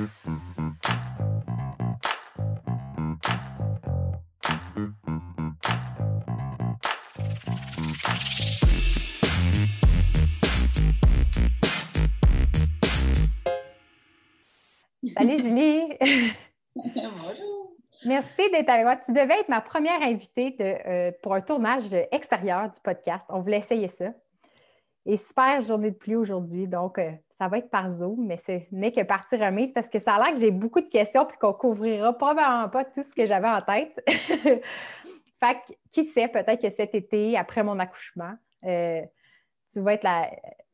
Salut Julie! Bonjour! Merci d'être avec moi. Tu devais être ma première invitée euh, pour un tournage extérieur du podcast. On voulait essayer ça. Et super journée de pluie aujourd'hui, donc euh, ça va être par Zoom, mais ce n'est que partie remise parce que ça a l'air que j'ai beaucoup de questions puis qu'on couvrira probablement pas tout ce que j'avais en tête. fait que, qui sait, peut-être que cet été, après mon accouchement, euh, tu vas être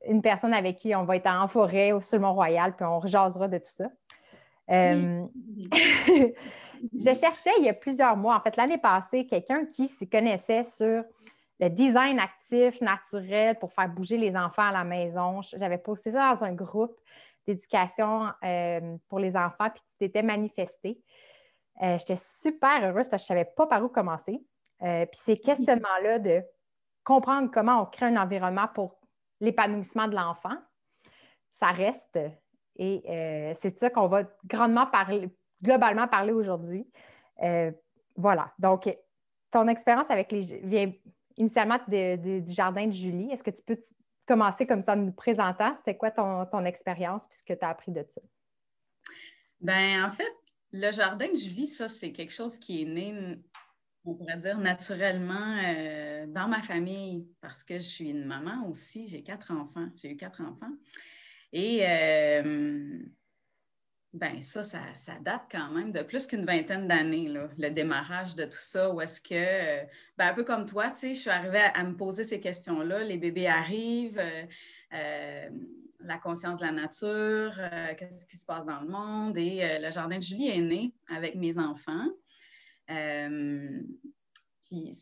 une personne avec qui on va être en forêt ou sur le Mont-Royal, puis on rejasera de tout ça. Euh, je cherchais il y a plusieurs mois, en fait, l'année passée, quelqu'un qui s'y connaissait sur le design actif, naturel pour faire bouger les enfants à la maison. J'avais posté ça dans un groupe d'éducation euh, pour les enfants, puis tu t'étais manifesté. Euh, j'étais super heureuse parce que je ne savais pas par où commencer. puis ces questionnements-là de comprendre comment on crée un environnement pour l'épanouissement de l'enfant, ça reste et euh, c'est ça qu'on va grandement parler, globalement parler aujourd'hui. Euh, voilà. Donc, ton expérience avec les initialement du jardin de Julie. Est-ce que tu peux commencer comme ça en nous présentant? C'était quoi ton, expérience puisque tu as appris de ça? Ben en fait, le jardin de Julie, ça, c'est quelque chose qui est né, on pourrait dire, naturellement euh, dans ma famille parce que je suis une maman aussi. J'ai quatre enfants. J'ai eu quatre enfants. Et euh, ben ça, ça, date quand même de plus qu'une vingtaine d'années, le démarrage de tout ça, où est-ce que, euh, ben, un peu comme toi, tu sais, je suis arrivée à, me poser ces questions-là. Les bébés arrivent, euh, la conscience de la nature, qu'est-ce qui se passe dans le monde? Et le Jardin de Julie est né avec mes enfants. puis,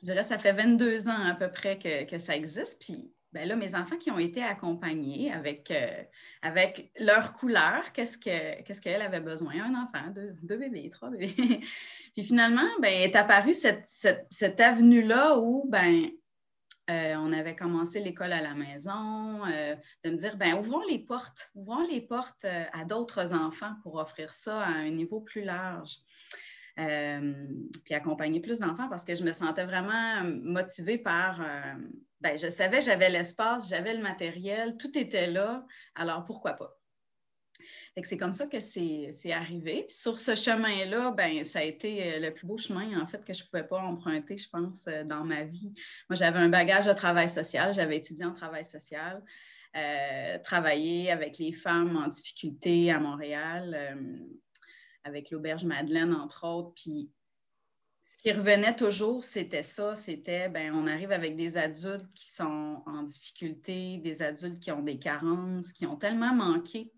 je dirais, ça fait 22 ans à peu près que, que ça existe. Puis, ben là, mes enfants qui ont été accompagnés avec, euh, avec leur couleur, qu'est-ce qu'elle avait besoin? Un enfant, deux, bébés, trois bébés. Puis finalement, ben, est apparue cette, cette, avenue-là où ben, euh, on avait commencé l'école à la maison, euh, de me dire, ben, ouvrons les portes, ouvrons les portes à d'autres enfants pour offrir ça à un niveau plus large. puis accompagner plus d'enfants parce que je me sentais vraiment motivée par ben, je savais, j'avais l'espace, j'avais le matériel, tout était là, alors pourquoi pas? C'est comme ça que c'est arrivé. sur ce chemin-là, ben, ça a été euh, le plus beau chemin, en fait, que je ne pouvais pas emprunter, je pense, euh, dans ma vie. Moi, j'avais un bagage de travail social, j'avais étudié en travail social, euh, travaillé avec les femmes en difficulté à Montréal, avec l'Auberge Madeleine, entre autres, puis qui revenait toujours, c'était ça, c'était, ben, on arrive avec des adultes qui sont en difficulté, des adultes qui ont des carences, qui ont tellement manqué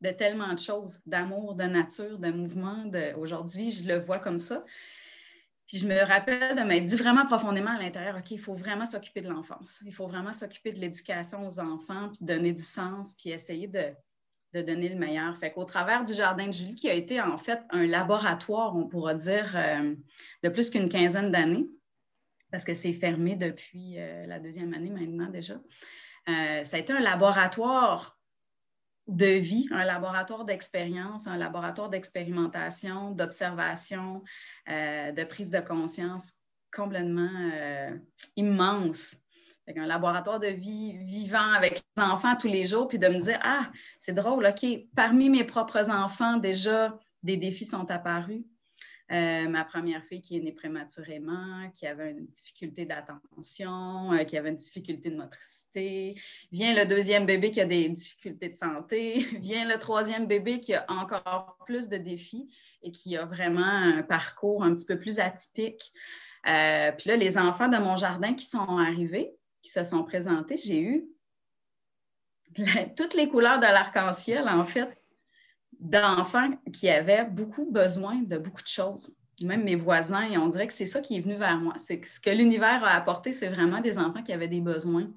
de tellement de choses, d'amour, de nature, de mouvement. Aujourd'hui, je le vois comme ça. Puis je me rappelle de m'être dit vraiment profondément à l'intérieur, OK, il faut vraiment s'occuper de l'enfance. Il faut vraiment s'occuper de l'éducation aux enfants, puis donner du sens, puis essayer de, de donner le meilleur. Fait qu'au travers du Jardin de Julie, qui a été en fait un laboratoire, on pourra dire, euh, de plus qu'une quinzaine d'années, parce que c'est fermé depuis euh, la deuxième année maintenant déjà, euh, ça a été un laboratoire de vie, un laboratoire d'expérience, un laboratoire d'expérimentation, d'observation, de prise de conscience complètement immense un laboratoire de vie vivant avec les enfants tous les jours, puis de me dire, ah, c'est drôle, OK, parmi mes propres enfants, déjà, des défis sont apparus. Euh, ma première fille qui est née prématurément, qui avait une difficulté d'attention, euh, qui avait une difficulté de motricité. Vient le deuxième bébé qui a des difficultés de santé. Vient le troisième bébé qui a encore plus de défis et qui a vraiment un parcours un petit peu plus atypique. Euh, puis là, les enfants de mon jardin qui sont arrivés, qui se sont présentés, j'ai eu toutes les couleurs de l'arc-en-ciel, en fait, d'enfants qui avaient beaucoup besoin de beaucoup de choses. Même mes voisins, et on dirait que c'est ça qui est venu vers moi. C'est ce que l'univers a apporté, c'est vraiment des enfants qui avaient des besoins.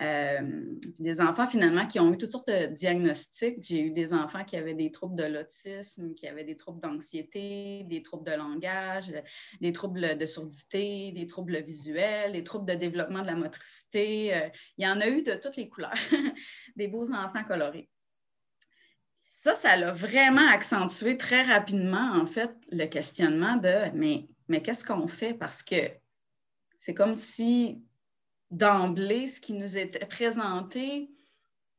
Euh, des enfants finalement qui ont eu toutes sortes de diagnostics. J'ai eu des enfants qui avaient des troubles de l'autisme, qui avaient des troubles d'anxiété, des troubles de langage, des troubles de surdité, des troubles visuels, des troubles de développement de la motricité. Euh, il y en a eu de toutes les couleurs, des beaux enfants colorés. ça, ça l'a vraiment accentué très rapidement, en fait, le questionnement de mais, mais qu'est-ce qu'on fait? Parce que c'est comme si d'emblée, ce qui nous était présenté,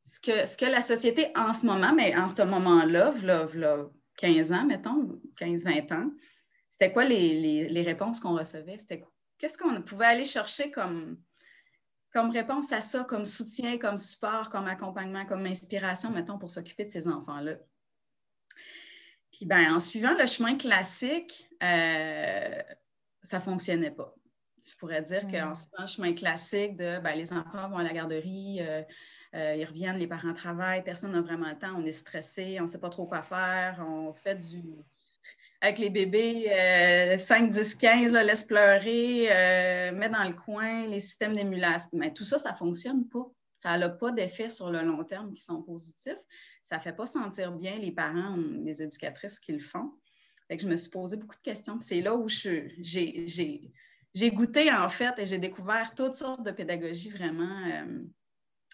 ce que, la société en ce moment, mais en ce moment-là, là, 15 ans, mettons, 15-20 ans, c'était quoi les, réponses qu'on recevait? C'était qu'est-ce qu'on pouvait aller chercher comme, comme réponse à ça, comme soutien, comme support, comme accompagnement, comme inspiration, mettons, pour s'occuper de ces enfants-là? Puis ben, en suivant le chemin classique, euh, ça ne fonctionnait pas. Je pourrais dire qu'en suivant le chemin classique de ben, les enfants vont à la garderie, euh, euh, ils reviennent, les parents travaillent, personne n'a vraiment le temps, on est stressé, on ne sait pas trop quoi faire, on fait du. Avec les bébés, 5, 10, 15, laisse pleurer, euh, met dans le coin les systèmes d'émulation. Mais tout ça, ça ne fonctionne pas. Ça n'a pas d'effet sur le long terme qui sont positifs. Ça ne fait pas sentir bien les parents, les éducatrices qui le font. Fait que je me suis posé beaucoup de questions. C'est là où j'ai goûté, en fait, et j'ai découvert toutes sortes de pédagogies vraiment euh,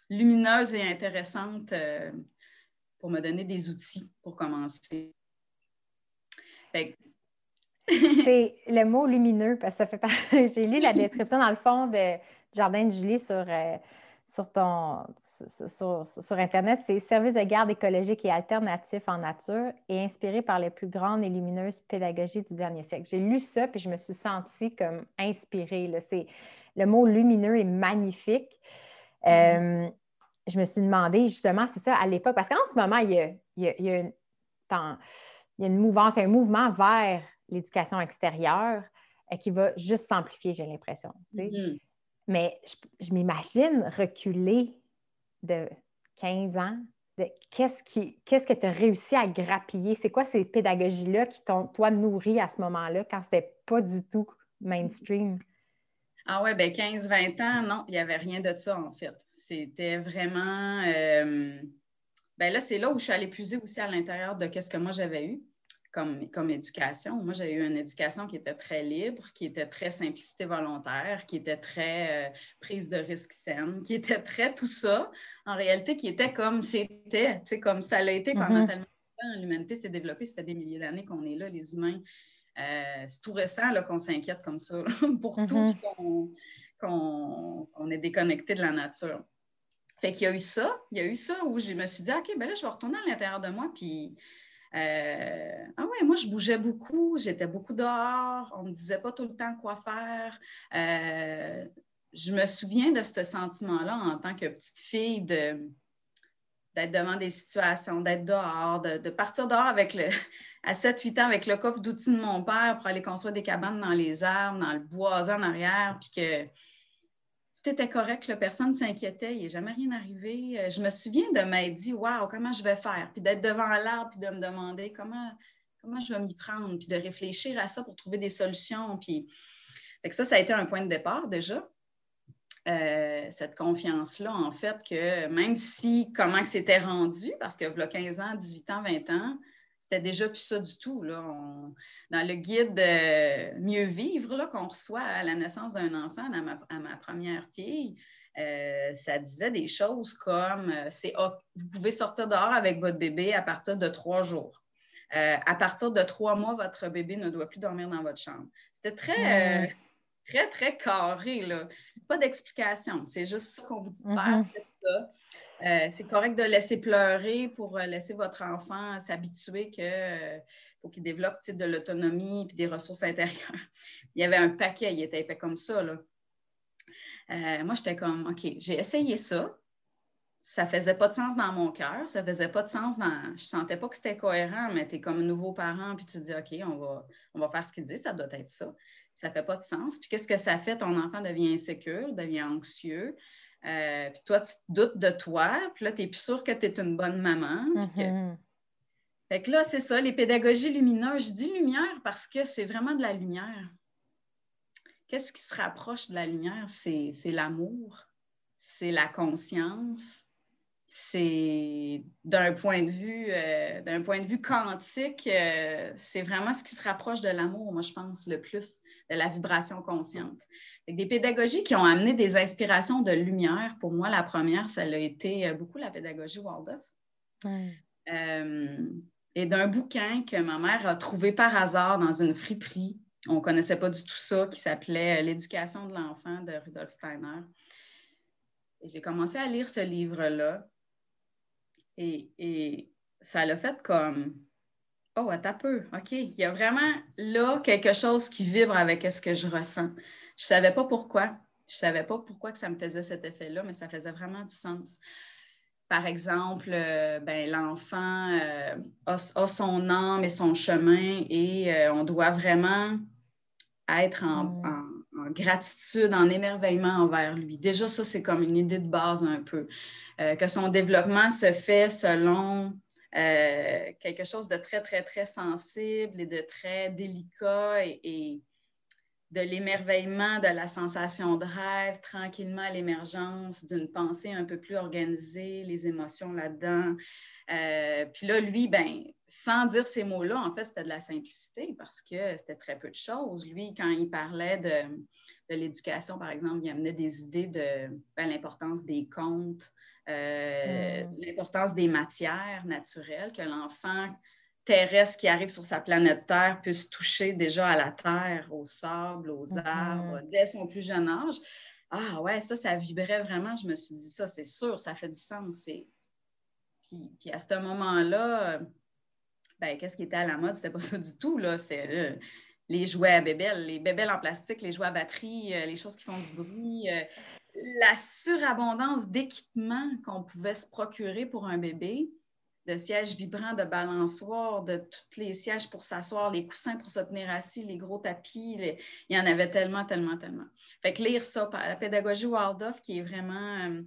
lumineuse et intéressante euh, pour me donner des outils pour commencer. C'est le mot lumineux, parce que ça fait J'ai lu la description dans le fond de Jardin de Julie sur, euh, sur, ton, sur, Internet. C'est service de garde écologique et alternatif en nature et inspiré par les plus grandes et lumineuses pédagogies du dernier siècle. J'ai lu ça, puis je me suis sentie comme inspirée. Le mot lumineux est magnifique. Mm-hmm. Euh, je me suis demandé justement, c'est ça, à l'époque, parce qu'en ce moment, il y a, il y a, une, mouvance, un mouvement vers l'éducation extérieure euh, qui va juste s'amplifier, j'ai l'impression. Mm-hmm. Mais je, m'imagine reculer de 15 ans. Qu'est-ce, qu'est-ce que tu as réussi à grappiller? C'est quoi ces pédagogies-là qui t'ont, toi, nourri à ce moment-là quand c'était pas du tout mainstream? Ah ouais, ben 15-20 ans, non, il n'y avait rien de ça, en fait. C'était vraiment. Euh, ben là, c'est là où je suis allée puiser aussi à l'intérieur de ce que moi j'avais eu comme, comme éducation. Moi, j'ai eu une éducation qui était très libre, qui était très simplicité volontaire, qui était très euh, prise de risque saine, qui était très tout ça, en réalité, qui était comme c'était, tu sais, comme ça l'a été pendant mm-hmm. tellement de temps. L'humanité s'est développée, ça fait des milliers d'années qu'on est là, les humains. Euh, c'est tout récent qu'on s'inquiète comme ça pour tout, mm-hmm. qu'on est déconnecté de la nature. Fait qu'il y a eu ça. Il y a eu ça où je me suis dit, OK, ben là, je vais retourner à l'intérieur de moi. Puis, euh, ah ouais, moi, je bougeais beaucoup. J'étais beaucoup dehors. On ne me disait pas tout le temps quoi faire. Euh, je me souviens de ce sentiment-là en tant que petite fille de d'être devant des situations, d'être dehors, de, partir dehors avec le, à 7-8 ans avec le coffre d'outils de mon père pour aller construire des cabanes dans les arbres, dans le bois en arrière, puis que tout était correct, la personne ne s'inquiétait, il n'est jamais rien arrivé. Euh, je me souviens de m'être dit, waouh, comment je vais faire? Puis d'être devant l'arbre, puis de me demander comment, comment je vais m'y prendre, puis de réfléchir à ça pour trouver des solutions. Puis ça, ça a été un point de départ déjà. Euh, cette confiance-là, en fait, que même si comment c'était rendu, parce que a 15 ans, 18 ans, 20 ans, c'était déjà plus ça du tout. Là. dans le guide Mieux vivre qu'on reçoit à la naissance d'un enfant, à ma, première fille, euh, ça disait des choses comme euh, c'est vous pouvez sortir dehors avec votre bébé à partir de trois jours. Euh, à partir de trois mois, votre bébé ne doit plus dormir dans votre chambre. C'était très, très, très carré. Là. Pas d'explication. C'est juste ça qu'on vous dit de faire. Mm-hmm. Euh, c'est correct de laisser pleurer pour euh, laisser votre enfant s'habituer que euh, pour qu'il développe de l'autonomie et des ressources intérieures. il y avait un paquet, il était épais comme ça. moi, j'étais comme, OK, j'ai essayé ça. Ça faisait pas de sens dans mon cœur. Ça faisait pas de sens dans. Je sentais pas que c'était cohérent, mais tu es comme un nouveau parent, puis tu te dis, OK, on va, on va faire ce qu'il dit, ça doit être ça. Ça fait pas de sens. Puis qu'est-ce que ça fait? Ton enfant devient insécure, devient anxieux. Euh, puis toi, tu te doutes de toi, puis là, tu n'es plus sûr que tu es une bonne maman. Mm-hmm. Fait que là, c'est ça, les pédagogies lumineuses. Je dis lumière parce que c'est vraiment de la lumière. Qu'est-ce qui se rapproche de la lumière? C'est l'amour, c'est la conscience, c'est d'un point de vue euh, d'un point de vue quantique, euh, c'est vraiment ce qui se rapproche de l'amour, moi je pense le plus de la vibration consciente des pédagogies qui ont amené des inspirations de lumière. Pour moi, la première, ça a été euh, beaucoup la pédagogie Waldorf. et d'un bouquin que ma mère a trouvé par hasard dans une friperie. On ne connaissait pas du tout ça, qui s'appelait L'éducation de l'enfant de Rudolf Steiner. Et j'ai commencé à lire ce livre-là. Et, ça l'a fait comme Oh, attends peu. OK, il y a vraiment là quelque chose qui vibre avec ce que je ressens. Je ne savais pas pourquoi. Je ne savais pas pourquoi que ça me faisait cet effet-là, mais ça faisait vraiment du sens. Par exemple, euh, ben, l'enfant euh, a, son âme et son chemin et euh, on doit vraiment être en, en gratitude, en émerveillement envers lui. Déjà, ça, c'est comme une idée de base un peu. Que son développement se fait selon euh, quelque chose de très, très, très sensible et de très délicat et, de l'émerveillement, de la sensation de rêve, tranquillement l'émergence d'une pensée un peu plus organisée, les émotions là-dedans, euh, puis là, lui, ben, sans dire ces mots-là, en fait, c'était de la simplicité parce que c'était très peu de choses. Lui, quand il parlait de, l'éducation, par exemple, il amenait des idées de ben, l'importance des comptes, euh, mm. l'importance des matières naturelles, que l'enfant terrestre qui arrive sur sa planète Terre puisse toucher déjà à la terre, au sable, aux mm-hmm. arbres, dès son plus jeune âge. Ah ouais, ça, ça vibrait vraiment. Je me suis dit, ça, c'est sûr, ça fait du sens. C'est puis, à ce moment-là, ben, qu'est-ce qui était à la mode? C'était pas ça du tout. Là. C'est euh, les jouets à bébelles, les bébelles en plastique, les jouets à batterie, euh, les choses qui font du bruit, euh, la surabondance d'équipements qu'on pouvait se procurer pour un bébé, de sièges vibrants, de balançoires, de tous les sièges pour s'asseoir, les coussins pour se tenir assis, les gros tapis, il y en avait tellement, tellement, tellement. Fait que lire ça, la pédagogie Waldorf, qui est vraiment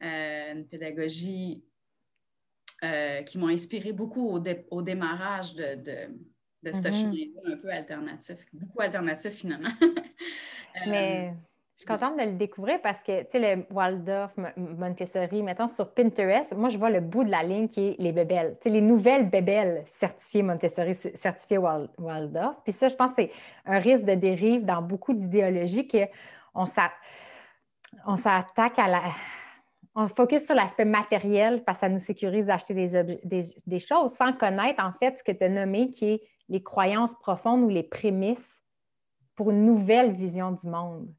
une pédagogie euh, qui m'ont inspiré beaucoup au, démarrage de, de, ce mm un peu alternatif, beaucoup alternatif finalement. Euh, Mais je suis contente de le découvrir parce que, tu sais, le Waldorf, Montessori, mettons sur Pinterest, moi, je vois le bout de la ligne qui est les bébelles. Tu sais, les nouvelles bébelles certifiées Montessori, certifiées Waldorf. Puis ça, je pense que c'est un risque de dérive dans beaucoup d'idéologies qu'on s'attaque à la on focus sur l'aspect matériel parce que ça nous sécurise d'acheter des, choses sans connaître en fait ce que tu as nommé qui est les croyances profondes ou les prémices pour une nouvelle vision du monde.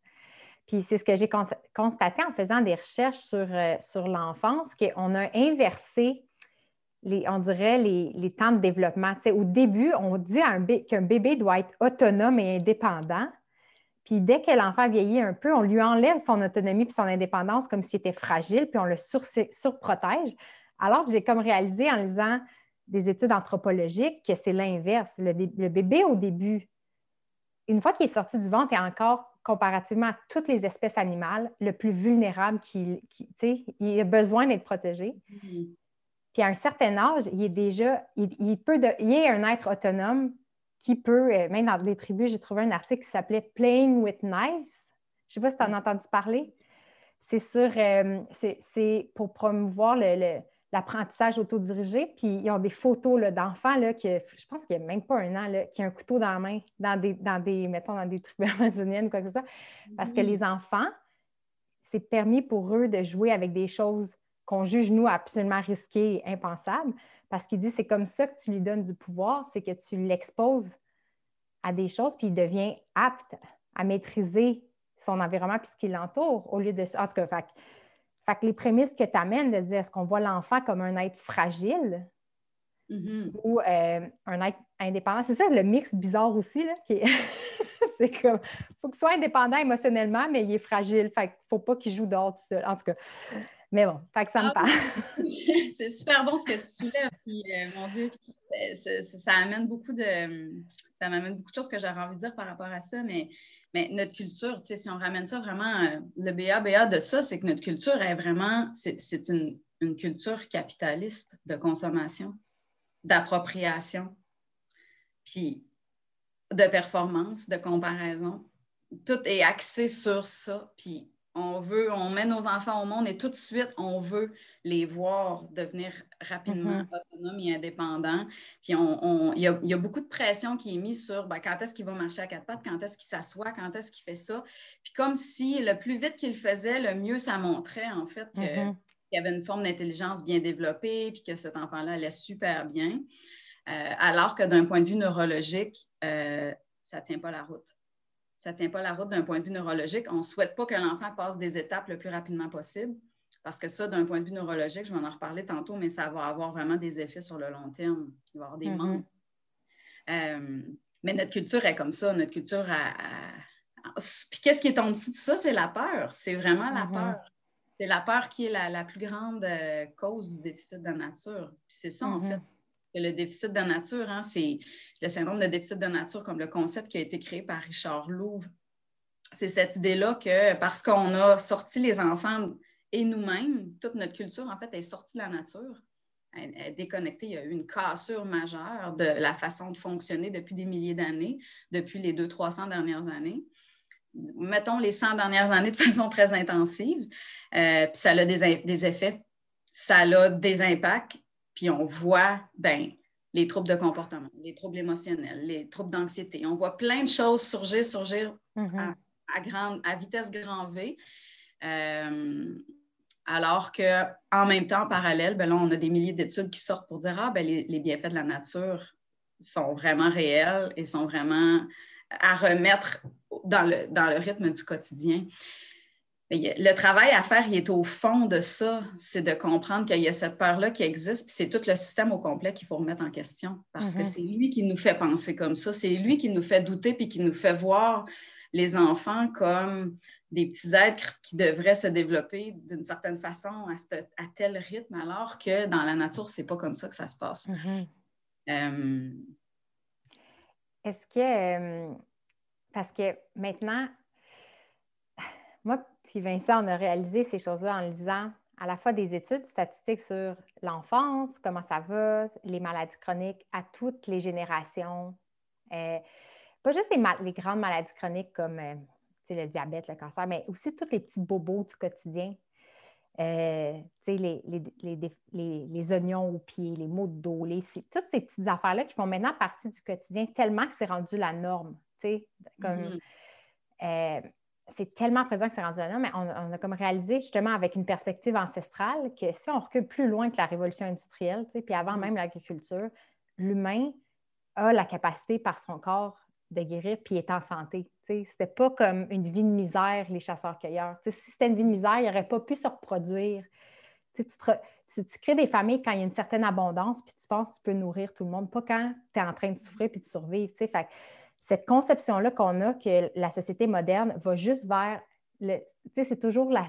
Puis c'est ce que j'ai constaté en faisant des recherches sur, euh, sur l'enfance, qu'on a inversé, les, on dirait, les, temps de développement. au début, on dit qu'un bébé doit être autonome et indépendant. Puis dès que l'enfant vieillit un peu, on lui enlève son autonomie puis son indépendance comme s'il était fragile, puis on le surprotège. Alors que j'ai comme réalisé en lisant des études anthropologiques que c'est l'inverse. Le, bébé au début, une fois qu'il est sorti du ventre, est encore comparativement à toutes les espèces animales, le plus vulnérable qui, il a besoin d'être protégé. Mm-hmm. Puis à un certain âge, il est déjà, il, peut il est un être autonome qui peut, euh, même dans les tribus, j'ai trouvé un article qui s'appelait Playing with Knives. Je ne sais pas si tu en as entendu parler. C'est sur, euh, c'est pour promouvoir l'apprentissage autodirigé. Puis ils ont des photos d'enfants qui, je pense qu'il n'y a même pas un an, qui ont un couteau dans la main dans des, dans des, mettons, dans des tribus amazoniennes ou quoi que ce soit. Parce que les enfants, c'est permis pour eux de jouer avec des choses qu'on juge, nous, absolument risquées et impensables. Parce qu'il dit c'est comme ça que tu lui donnes du pouvoir, c'est que tu l'exposes à des choses, puis il devient apte à maîtriser son environnement puis ce qui l'entoure au lieu de. En tout cas, fait, que les prémices que tu amènes de dire est-ce qu'on voit l'enfant comme un être fragile mm-hmm. ou euh, un être indépendant, c'est ça le mix bizarre aussi, là, c'est comme, il faut qu'il soit indépendant émotionnellement, mais il est fragile. Fait qu'il ne faut pas qu'il joue dehors tout seul. En tout cas, mais bon, fait que ça me ah, parle. c'est super bon ce que tu soulèves. Puis, euh, mon Dieu, ça, amène beaucoup de. Ça m'amène beaucoup de choses que j'aurais envie de dire par rapport à ça. Mais, mais notre culture, si on ramène ça vraiment, euh, le BA-BA de ça, c'est que notre culture est vraiment. C'est une, culture capitaliste de consommation, d'appropriation, puis de performance, de comparaison. Tout est axé sur ça. On veut, on met nos enfants au monde et tout de suite, on veut les voir devenir rapidement mm-hmm. autonomes et indépendants. Puis il y, a, beaucoup de pression qui est mise sur ben, quand est-ce qu'il va marcher à quatre pattes, quand est-ce qu'il s'assoit, quand est-ce qu'il fait ça. Puis comme si le plus vite qu'il faisait, le mieux ça montrait en fait mm-hmm. qu'il avait une forme d'intelligence bien développée, puis que cet enfant-là allait super bien. Euh, alors que d'un point de vue neurologique, euh, ça ne tient pas la route. Ça ne tient pas la route d'un point de vue neurologique. On ne souhaite pas que l'enfant passe des étapes le plus rapidement possible, parce que ça, d'un point de vue neurologique, je vais en reparler tantôt, mais ça va avoir vraiment des effets sur le long terme. Il va y avoir des mm-hmm. manques. Euh, mais notre culture est comme ça. Notre culture a. Puis qu'est-ce qui est en dessous de ça? C'est la peur. C'est vraiment la mm-hmm. peur. C'est la peur qui est la, plus grande cause du déficit de nature. Puis c'est ça, en mm-hmm. fait le déficit de nature, hein, c'est le syndrome de déficit de nature comme le concept qui a été créé par Richard Louv. C'est cette idée-là que parce qu'on a sorti les enfants et nous-mêmes, toute notre culture, en fait, est sortie de la nature. Elle est déconnectée. Il y a eu une cassure majeure de la façon de fonctionner depuis des milliers d'années, depuis les 200-300 dernières années. Mettons les 100 dernières années de façon très intensive. Euh, puis ça a des effets ça a des impacts puis on voit, ben, les troubles de comportement, les troubles émotionnels, les troubles d'anxiété. On voit plein de choses surgir, surgir mm-hmm. à, grande, à vitesse grand V. Euh, alors qu'en même temps, en parallèle, ben là, on a des milliers d'études qui sortent pour dire Ah, ben, les, les, bienfaits de la nature sont vraiment réels et sont vraiment à remettre dans le, dans le rythme du quotidien le travail à faire, il est au fond de ça, c'est de comprendre qu'il y a cette peur-là qui existe, puis c'est tout le système au complet qu'il faut remettre en question, parce que mm-hmm. c'est lui qui nous fait penser comme ça, c'est lui qui nous fait douter, puis qui nous fait voir les enfants comme des petits êtres qui devraient se développer d'une certaine façon à, tel rythme, alors que dans la nature, c'est pas comme ça que ça se passe. Mm-hmm. Euh, Est-ce que, euh, parce que maintenant, moi, puis Vincent, on a réalisé ces choses-là en lisant à la fois des études statistiques sur l'enfance, comment ça va, les maladies chroniques à toutes les générations. Euh, pas juste les, grandes maladies chroniques comme euh, le diabète, le cancer, mais aussi tous les petits bobos du quotidien. Euh, les, les, oignons aux pieds, les maux de dos, toutes ces petites affaires-là qui font maintenant partie du quotidien tellement que c'est rendu la norme. Comme, mm-hmm c'est tellement présent que c'est rendu là, mais on, a comme réalisé justement avec une perspective ancestrale que si on recule plus loin que la révolution industrielle, puis avant même l'agriculture, l'humain a la capacité par son corps de guérir puis est en santé. C'était pas comme une vie de misère, les chasseurs-cueilleurs. Si c'était une vie de misère, il n'aurait pas pu se reproduire. Tu, tu, crées des familles quand il y a une certaine abondance, puis tu penses que tu peux nourrir tout le monde, pas quand tu es en train de souffrir puis de survivre. Fait cette conception-là qu'on a que la société moderne va juste vers le. Tu sais, c'est toujours la,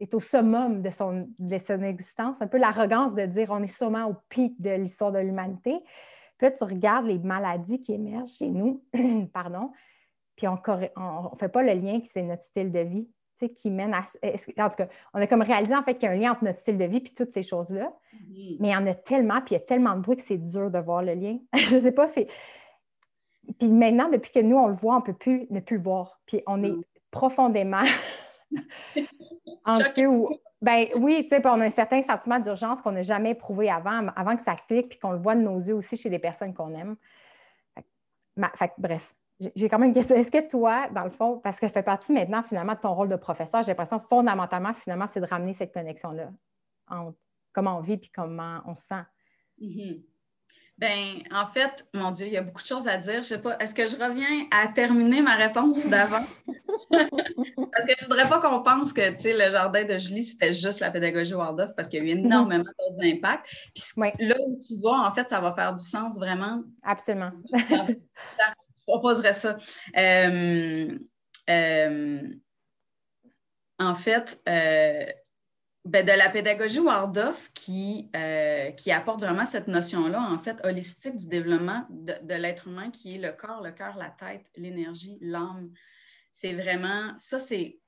est au summum de son, de son existence, un peu l'arrogance de dire on est sûrement au pic de l'histoire de l'humanité. Puis là, tu regardes les maladies qui émergent chez nous, pardon, puis on ne fait pas le lien que c'est notre style de vie qui mène à. En tout cas, on a comme réalisé en fait qu'il y a un lien entre notre style de vie et toutes ces choses-là. Mm-hmm. Mais il y en a tellement, puis il y a tellement de bruit que c'est dur de voir le lien. je ne sais pas. Fait, puis maintenant, depuis que nous, on le voit, on ne peut plus ne plus le voir. Puis on est mm. profondément anxieux ou. Ben oui, tu sais, on a un certain sentiment d'urgence qu'on n'a jamais éprouvé avant, avant que ça clique, puis qu'on le voit de nos yeux aussi chez les personnes qu'on aime. Fait, bref, j'ai quand même une question. Est-ce que toi, dans le fond, parce que ça fait partie maintenant finalement de ton rôle de professeur, j'ai l'impression fondamentalement, finalement, c'est de ramener cette connexion-là entre comment on vit puis comment on se sent? Mm-hmm. Ben, en fait, mon Dieu, il y a beaucoup de choses à dire. Je sais pas, est-ce que je reviens à terminer ma réponse d'avant? parce que je voudrais pas qu'on pense que, tu sais, le jardin de Julie, c'était juste la pédagogie Waldorf parce qu'il y a eu mhm. énormément d'autres impacts. Puis là où tu vas, en fait, ça va faire du sens vraiment. Absolument. je proposerais ça. Euh, euh, en fait, euh, ben, de la pédagogie Waldorf qui, euh, qui apporte vraiment cette notion-là, en fait, holistique du développement de, l'être humain qui est le corps, le cœur, la tête, l'énergie, l'âme. C'est vraiment, ça, c'est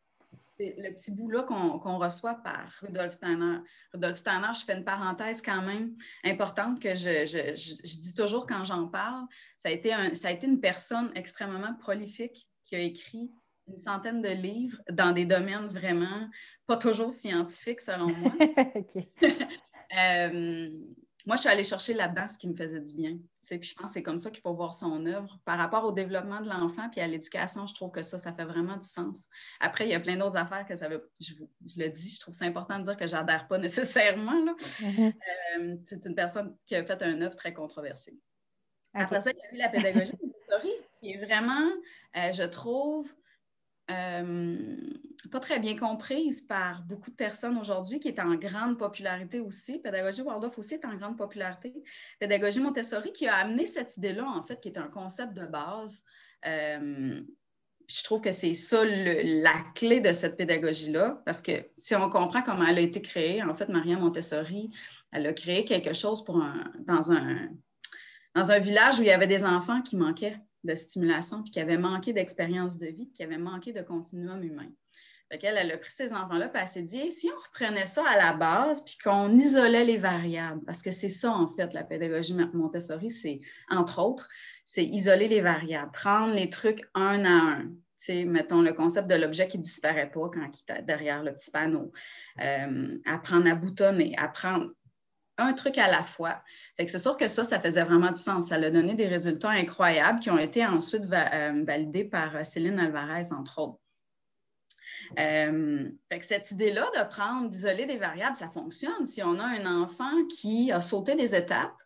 le petit bout-là qu'on reçoit par Rudolf Steiner. Rudolf Steiner, je fais une parenthèse quand même importante que je, je, dis toujours quand j'en parle. Ça a, été un, ça a été une personne extrêmement prolifique qui a écrit une centaine de livres dans des domaines vraiment pas toujours scientifiques, selon moi. Euh, moi, je suis allée chercher là-dedans ce qui me faisait du bien. Puis je pense que c'est comme ça qu'il faut voir son œuvre. Par rapport au développement de l'enfant puis à l'éducation, je trouve que ça, ça fait vraiment du sens. Après, il y a plein d'autres affaires que ça veut. Je, le dis, je trouve c'est important de dire que je n'adhère pas nécessairement. Mm-hmm. Euh, c'est une personne qui a fait un œuvre très controversée. Après ça, il y a eu la pédagogie Montessori, qui est vraiment, euh, je trouve, euh, pas très bien comprise par beaucoup de personnes aujourd'hui, qui est en grande popularité aussi. Pédagogie Waldorf aussi est en grande popularité. Pédagogie Montessori qui a amené cette idée-là, en fait, qui est un concept de base. Euh, je trouve que c'est ça la clé de cette pédagogie-là, parce que si on comprend comment elle a été créée, en fait, Maria Montessori, elle a créé quelque chose pour dans, un, dans un village où il y avait des enfants qui manquaient de stimulation, puis qui avait manqué d'expérience de vie, puis qui avait manqué de continuum humain. Elle, a pris ces enfants-là, puis elle s'est dit, si on reprenait ça à la base, puis qu'on isolait les variables, parce que c'est ça, en fait, la pédagogie Montessori, c'est, entre autres, c'est isoler les variables, prendre les trucs un à un. sais, mettons le concept de l'objet qui disparaît pas quand il est derrière le petit panneau. Euh, apprendre à boutonner, apprendre un truc à la fois. c'est sûr que ça, ça faisait vraiment du sens. Ça a donné des résultats incroyables qui ont été ensuite euh, validés par euh, Céline Alvarez, entre autres. Euh, cette idée-là de prendre, d'isoler des variables, ça fonctionne. Si on a un enfant qui a sauté des étapes,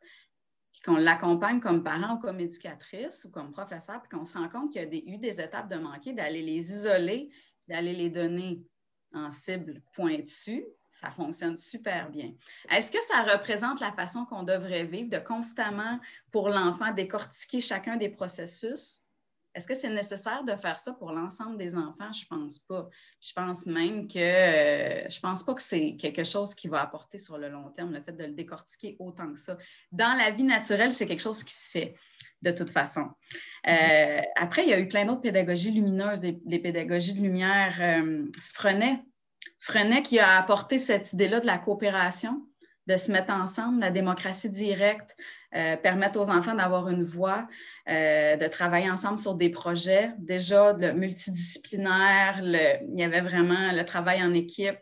puis qu'on l'accompagne comme parent ou comme éducatrice ou comme professeur, puis qu'on se rend compte qu'il y a eu des étapes de manquer, d'aller les isoler, d'aller les donner en cible pointue, ça fonctionne super bien. Est-ce que ça représente la façon qu'on devrait vivre, de constamment, pour l'enfant, décortiquer chacun des processus? Est-ce que c'est nécessaire de faire ça pour l'ensemble des enfants? Je ne pense pas. Je pense même que euh, je pense pas que c'est quelque chose qui va apporter sur le long terme, le fait de le décortiquer autant que ça. Dans la vie naturelle, c'est quelque chose qui se fait de toute façon. Euh, après, il y a eu plein d'autres pédagogies lumineuses, des, pédagogies de lumière. Euh, Frenet qui a apporté cette idée-là de la coopération, de se mettre ensemble, la démocratie directe, euh, permettre aux enfants d'avoir une voix, euh, de travailler ensemble sur des projets. Déjà, le multidisciplinaire, il y avait vraiment le travail en équipe.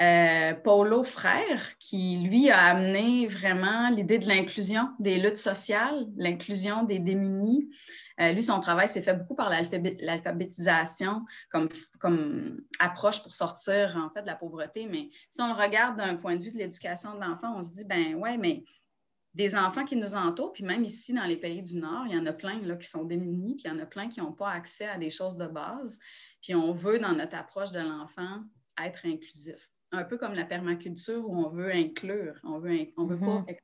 Euh, Paulo Frère, qui lui a amené vraiment l'idée de l'inclusion des luttes sociales, l'inclusion des démunis, euh, lui, son travail s'est fait beaucoup par l'alphabétisation comme, approche pour sortir en fait de la pauvreté. Mais si on le regarde d'un point de vue de l'éducation de l'enfant, on se dit, ben ouais, mais des enfants qui nous entourent, puis même ici dans les pays du Nord, il y en a plein qui sont démunis, puis il y en a plein qui n'ont pas accès à des choses de base. Puis on veut, dans notre approche de l'enfant, être inclusif. Un peu comme la permaculture où on veut inclure, on veut, on veut pas mm-hmm.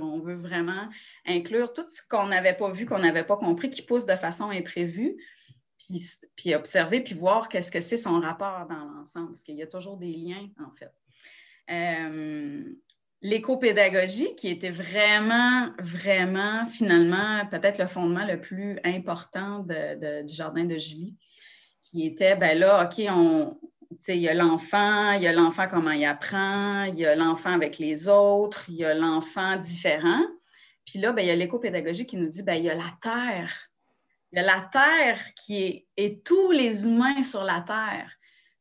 On veut vraiment inclure tout ce qu'on n'avait pas vu, qu'on n'avait pas compris, qui pousse de façon imprévue, puis, observer, puis voir qu'est-ce que c'est son rapport dans l'ensemble, parce qu'il y a toujours des liens, en fait. Euh, l'éco-pédagogie, qui était vraiment, vraiment, finalement, peut-être le fondement le plus important du jardin de Julie, qui était, ben là, OK, on, il y a l'enfant, il y a l'enfant comment il apprend, il y a l'enfant avec les autres, il y a l'enfant différent. Puis là, ben, il y a l'éco-pédagogie qui nous dit, ben, il y a la Terre. Il y a la Terre qui est, et tous les humains sur la Terre.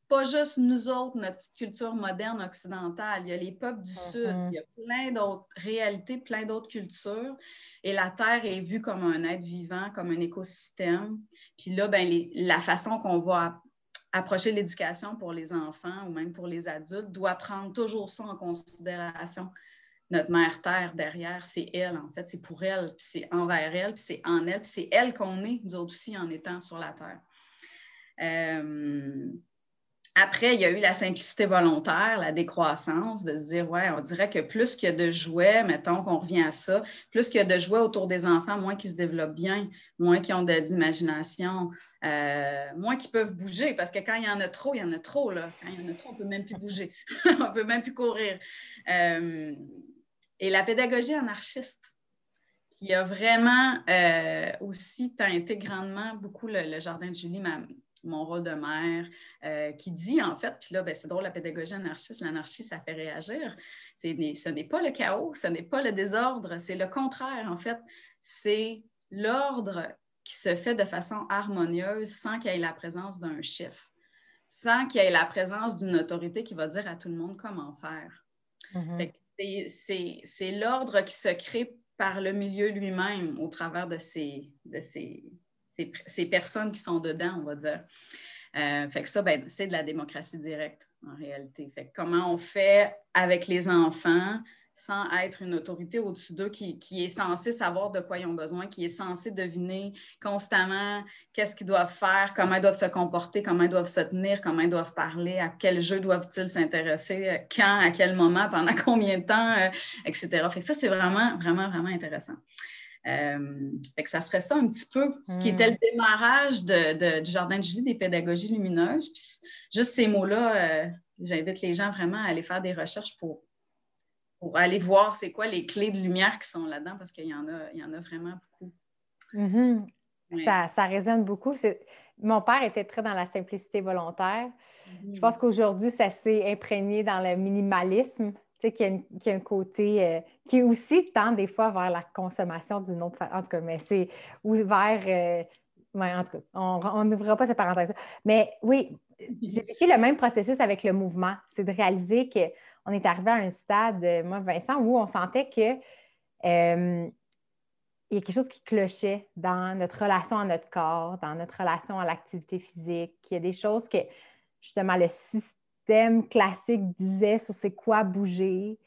Pas juste nous autres, notre petite culture moderne occidentale. Il y a les peuples du Sud. Mm-hmm. Il y a plein d'autres réalités, plein d'autres cultures. Et la Terre est vue comme un être vivant, comme un écosystème. Puis là, ben, la façon qu'on va approcher l'éducation pour les enfants ou même pour les adultes doit prendre toujours ça en considération. Notre mère Terre derrière, c'est elle, en fait, c'est pour elle, c'est envers elle, c'est en elle, c'est elle qu'on est, nous autres aussi, en étant sur la Terre. Euh, après, il y a eu la simplicité volontaire, la décroissance, de se dire, ouais, on dirait que plus qu'il y a de jouets, mettons qu'on revient à ça, plus qu'il y a de jouets autour des enfants, moins qu'ils se développent bien, moins qu'ils ont d'imagination, euh, moins qu'ils peuvent bouger, parce que quand il y en a trop, il y en a trop, là. Quand il y en a trop, on ne peut même plus bouger, on ne peut même plus courir. Euh, et la pédagogie anarchiste, qui a vraiment euh, aussi teinté grandement beaucoup le, jardin de Julie, ma, mon rôle de mère, euh, qui dit en fait, puis là, ben, c'est drôle, la pédagogie anarchiste, l'anarchie, ça fait réagir. ce n'est pas le chaos, ce n'est pas le désordre, c'est le contraire, en fait. C'est l'ordre qui se fait de façon harmonieuse sans qu'il y ait la présence d'un chef, sans qu'il y ait la présence d'une autorité qui va dire à tout le monde comment faire. Mm-hmm. c'est l'ordre qui se crée par le milieu lui-même au travers de ces, de ces, ces, personnes qui sont dedans, on va dire. Euh, fait que ça, ben, c'est de la démocratie directe en réalité. Fait que comment on fait avec les enfants sans être une autorité au-dessus d'eux qui, est censée savoir de quoi ils ont besoin, qui est censée deviner constamment qu'est-ce qu'ils doivent faire, comment ils doivent se comporter, comment ils doivent se tenir, comment ils doivent parler, à quel jeu doivent-ils s'intéresser, quand, à quel moment, pendant combien de temps, euh, etc. Fait ça, c'est vraiment, vraiment, vraiment intéressant. Euh, fait que ça serait ça un petit peu, ce qui était le hmm. démarrage du Jardin de Julie des pédagogies lumineuses. Puis juste ces mots-là, euh, j'invite les gens vraiment à aller faire des recherches pour pour aller voir c'est quoi les clés de lumière qui sont là-dedans parce qu'il y, en a, il y en a vraiment beaucoup. Mm-hmm. ça, ça, résonne beaucoup. Mon père était très dans la simplicité volontaire. Je pense qu'aujourd'hui, ça s'est imprégné dans le minimalisme, sais, qui, a, un côté euh, qui aussi tend des fois vers la consommation d'une autre façon. En tout cas, mais c'est ouvert. Euh, en tout cas, on n'ouvrira pas cette parenthèse. Mais oui, j'ai vécu le même processus avec le mouvement. C'est de réaliser que on est arrivé à un stade, euh, moi, Vincent, où on sentait que euh, il y a quelque chose qui clochait dans notre relation à notre corps, dans notre relation à l'activité physique. Il y a des choses que, justement, le système classique disait sur c'est quoi bouger,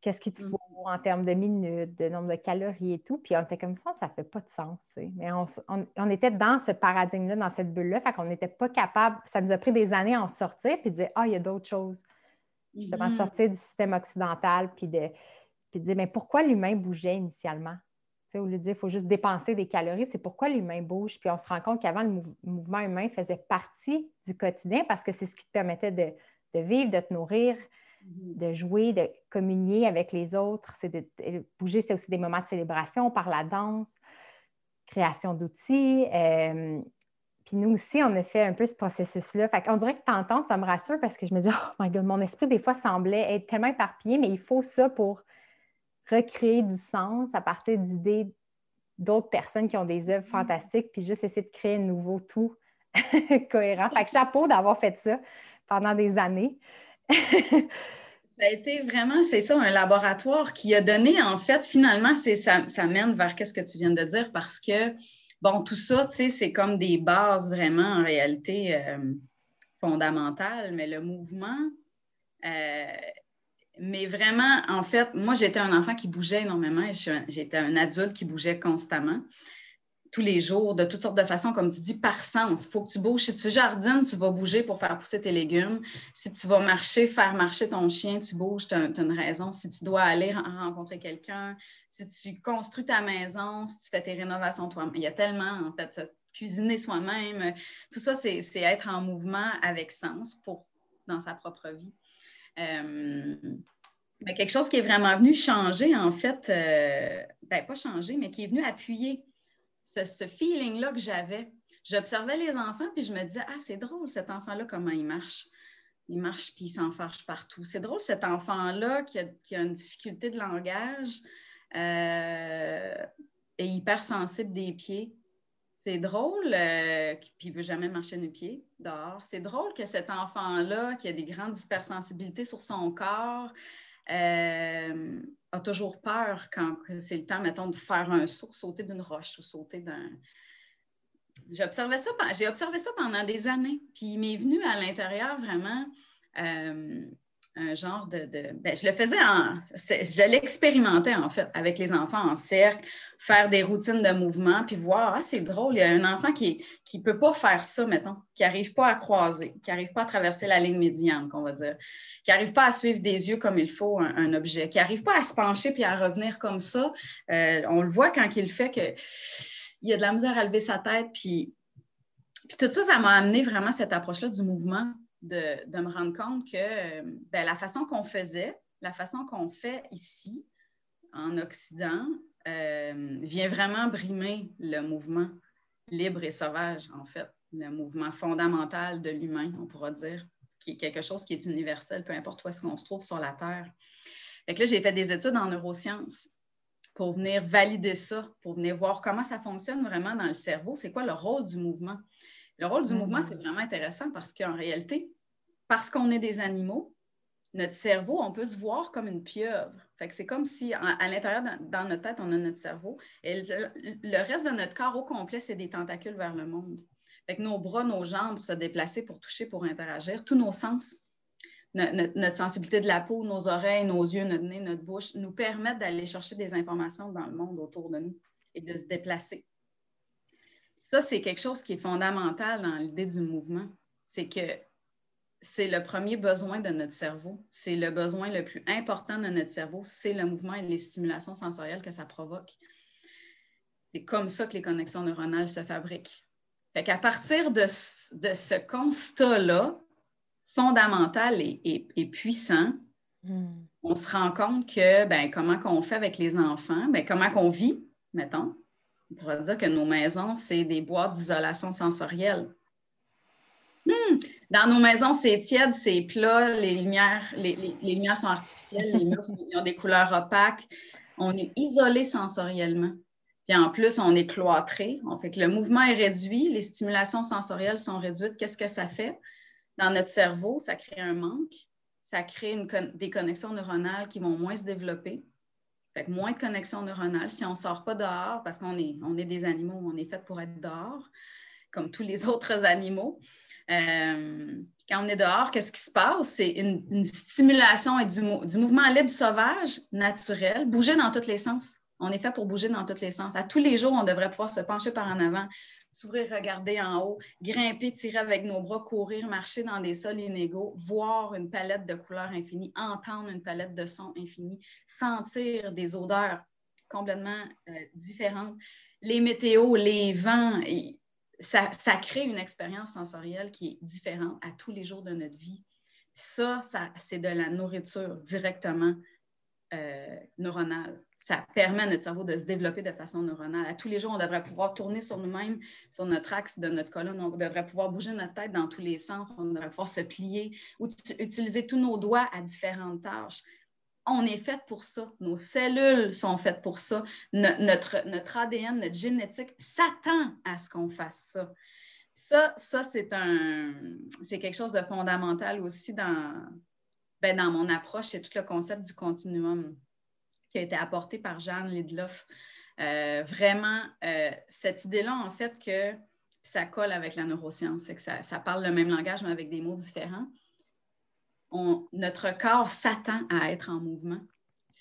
qu'est-ce qu'il te mm. faut en termes de minutes, de nombre de calories et tout. Puis on était comme ça, ça ne fait pas de sens. Mais on, était dans ce paradigme-là, dans cette bulle-là, fait qu'on n'était pas capable, ça nous a pris des années à en sortir, puis de dire, ah, il y a d'autres choses justement, de mm-hmm. sortir du système occidental, puis de, dire, mais pourquoi l'humain bougeait initialement? au lieu de dire qu'il faut juste dépenser des calories, c'est pourquoi l'humain bouge? Puis on se rend compte qu'avant, le mouvement humain faisait partie du quotidien parce que c'est ce qui te permettait de, vivre, de te nourrir, mm-hmm. de jouer, de communier avec les autres. C'est de, bouger, c'est aussi des moments de célébration par la danse, création d'outils. Euh, puis nous aussi, on a fait un peu ce processus-là. Fait qu'on dirait que t'entends, ça me rassure parce que je me dis, oh my God, mon esprit, des fois, semblait être tellement éparpillé, mais il faut ça pour recréer du sens à partir d'idées d'autres personnes qui ont des œuvres mm. fantastiques, puis juste essayer de créer un nouveau tout cohérent. Fait que chapeau d'avoir fait ça pendant des années. Ça a été vraiment, c'est ça, un laboratoire qui a donné, en fait, finalement, ça, mène vers qu'est-ce que tu viens de dire parce que Bon, tout ça, tu sais, c'est comme des bases vraiment en réalité euh, fondamentales, mais le mouvement, euh, mais vraiment, en fait, moi, j'étais un enfant qui bougeait énormément et j'étais un adulte qui bougeait constamment tous les jours, de toutes sortes de façons, comme tu dis, par sens. Il faut que tu bouges. Si tu jardines, tu vas bouger pour faire pousser tes légumes. Si tu vas marcher, faire marcher ton chien, tu bouges, tu as, une raison. Si tu dois aller rencontrer quelqu'un, si tu construis ta maison, si tu fais tes rénovations toi-même. Il y a tellement, en fait, cuisiner soi-même. Tout ça, c'est être en mouvement avec sens pour, dans sa propre vie. Euh, quelque chose qui est vraiment venu changer, en fait, euh, ben, pas changer, mais qui est venu appuyer ce, feeling-là que j'avais. J'observais les enfants, puis je me disais, ah, c'est drôle, cet enfant-là, comment il marche. Il marche, puis il s'enfarge partout. C'est drôle, cet enfant-là qui a, une difficulté de langage euh, et hypersensible des pieds. C'est drôle, euh, puis il ne veut jamais marcher nu pied dehors. C'est drôle que cet enfant-là, qui a des grandes hypersensibilités sur son corps, euh, a toujours peur quand c'est le temps, mettons, de faire un saut, sauter d'une roche ou sauter d'un. J'ai observé ça, pendant des années. Puis il m'est venu à l'intérieur vraiment euh, un genre de. ben, je le faisais en. Je l'expérimentais en fait avec les enfants en cercle, faire des routines de mouvement, puis voir, ah, c'est drôle, il y a un enfant qui ne peut pas faire ça, mettons, qui n'arrive pas à croiser, qui n'arrive pas à traverser la ligne médiane, qu'on va dire, qui n'arrive pas à suivre des yeux comme il faut un, objet, qui n'arrive pas à se pencher puis à revenir comme ça. Euh, on le voit quand il fait que il a de la misère à lever sa tête, puis, puis tout ça, ça m'a amené vraiment cette approche-là du mouvement de, me rendre compte que euh, ben, la façon qu'on faisait, la façon qu'on fait ici, en Occident, euh, vient vraiment brimer le mouvement libre et sauvage, en fait, le mouvement fondamental de l'humain, on pourra dire, qui est quelque chose qui est universel, peu importe où est-ce qu'on se trouve sur la Terre. Fait que là, j'ai fait des études en neurosciences pour venir valider ça, pour venir voir comment ça fonctionne vraiment dans le cerveau, c'est quoi le rôle du mouvement? Le rôle du mouvement, mm-hmm. c'est vraiment intéressant parce qu'en réalité, parce qu'on est des animaux, notre cerveau, on peut se voir comme une pieuvre. Fait que c'est comme si à, l'intérieur, dans, notre tête, on a notre cerveau. Et le, reste de notre corps au complet, c'est des tentacules vers le monde. Fait que nos bras, nos jambes pour se déplacer, pour toucher, pour interagir, tous nos sens, notre, sensibilité de la peau, nos oreilles, nos yeux, notre nez, notre bouche, nous permettent d'aller chercher des informations dans le monde autour de nous et de se déplacer. Ça, c'est quelque chose qui est fondamental dans l'idée du mouvement. C'est que c'est le premier besoin de notre cerveau. C'est le besoin le plus important de notre cerveau, c'est le mouvement et les stimulations sensorielles que ça provoque. C'est comme ça que les connexions neuronales se fabriquent. Fait qu'à partir de, ce constat-là, fondamental et, puissant, hmm. on se rend compte que ben, comment qu'on fait avec les enfants, ben, comment qu'on vit, mettons. On pourrait dire que nos maisons, c'est des boîtes d'isolation sensorielle. Hmm. Dans nos maisons, c'est tiède, c'est plat, les lumières, les, lumières sont artificielles, les murs ont des couleurs opaques. On est isolé sensoriellement. Puis en plus, on est cloîtré. Le mouvement est réduit, les stimulations sensorielles sont réduites. Qu'est-ce que ça fait? Dans notre cerveau, ça crée un manque, ça crée des connexions neuronales qui vont moins se développer. Fait que moins de connexions neuronales. Si on ne sort pas dehors, parce qu'on est, des animaux, on est fait pour être dehors, comme tous les autres animaux, euh, quand on est dehors, qu'est-ce qui se passe? C'est une, stimulation et du, mouvement libre sauvage, naturel, bouger dans tous les sens. On est fait pour bouger dans tous les sens. À tous les jours, on devrait pouvoir se pencher par en avant, s'ouvrir, regarder en haut, grimper, tirer avec nos bras, courir, marcher dans des sols inégaux, voir une palette de couleurs infinies, entendre une palette de sons infinis, sentir des odeurs complètement euh, différentes. Les météos, les vents, ça, crée une expérience sensorielle qui est différente à tous les jours de notre vie. Ça, c'est de la nourriture directement euh, neuronale. Ça permet à notre cerveau de se développer de façon neuronale. À tous les jours, on devrait pouvoir tourner sur nous-mêmes, sur notre axe de notre colonne. On devrait pouvoir bouger notre tête dans tous les sens. On devrait pouvoir se plier ou utiliser tous nos doigts à différentes tâches on est fait pour ça. Nos cellules sont faites pour ça. notre, ADN, notre génétique s'attend à ce qu'on fasse ça. Ça, ça c'est quelque chose de fondamental aussi dans, ben, dans mon approche, c'est tout le concept du continuum qui a été apporté par Jeanne Lidloff. Euh, vraiment, euh, cette idée-là, en fait, que ça colle avec la neuroscience, c'est que ça, ça, parle le même langage, mais avec des mots différents notre corps s'attend à être en mouvement,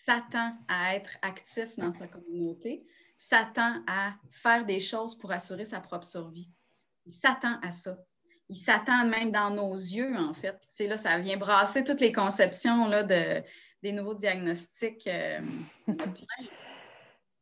s'attend à être actif dans sa communauté, s'attend à faire des choses pour assurer sa propre survie. Il s'attend à ça. Il s'attend même dans nos yeux, en fait. Là, ça vient brasser toutes les conceptions là, de, des nouveaux diagnostics. Euh,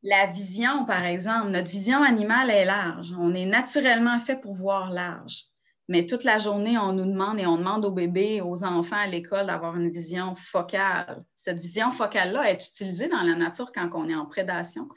la vision, par exemple, notre vision animale est large. On est naturellement fait pour voir large. Mais toute la journée, on nous demande et on demande aux bébés, aux enfants à l'école d'avoir une vision focale. Cette vision focale-là est utilisée dans la nature quand on est en prédation,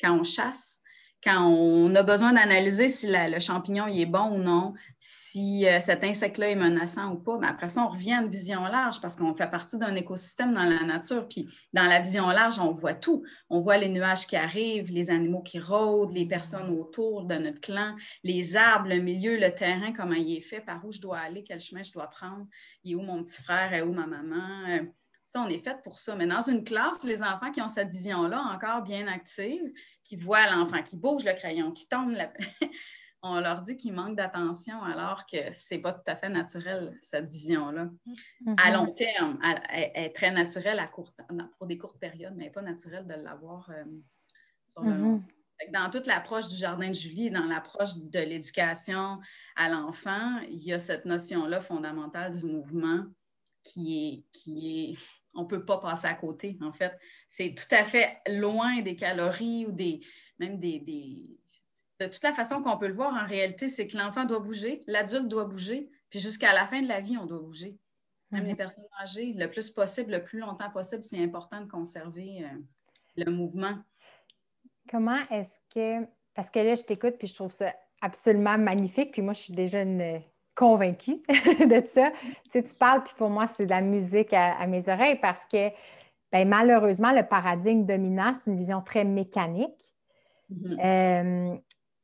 quand on chasse, quand on a besoin d'analyser si le champignon est bon ou non, si euh, cet insecte-là est menaçant ou pas, mais après ça, on revient à une vision large parce qu'on fait partie d'un écosystème dans la nature. Puis dans la vision large, on voit tout. On voit les nuages qui arrivent, les animaux qui rôdent, les personnes autour de notre clan, les arbres, le milieu, le terrain, comment il est fait, par où je dois aller, quel chemin je dois prendre, il est où mon petit frère, est où ma maman. Ça, on est fait pour ça. Mais dans une classe, les enfants qui ont cette vision-là encore bien active, qui voient l'enfant qui bouge le crayon, qui tombe, on leur dit qu'ils manquent d'attention alors que ce n'est pas tout à fait naturel, cette vision-là. Mm-hmm. À long terme, elle, est très naturelle à court, pour des courtes périodes, mais pas naturel de l'avoir euh, sur le long. Mm-hmm. Dans toute l'approche du jardin de Julie, dans l'approche de l'éducation à l'enfant, il y a cette notion-là fondamentale du mouvement qui est, qui est on ne peut pas passer à côté, en fait. C'est tout à fait loin des calories ou des, même des, De toute la façon qu'on peut le voir, en réalité, c'est que l'enfant doit bouger, l'adulte doit bouger, puis jusqu'à la fin de la vie, on doit bouger. Même les mhm. personnes âgées, le plus possible, le plus longtemps possible, c'est important de conserver euh, le mouvement. Comment est-ce que. Parce que là, je t'écoute, puis je trouve ça absolument magnifique, puis moi, je suis déjà une convaincue de ça. Tu, tu parles, puis pour moi, c'est de la musique à, mes oreilles parce que ben, malheureusement, le paradigme dominant, c'est une vision très mécanique. Mm-hmm. Euh,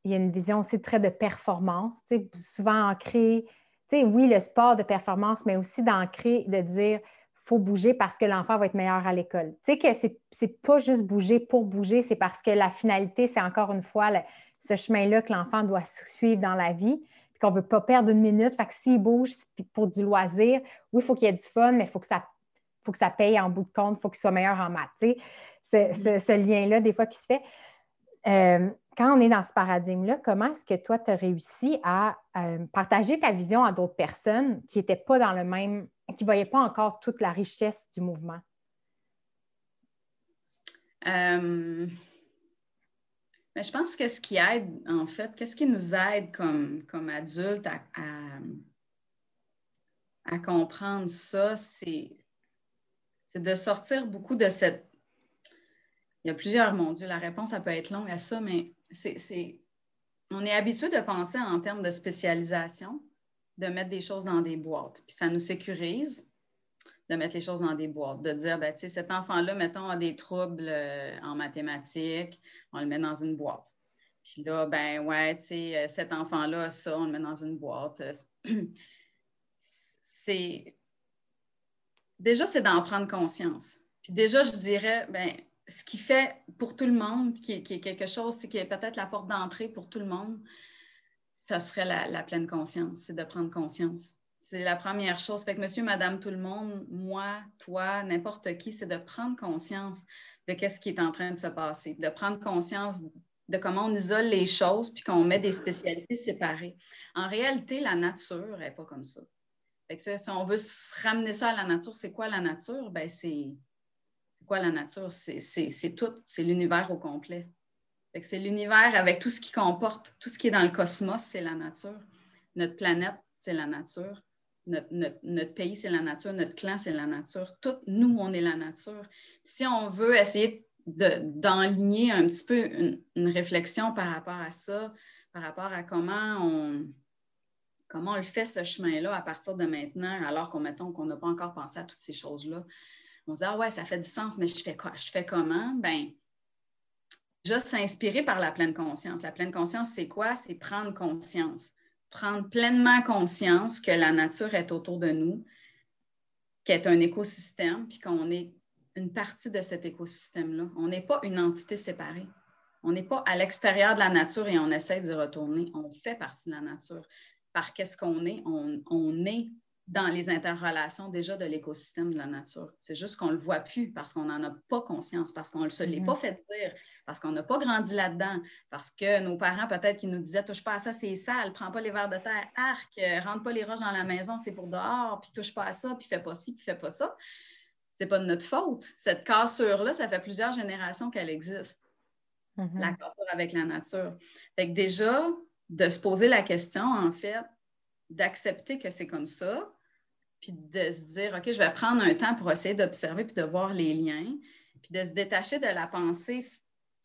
il y a une vision aussi très de performance, tu sais, souvent ancrée, tu sais, oui, le sport de performance, mais aussi d'ancrer, de dire faut bouger parce que l'enfant va être meilleur à l'école. Tu sais que c'est, pas juste bouger pour bouger, c'est parce que la finalité, c'est encore une fois ce chemin-là que l'enfant doit suivre dans la vie, puis qu'on ne veut pas perdre une minute. Fait que s'il bouge pour du loisir, oui, il faut qu'il y ait du fun, mais il faut que ça faut que ça paye en bout de compte, il faut qu'il soit meilleur en maths. Tu sais, ce, lien-là, des fois, qui se fait. Euh, quand on est dans ce paradigme-là, comment est-ce que toi, tu as réussi à euh, partager ta vision à d'autres personnes qui n'étaient pas dans le même, qui ne voyaient pas encore toute la richesse du mouvement? Euh, ben, je pense que ce qui aide, en fait, qu'est-ce qui nous aide comme, comme adultes à, à comprendre ça, c'est de sortir beaucoup de cette il y a plusieurs, mon Dieu, la réponse, ça peut être longue à ça, mais c'est, on est habitué de penser en termes de spécialisation, de mettre des choses dans des boîtes. Puis ça nous sécurise de mettre les choses dans des boîtes, de dire, ben, tu sais, cet enfant-là, mettons, a des troubles euh, en mathématiques, on le met dans une boîte. Puis là, ben ouais, tu sais, euh, cet enfant-là ça, on le met dans une boîte. C'est déjà, c'est d'en prendre conscience. Puis déjà, je dirais, ben ce qui fait pour tout le monde, qui est, quelque chose qui est peut-être la porte d'entrée pour tout le monde, ça serait la, pleine conscience, c'est de prendre conscience. C'est la première chose. Fait que monsieur, madame, tout le monde, moi, toi, n'importe qui, c'est de prendre conscience de ce qui est en train de se passer, de prendre conscience de comment on isole les choses puis qu'on met des spécialités séparées. En réalité, la nature n'est pas comme ça. Fait que si on veut ramener ça à la nature, c'est quoi la nature? Ben, c'est quoi la nature? C'est tout, c'est l'univers au complet. C'est l'univers avec tout ce qui comporte, tout ce qui est dans le cosmos, c'est la nature. Notre planète, c'est la nature. Notre, pays, c'est la nature. Notre clan, c'est la nature. Tout, nous, on est la nature. Si on veut essayer d'enligner un petit peu une, une, réflexion par rapport à ça, par rapport à comment on, comment on fait ce chemin-là à partir de maintenant, alors qu'on mettons qu'on n'a pas encore pensé à toutes ces choses-là, on se dit, ah ouais, ça fait du sens, mais je fais quoi? Je fais comment? Ben, juste s'inspirer par la pleine conscience. La pleine conscience, c'est quoi? C'est prendre conscience. Prendre pleinement conscience que la nature est autour de nous, qu'elle est un écosystème, puis qu'on est une partie de cet écosystème-là. On n'est pas une entité séparée. On n'est pas à l'extérieur de la nature et on essaie d'y retourner. On fait partie de la nature. Par qu'est-ce qu'on est? On, on est dans les interrelations déjà de l'écosystème de la nature. C'est juste qu'on ne le voit plus parce qu'on n'en a pas conscience, parce qu'on ne se l'est pas mm-hmm. fait dire, parce qu'on n'a pas grandi là-dedans, parce que nos parents, peut-être, qui nous disaient touche pas à ça, c'est sale, prends pas les verres de terre, arc, euh, rentre pas les roches dans la maison, c'est pour dehors, puis touche pas à ça, puis fais pas ci, puis fais pas ça. C'est pas de notre faute. Cette cassure-là, ça fait plusieurs générations qu'elle existe. Mm-hmm. La cassure avec la nature. Fait que déjà, de se poser la question, en fait, d'accepter que c'est comme ça, puis de se dire, OK, je vais prendre un temps pour essayer d'observer puis de voir les liens, puis de se détacher de la pensée,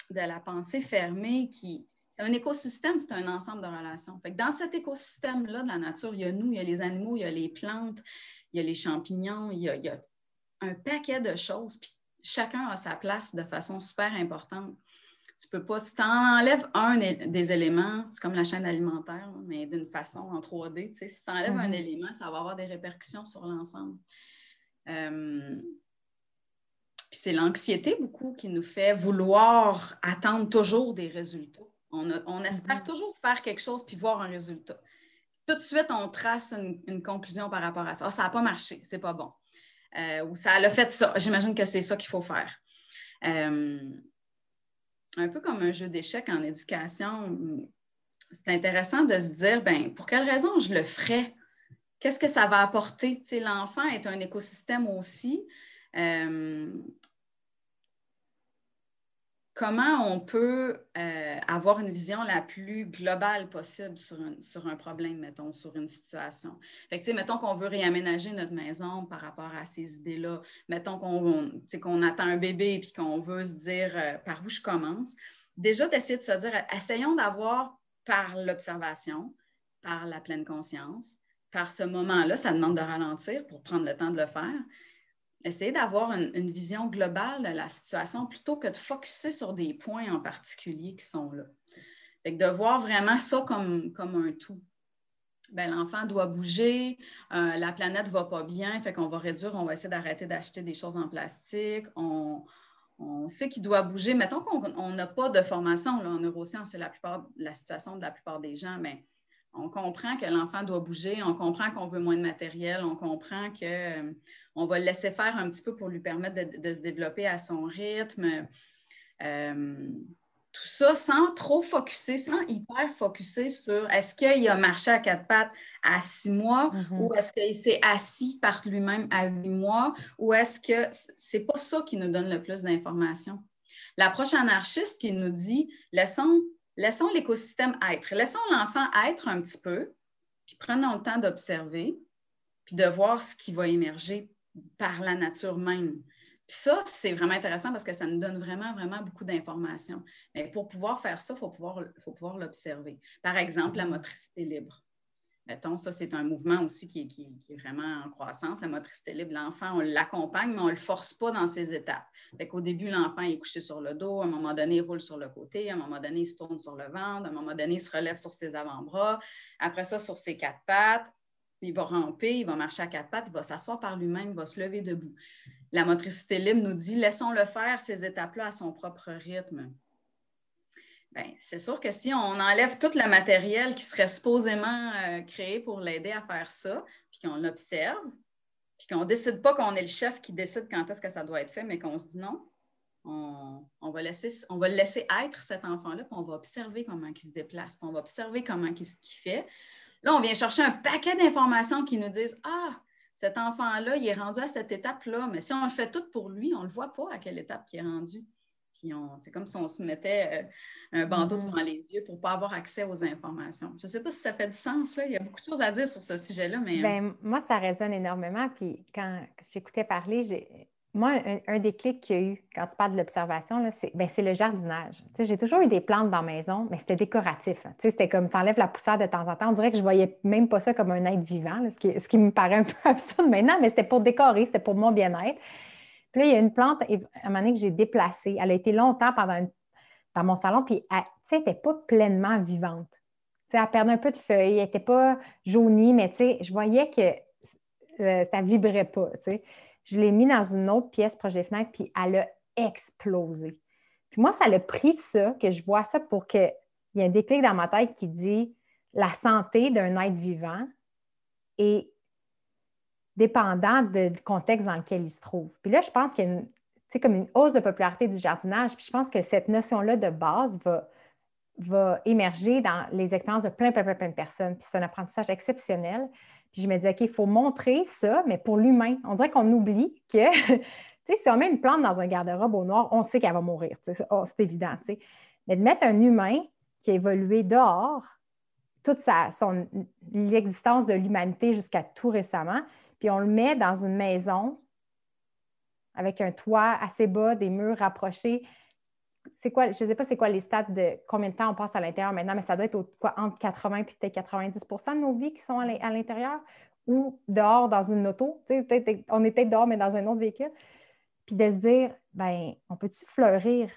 de la pensée fermée qui. C'est un écosystème, c'est un ensemble de relations. Dans cet écosystème-là de la nature, il y a nous, il y a les animaux, il y a les plantes, il y a les champignons, il y a un paquet de choses, puis chacun a sa place de façon super importante tu peux pas, si tu enlèves un des éléments, c'est comme la chaîne alimentaire, mais d'une façon en 3D, si tu enlèves un mm-hmm. élément, ça va avoir des répercussions sur l'ensemble. Euh, puis c'est l'anxiété beaucoup qui nous fait vouloir attendre toujours des résultats. On, espère mm-hmm. toujours faire quelque chose puis voir un résultat. Tout de suite, on trace une, conclusion par rapport à ça. Ah, ça n'a pas marché, c'est pas bon. Euh, ou ça a fait ça. J'imagine que c'est ça qu'il faut faire. Euh, un peu comme un jeu d'échecs en éducation, c'est intéressant de se dire, ben, pour quelle raison je le ferais? Qu'est-ce que ça va apporter? L'enfant est un écosystème aussi. Euh, comment on peut euh, avoir une vision la plus globale possible sur un, problème, mettons, sur une situation? Fait que, mettons qu'on veut réaménager notre maison par rapport à ces idées-là. Mettons qu'on qu'on attend un bébé et qu'on veut se dire euh, par où je commence. Déjà, d'essayer de se dire, essayons d'avoir par l'observation, par la pleine conscience, par ce moment-là, ça demande de ralentir pour prendre le temps de le faire essayer d'avoir une, vision globale de la situation plutôt que de focuser sur des points en particulier qui sont là. de voir vraiment ça comme, un tout. ben, l'enfant doit bouger, euh, la planète ne va pas bien, fait qu'on va réduire, on va essayer d'arrêter d'acheter des choses en plastique, on, sait qu'il doit bouger. Mettons qu'on n'a pas de formation en neurosciences, c'est la plupart la situation de la plupart des gens, mais on comprend que l'enfant doit bouger, on comprend qu'on veut moins de matériel, on comprend qu'on euh, va le laisser faire un petit peu pour lui permettre de, se développer à son rythme. Euh, tout ça sans trop focuser, sans hyper focuser sur est-ce qu'il a marché à quatre pattes à six mois mm-hmm. ou est-ce qu'il s'est assis par lui-même à huit mois ou est-ce que c'est pas ça qui nous donne le plus d'informations. L'approche anarchiste qui nous dit laissons, laissons l'écosystème être, laissons l'enfant être un petit peu, puis prenons le temps d'observer, puis de voir ce qui va émerger par la nature même. Puis ça, c'est vraiment intéressant parce que ça nous donne vraiment, vraiment beaucoup d'informations. Mais pour pouvoir faire ça, il faut pouvoir, faut pouvoir l'observer. Par exemple, la motricité libre. Mettons, ça, c'est un mouvement aussi qui, est vraiment en croissance. La motricité libre, l'enfant, on l'accompagne, mais on ne le force pas dans ses étapes. Qu'au début, l'enfant est couché sur le dos, à un moment donné, il roule sur le côté, à un moment donné, il se tourne sur le ventre, à un moment donné, il se relève sur ses avant-bras, après ça, sur ses quatre pattes, il va ramper, il va marcher à quatre pattes, il va s'asseoir par lui-même, il va se lever debout. La motricité libre nous dit laissons-le faire ces étapes-là à son propre rythme. Bien, c'est sûr que si on enlève tout le matériel qui serait supposément euh, créé pour l'aider à faire ça, puis qu'on l'observe, puis qu'on ne décide pas qu'on est le chef qui décide quand est-ce que ça doit être fait, mais qu'on se dit non, on, va laisser, on va le laisser être cet enfant-là, puis on va observer comment il se déplace, puis on va observer comment il fait. Là, on vient chercher un paquet d'informations qui nous disent Ah, cet enfant-là, il est rendu à cette étape-là, mais si on le fait tout pour lui, on ne le voit pas à quelle étape il est rendu. Puis c'est comme si on se mettait euh, un bandeau mm-hmm. devant les yeux pour ne pas avoir accès aux informations. Je ne sais pas si ça fait du sens, là. il y a beaucoup de choses à dire sur ce sujet-là, mais... Euh, ben, moi, ça résonne énormément. Puis quand j'écoutais parler, j'ai moi, un, des clics qu'il y a eu quand tu parles de l'observation, ben, c'est le jardinage. j'ai toujours eu des plantes dans la maison, mais c'était décoratif. C'était comme tu enlèves la poussière de temps en temps. On dirait que je ne voyais même pas ça comme un être vivant, ce, qui, me paraît un peu absurde maintenant, mais c'était pour décorer, c'était pour mon bien-être. Puis là, il y a une plante, à un moment donné, que j'ai déplacée. Elle a été longtemps pendant dans mon salon, puis elle n'était pas pleinement vivante. elle perdait un peu de feuilles, elle n'était pas jaunie, mais je voyais que euh, ça ne vibrait pas. Je l'ai mis dans une autre pièce proche des fenêtres, puis elle a explosé. Puis moi, ça a pris ça, que je vois ça pour qu'il y ait un déclic dans ma tête qui dit la santé d'un être vivant est dépendant du contexte dans lequel il se trouve. Puis là, je pense qu'il y a une, comme une hausse de popularité du jardinage. Puis je pense que cette notion-là de base va, va émerger dans les expériences de plein, plein, plein, plein de personnes. Puis c'est un apprentissage exceptionnel. Puis je me disais, OK, il faut montrer ça, mais pour l'humain. On dirait qu'on oublie que, tu sais, si on met une plante dans un garde-robe au noir, on sait qu'elle va mourir. Oh, c'est évident, tu sais. Mais de mettre un humain qui a évolué dehors, toute l'existence de l'humanité jusqu'à tout récemment, puis on le met dans une maison avec un toit assez bas, des murs rapprochés, c'est quoi, je ne sais pas c'est quoi les stats de combien de temps on passe à l'intérieur maintenant, mais ça doit être quoi, entre 80 et peut-être 90% de nos vies qui sont à l'intérieur ou dehors dans une auto. on est peut-être dehors, mais dans un autre véhicule. Puis de se dire, ben, on peut-tu fleurir?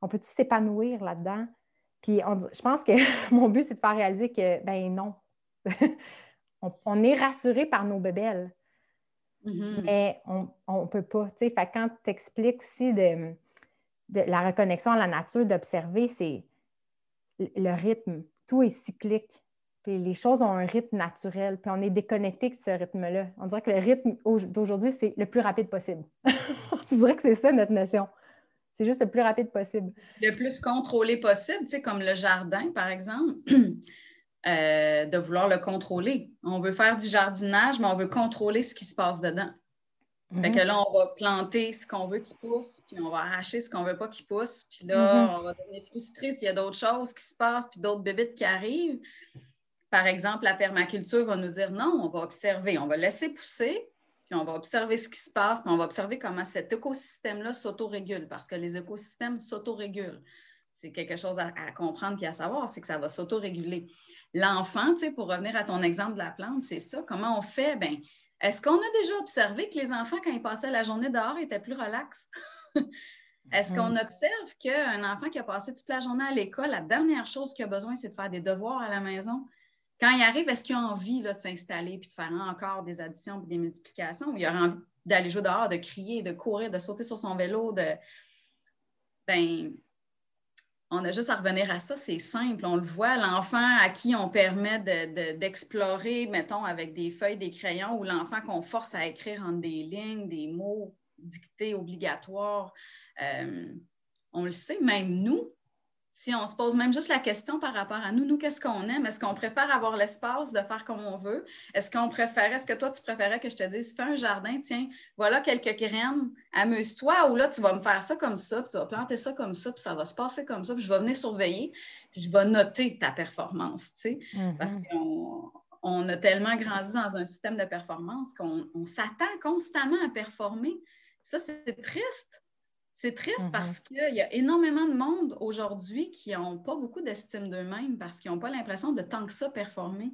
On peut-tu s'épanouir là-dedans? Puis je pense que mon but, c'est de faire réaliser que, ben non. on, est rassuré par nos bébelles, mm-hmm. mais on ne peut pas. Fait, quand tu expliques aussi de de la reconnexion à la nature, d'observer, c'est le rythme. Tout est cyclique. Puis les choses ont un rythme naturel. Puis on est déconnecté de ce rythme-là. On dirait que le rythme d'aujourd'hui, c'est le plus rapide possible. on dirait que c'est ça notre notion. C'est juste le plus rapide possible. Le plus contrôlé possible, tu sais, comme le jardin, par exemple. Euh, de vouloir le contrôler. On veut faire du jardinage, mais on veut contrôler ce qui se passe dedans. Fait que là, on va planter ce qu'on veut qu'il pousse, puis on va arracher ce qu'on veut pas qu'il pousse. Puis là, mhm. on va devenir frustré s'il y a d'autres choses qui se passent, puis d'autres bébites qui arrivent. Par exemple, la permaculture va nous dire non, on va observer, on va laisser pousser, puis on va observer ce qui se passe, puis on va observer comment cet écosystème-là s'autorégule, parce que les écosystèmes s'autorégulent. C'est quelque chose à, comprendre et à savoir, c'est que ça va s'autoréguler. L'enfant, tu sais, pour revenir à ton exemple de la plante, c'est ça. Comment on fait? Ben, est-ce qu'on a déjà observé que les enfants, quand ils passaient la journée dehors, étaient plus relax? Est-ce qu'on mm. observe qu'un enfant qui a passé toute la journée à l'école, la dernière chose qu'il a besoin, c'est de faire des devoirs à la maison? quand il arrive, est-ce qu'il a envie de s'installer puis de faire encore des additions puis des multiplications? Ou il a envie d'aller jouer dehors, de crier, de courir, de sauter sur son vélo, de. Ben, on a juste à revenir à ça, c'est simple. On le voit, l'enfant à qui on permet d'explorer, mettons, avec des feuilles, des crayons, ou l'enfant qu'on force à écrire en des lignes, des mots dictés obligatoires. Euh, on le sait, même nous, si on se pose même juste la question par rapport à nous, nous, qu'est-ce qu'on aime? Est-ce qu'on préfère avoir l'espace de faire comme on veut? Est-ce qu'on préfère, est-ce que toi, tu préférais que je te dise, fais un jardin, tiens, voilà quelques graines, amuse-toi, ou là, tu vas me faire ça comme ça, puis tu vas planter ça comme ça, puis ça va se passer comme ça, puis je vais venir surveiller, puis je vais noter ta performance, tu sais, parce mm-hmm. qu'on a tellement grandi dans un système de performance qu'on s'attend constamment à performer. Ça, c'est triste. C'est triste mm-hmm. parce qu'il y a énormément de monde aujourd'hui qui n'ont pas beaucoup d'estime d'eux-mêmes parce qu'ils n'ont pas l'impression de tant que ça performer.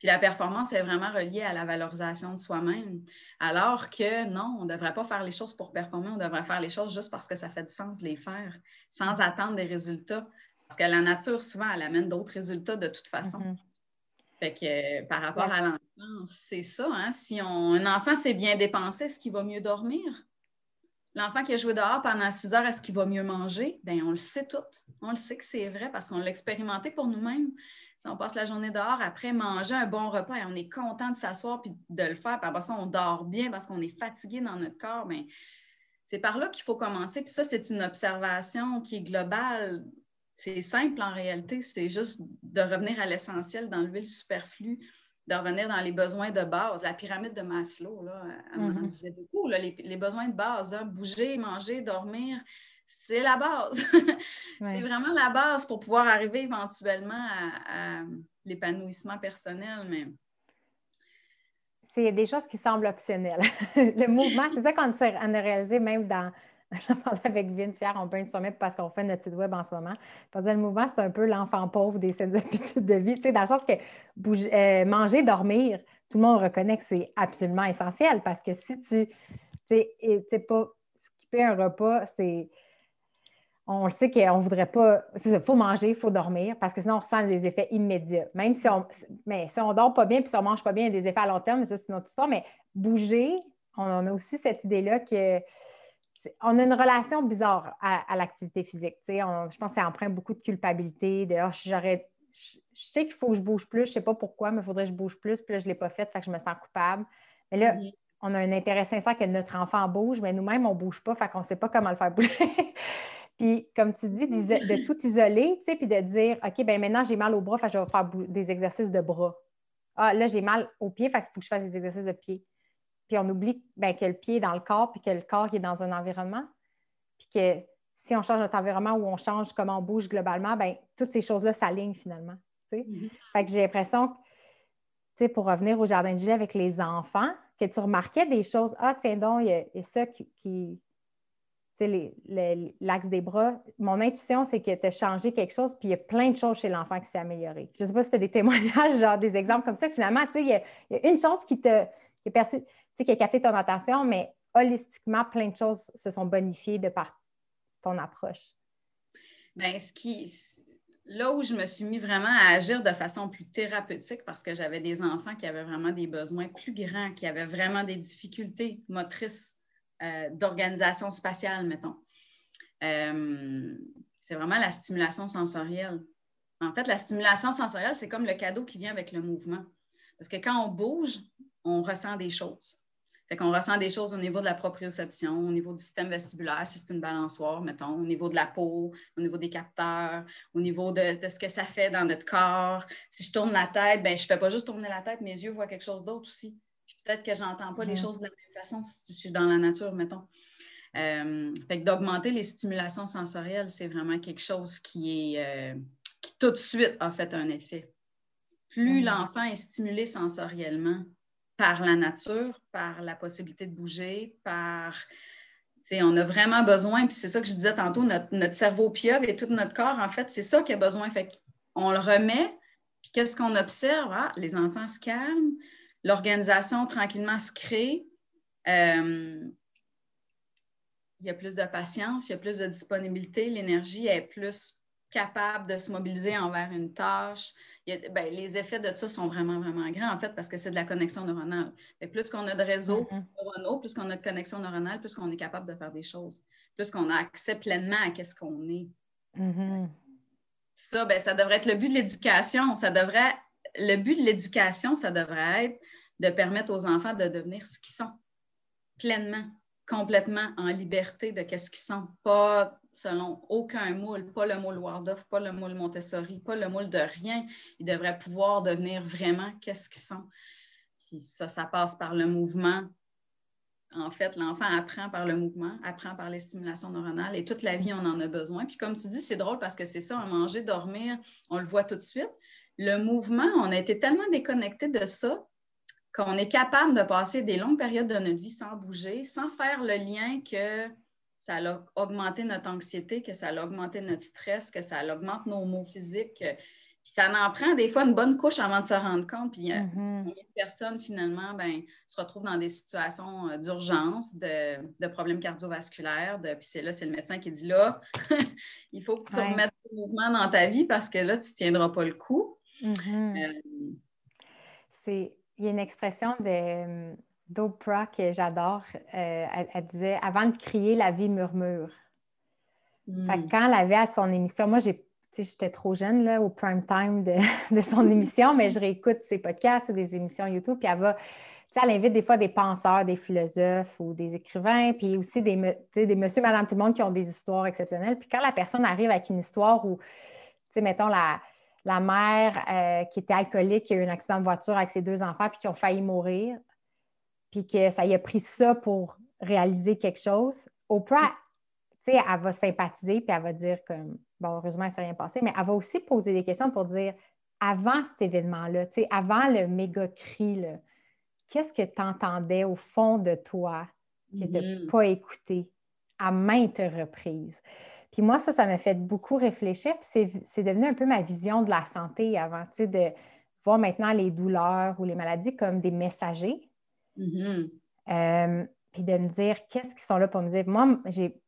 Puis la performance est vraiment reliée à la valorisation de soi-même. Alors que non, on ne devrait pas faire les choses pour performer, on devrait faire les choses juste parce que ça fait du sens de les faire, sans mm-hmm. attendre des résultats. Parce que la nature, souvent, elle amène d'autres résultats de toute façon. Fait que par rapport à l'enfance, c'est ça. Hein? Si un enfant s'est bien dépensé, est-ce qu'il va mieux dormir? L'enfant qui a joué dehors pendant six heures, est-ce qu'il va mieux manger? Bien, on le sait tout. On le sait que c'est vrai parce qu'on l'a expérimenté pour nous-mêmes. Si on passe la journée dehors, après manger un bon repas et on est content de s'asseoir puis de le faire, puis après ça, on dort bien parce qu'on est fatigué dans notre corps, bien, c'est par là qu'il faut commencer. Puis ça, c'est une observation qui est globale. C'est simple en réalité, c'est juste de revenir à l'essentiel, d'enlever le superflu, de revenir dans les besoins de base. La pyramide de Maslow, là, elle mm disait beaucoup. les, besoins de base, hein. bouger, manger, dormir, c'est la base. c'est vraiment la base pour pouvoir arriver éventuellement à, l'épanouissement personnel. Mais c'est des choses qui semblent optionnelles. le mouvement, c'est ça qu'on a réalisé même dans, J'en parlais avec Vince hier, on peut sommet parce qu'on fait notre site web en ce moment. le mouvement, c'est un peu l'enfant pauvre des saines habitudes de vie, dans le sens que euh, manger, dormir, tout le monde reconnaît que c'est absolument essentiel parce que si tu sais pas skipper un repas, c'est. On le sait qu'on ne voudrait pas. Il faut manger, il faut dormir, parce que sinon, on ressent des effets immédiats. Même si on mais si on dort pas bien puis si on mange pas bien, il y a des effets à long terme, mais ça, c'est une autre histoire. Mais bouger, on a aussi cette idée-là que on a une relation bizarre à, l'activité physique. je pense que ça emprunte beaucoup de culpabilité. D'ailleurs, je, sais qu'il faut que je bouge plus, je ne sais pas pourquoi, mais il faudrait que je bouge plus. Puis là, je ne l'ai pas fait, fait que je me sens coupable. Mais là, on a un intérêt sincère que notre enfant bouge, mais nous-mêmes, on ne bouge pas, fait qu'on ne sait pas comment le faire bouger. puis, comme tu dis, de tout isoler, puis de dire, OK, ben maintenant, j'ai mal au bras, fait que je vais faire des exercices de bras. Ah, là, j'ai mal au pied, fait qu'il faut que je fasse des exercices de pied puis on oublie ben, que le pied est dans le corps, puis que le corps est dans un environnement, puis que si on change notre environnement ou on change comment on bouge globalement, ben, toutes ces choses-là s'alignent finalement. Mm-hmm. Fait que j'ai l'impression que, pour revenir au jardin de gilet avec les enfants, que tu remarquais des choses, ah tiens donc, il y a, ça qui, qui l'axe des bras. Mon intuition, c'est que tu as changé quelque chose, puis il y a plein de choses chez l'enfant qui s'est amélioré. Je ne sais pas si tu as des témoignages, genre des exemples comme ça. Finalement, il y, a une chose qui te qui est perçue qui a capté ton attention, mais holistiquement, plein de choses se sont bonifiées de par ton approche. Bien, ce qui, là où je me suis mis vraiment à agir de façon plus thérapeutique parce que j'avais des enfants qui avaient vraiment des besoins plus grands, qui avaient vraiment des difficultés motrices euh, d'organisation spatiale, mettons. Euh, c'est vraiment la stimulation sensorielle. En fait, la stimulation sensorielle, c'est comme le cadeau qui vient avec le mouvement. Parce que quand on bouge, on ressent des choses. Fait qu'on ressent des choses au niveau de la proprioception, au niveau du système vestibulaire, si c'est une balançoire, mettons, au niveau de la peau, au niveau des capteurs, au niveau de, ce que ça fait dans notre corps. Si je tourne la tête, ben, je ne fais pas juste tourner la tête, mes yeux voient quelque chose d'autre aussi. peut-être que je n'entends pas les choses de la même façon si je suis dans la nature, mettons. Euh, fait que d'augmenter les stimulations sensorielles, c'est vraiment quelque chose qui est euh, qui tout de suite a fait un effet. Plus l'enfant est stimulé sensoriellement, par la nature, par la possibilité de bouger, par. On a vraiment besoin, puis c'est ça que je disais tantôt, notre, cerveau pieuvre et tout notre corps, en fait, c'est ça qu'il a besoin. Fait on le remet, puis qu'est-ce qu'on observe? Ah, les enfants se calment, l'organisation tranquillement se crée. Euh, il y a plus de patience, il y a plus de disponibilité, l'énergie est plus capable de se mobiliser envers une tâche. Ben, les effets de ça sont vraiment, vraiment grands, en fait, parce que c'est de la connexion neuronale. plus qu'on a de réseaux mm-hmm. neuronaux, plus qu'on a de connexion neuronale, plus qu'on est capable de faire des choses, plus qu'on a accès pleinement à ce qu'on est. Mm-hmm. Ça, ben, ça devrait être le but de l'éducation. Ça devrait, le but de l'éducation, ça devrait être de permettre aux enfants de devenir ce qu'ils sont pleinement, complètement en liberté de ce qu'ils sont, pas selon aucun moule, pas le moule Waldorf, pas le moule Montessori, pas le moule de rien. Ils devraient pouvoir devenir vraiment qu'est-ce qu'ils sont. Puis ça, ça passe par le mouvement. En fait, l'enfant apprend par le mouvement, apprend par les stimulations neuronales et toute la vie, on en a besoin. Puis comme tu dis, c'est drôle parce que c'est ça, manger, dormir, on le voit tout de suite. Le mouvement, on a été tellement déconnecté de ça qu'on est capable de passer des longues périodes de notre vie sans bouger, sans faire le lien que ça a augmenté notre anxiété, que ça a augmenté notre stress, que ça augmente nos maux physiques. Puis ça en prend des fois une bonne couche avant de se rendre compte. Puis combien de personnes, finalement, ben, se retrouvent dans des situations euh, d'urgence, de, problèmes cardiovasculaires. De, puis c'est là, c'est le médecin qui dit là, il faut que tu remettes le mouvement dans ta vie parce que là, tu ne tiendras pas le coup. Mm-hmm. Euh, c'est, il y a une expression de d'Oprah que j'adore. Euh, elle, disait Avant de crier, la vie murmure. Hmm. quand elle avait à son émission, moi, j'étais trop jeune là, au prime time de, son émission, mais je réécoute ses podcasts ou des émissions YouTube, puis elle va. Elle invite des fois des penseurs, des philosophes ou des écrivains, puis aussi des, des monsieur, madame, tout le monde qui ont des histoires exceptionnelles. Puis quand la personne arrive avec une histoire où, mettons, la, la mère euh, qui était alcoolique, qui a eu un accident de voiture avec ses deux enfants, puis qui ont failli mourir, puis que ça y a pris ça pour réaliser quelque chose, Oprah, tu sais, elle va sympathiser, puis elle va dire que, bon, heureusement, il ne s'est rien passé, mais elle va aussi poser des questions pour dire, avant cet événement-là, tu sais, avant le méga cri, qu'est-ce que tu entendais au fond de toi que tu n'as mm-hmm. pas écouté à maintes reprises? Puis moi, ça, ça m'a fait beaucoup réfléchir, puis c'est devenu un peu ma vision de la santé avant, tu sais, de voir maintenant les douleurs ou les maladies comme des messagers Mm-hmm. Euh, puis de me dire qu'est-ce qu'ils sont là pour me dire? Moi, j'ai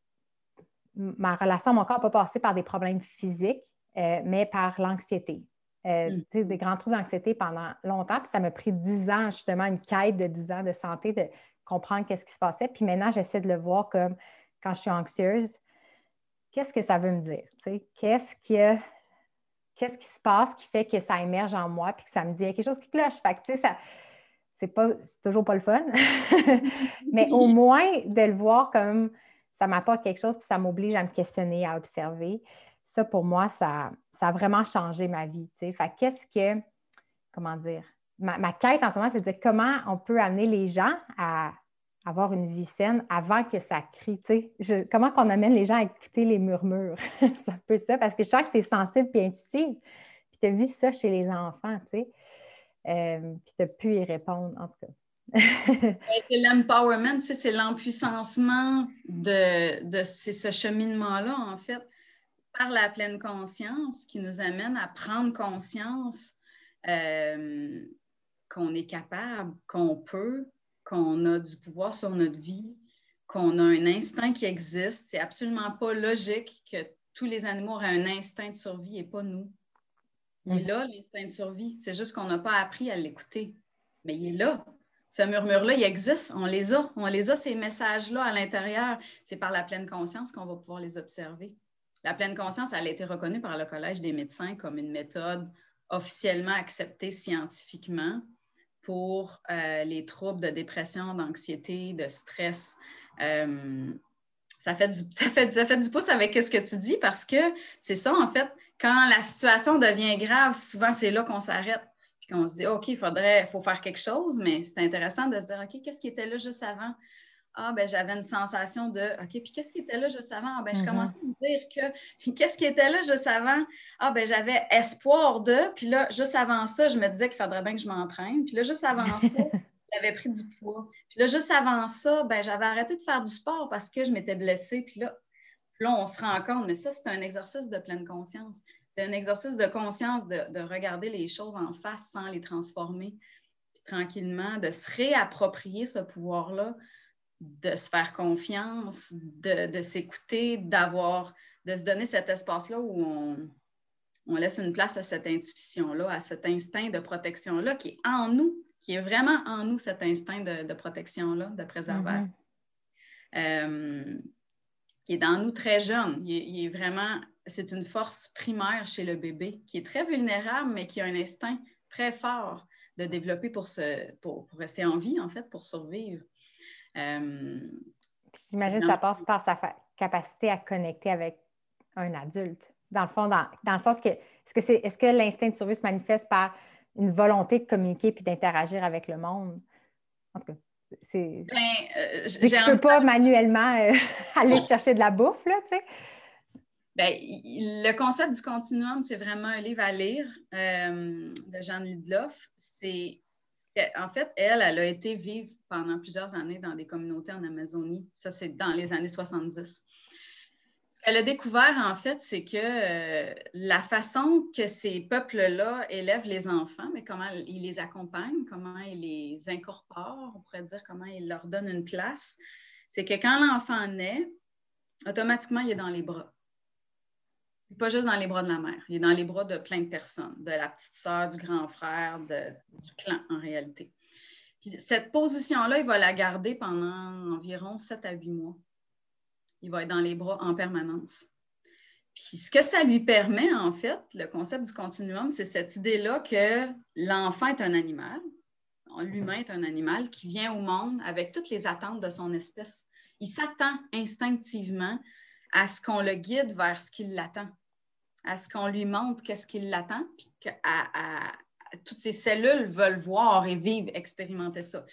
ma relation, mon corps n'a pas passé par des problèmes physiques, euh, mais par l'anxiété. Euh, mm. Des grands troubles d'anxiété pendant longtemps. Puis ça m'a pris dix ans, justement, une quête de dix ans de santé, de comprendre qu'est-ce qui se passait. Puis maintenant, j'essaie de le voir comme quand je suis anxieuse, qu'est-ce que ça veut me dire? Qu'est-ce qui, qu'est-ce qui se passe qui fait que ça émerge en moi puis que ça me dit quelque chose qui cloche? Fait que, ça, c'est pas toujours pas le fun, mais au moins de le voir comme ça m'apporte quelque chose, puis ça m'oblige à me questionner, à observer. Ça, pour moi, ça, ça a vraiment changé ma vie. Fait qu'est-ce que, comment dire, ma, quête en ce moment, c'est de dire comment on peut amener les gens à avoir une vie saine avant que ça crie. Comment qu'on amène les gens à écouter les murmures? c'est un peu ça, parce que je sens que tu es sensible et intuitive, puis tu as vu ça chez les enfants, tu sais. Euh, puis tu as pu y répondre, en tout cas. Ben, c'est l'empowerment, c'est l'empuissancement de, de ce cheminement-là, en fait, par la pleine conscience qui nous amène à prendre conscience euh, qu'on est capable, qu'on peut, qu'on a du pouvoir sur notre vie, qu'on a un instinct qui existe. C'est absolument pas logique que tous les animaux auraient un instinct de survie et pas nous. Il est mm. là, l'instinct de survie. C'est juste qu'on n'a pas appris à l'écouter. Mais il est là. Ce murmure-là, il existe. On les a. On les a, ces messages-là à l'intérieur. C'est par la pleine conscience qu'on va pouvoir les observer. La pleine conscience, elle a été reconnue par le Collège des médecins comme une méthode officiellement acceptée scientifiquement pour euh, les troubles de dépression, d'anxiété, de stress. Euh, ça, fait du, ça, fait, ça fait du pouce avec ce que tu dis parce que c'est ça, en fait, quand la situation devient grave, souvent c'est là qu'on s'arrête. Puis qu'on se dit, OK, il faudrait, faut faire quelque chose, mais c'est intéressant de se dire, OK, qu'est-ce qui était là juste avant? Ah, ben j'avais une sensation de OK, puis qu'est-ce qui était là juste avant? Ah, ben, je mm-hmm. commençais à me dire que qu'est-ce qui était là juste avant? Ah, ben j'avais espoir de, puis là, juste avant ça, je me disais qu'il faudrait bien que je m'entraîne. Puis là, juste avant ça, j'avais pris du poids. Puis là, juste avant ça, ben j'avais arrêté de faire du sport parce que je m'étais blessée. Puis là, là, on se rend compte, mais ça, c'est un exercice de pleine conscience. C'est un exercice de conscience de, regarder les choses en face sans les transformer, puis tranquillement, de se réapproprier ce pouvoir-là, de se faire confiance, de, s'écouter, d'avoir de se donner cet espace-là où on, laisse une place à cette intuition-là, à cet instinct de protection-là qui est en nous, qui est vraiment en nous, cet instinct de, protection-là, de préservation. Mm-hmm. Euh, qui est dans nous très jeune. Il est, vraiment, c'est une force primaire chez le bébé qui est très vulnérable, mais qui a un instinct très fort de développer pour, se, pour, rester en vie, en fait, pour survivre. Euh, J'imagine que ça passe par sa capacité à connecter avec un adulte. Dans le fond, dans, dans le sens que, est-ce que, l'instinct de survie se manifeste par une volonté de communiquer puis d'interagir avec le monde? En tout cas, c'est. Ben, euh, je ne peux pas manuellement euh, aller chercher de la bouffe, là, tu sais. Ben, le concept du continuum, c'est vraiment un livre à lire euh, de Jeanne Ludloff. C'est en fait, elle, elle a été vivre pendant plusieurs années dans des communautés en Amazonie. Ça, c'est dans les années 70. Ce qu'elle a découvert, en fait, c'est que euh, la façon que ces peuples-là élèvent les enfants, mais comment ils les accompagnent, comment ils les incorporent, on pourrait dire comment ils leur donnent une place, c'est que quand l'enfant naît, automatiquement, il est dans les bras. Pas juste dans les bras de la mère, il est dans les bras de plein de personnes, de la petite sœur, du grand frère, du clan en réalité. Puis cette position-là, il va la garder pendant environ 7 à 8 mois. Il va être dans les bras en permanence. Puis ce que ça lui permet, en fait, le concept du continuum, c'est cette idée-là que l'enfant est un animal, l'humain est un animal qui vient au monde avec toutes les attentes de son espèce. Il s'attend instinctivement à ce qu'on le guide vers ce qui l'attend à ce qu'on lui montre qu'est-ce qui l'attend, puis que toutes ces cellules veulent voir et vivre, expérimenter ça.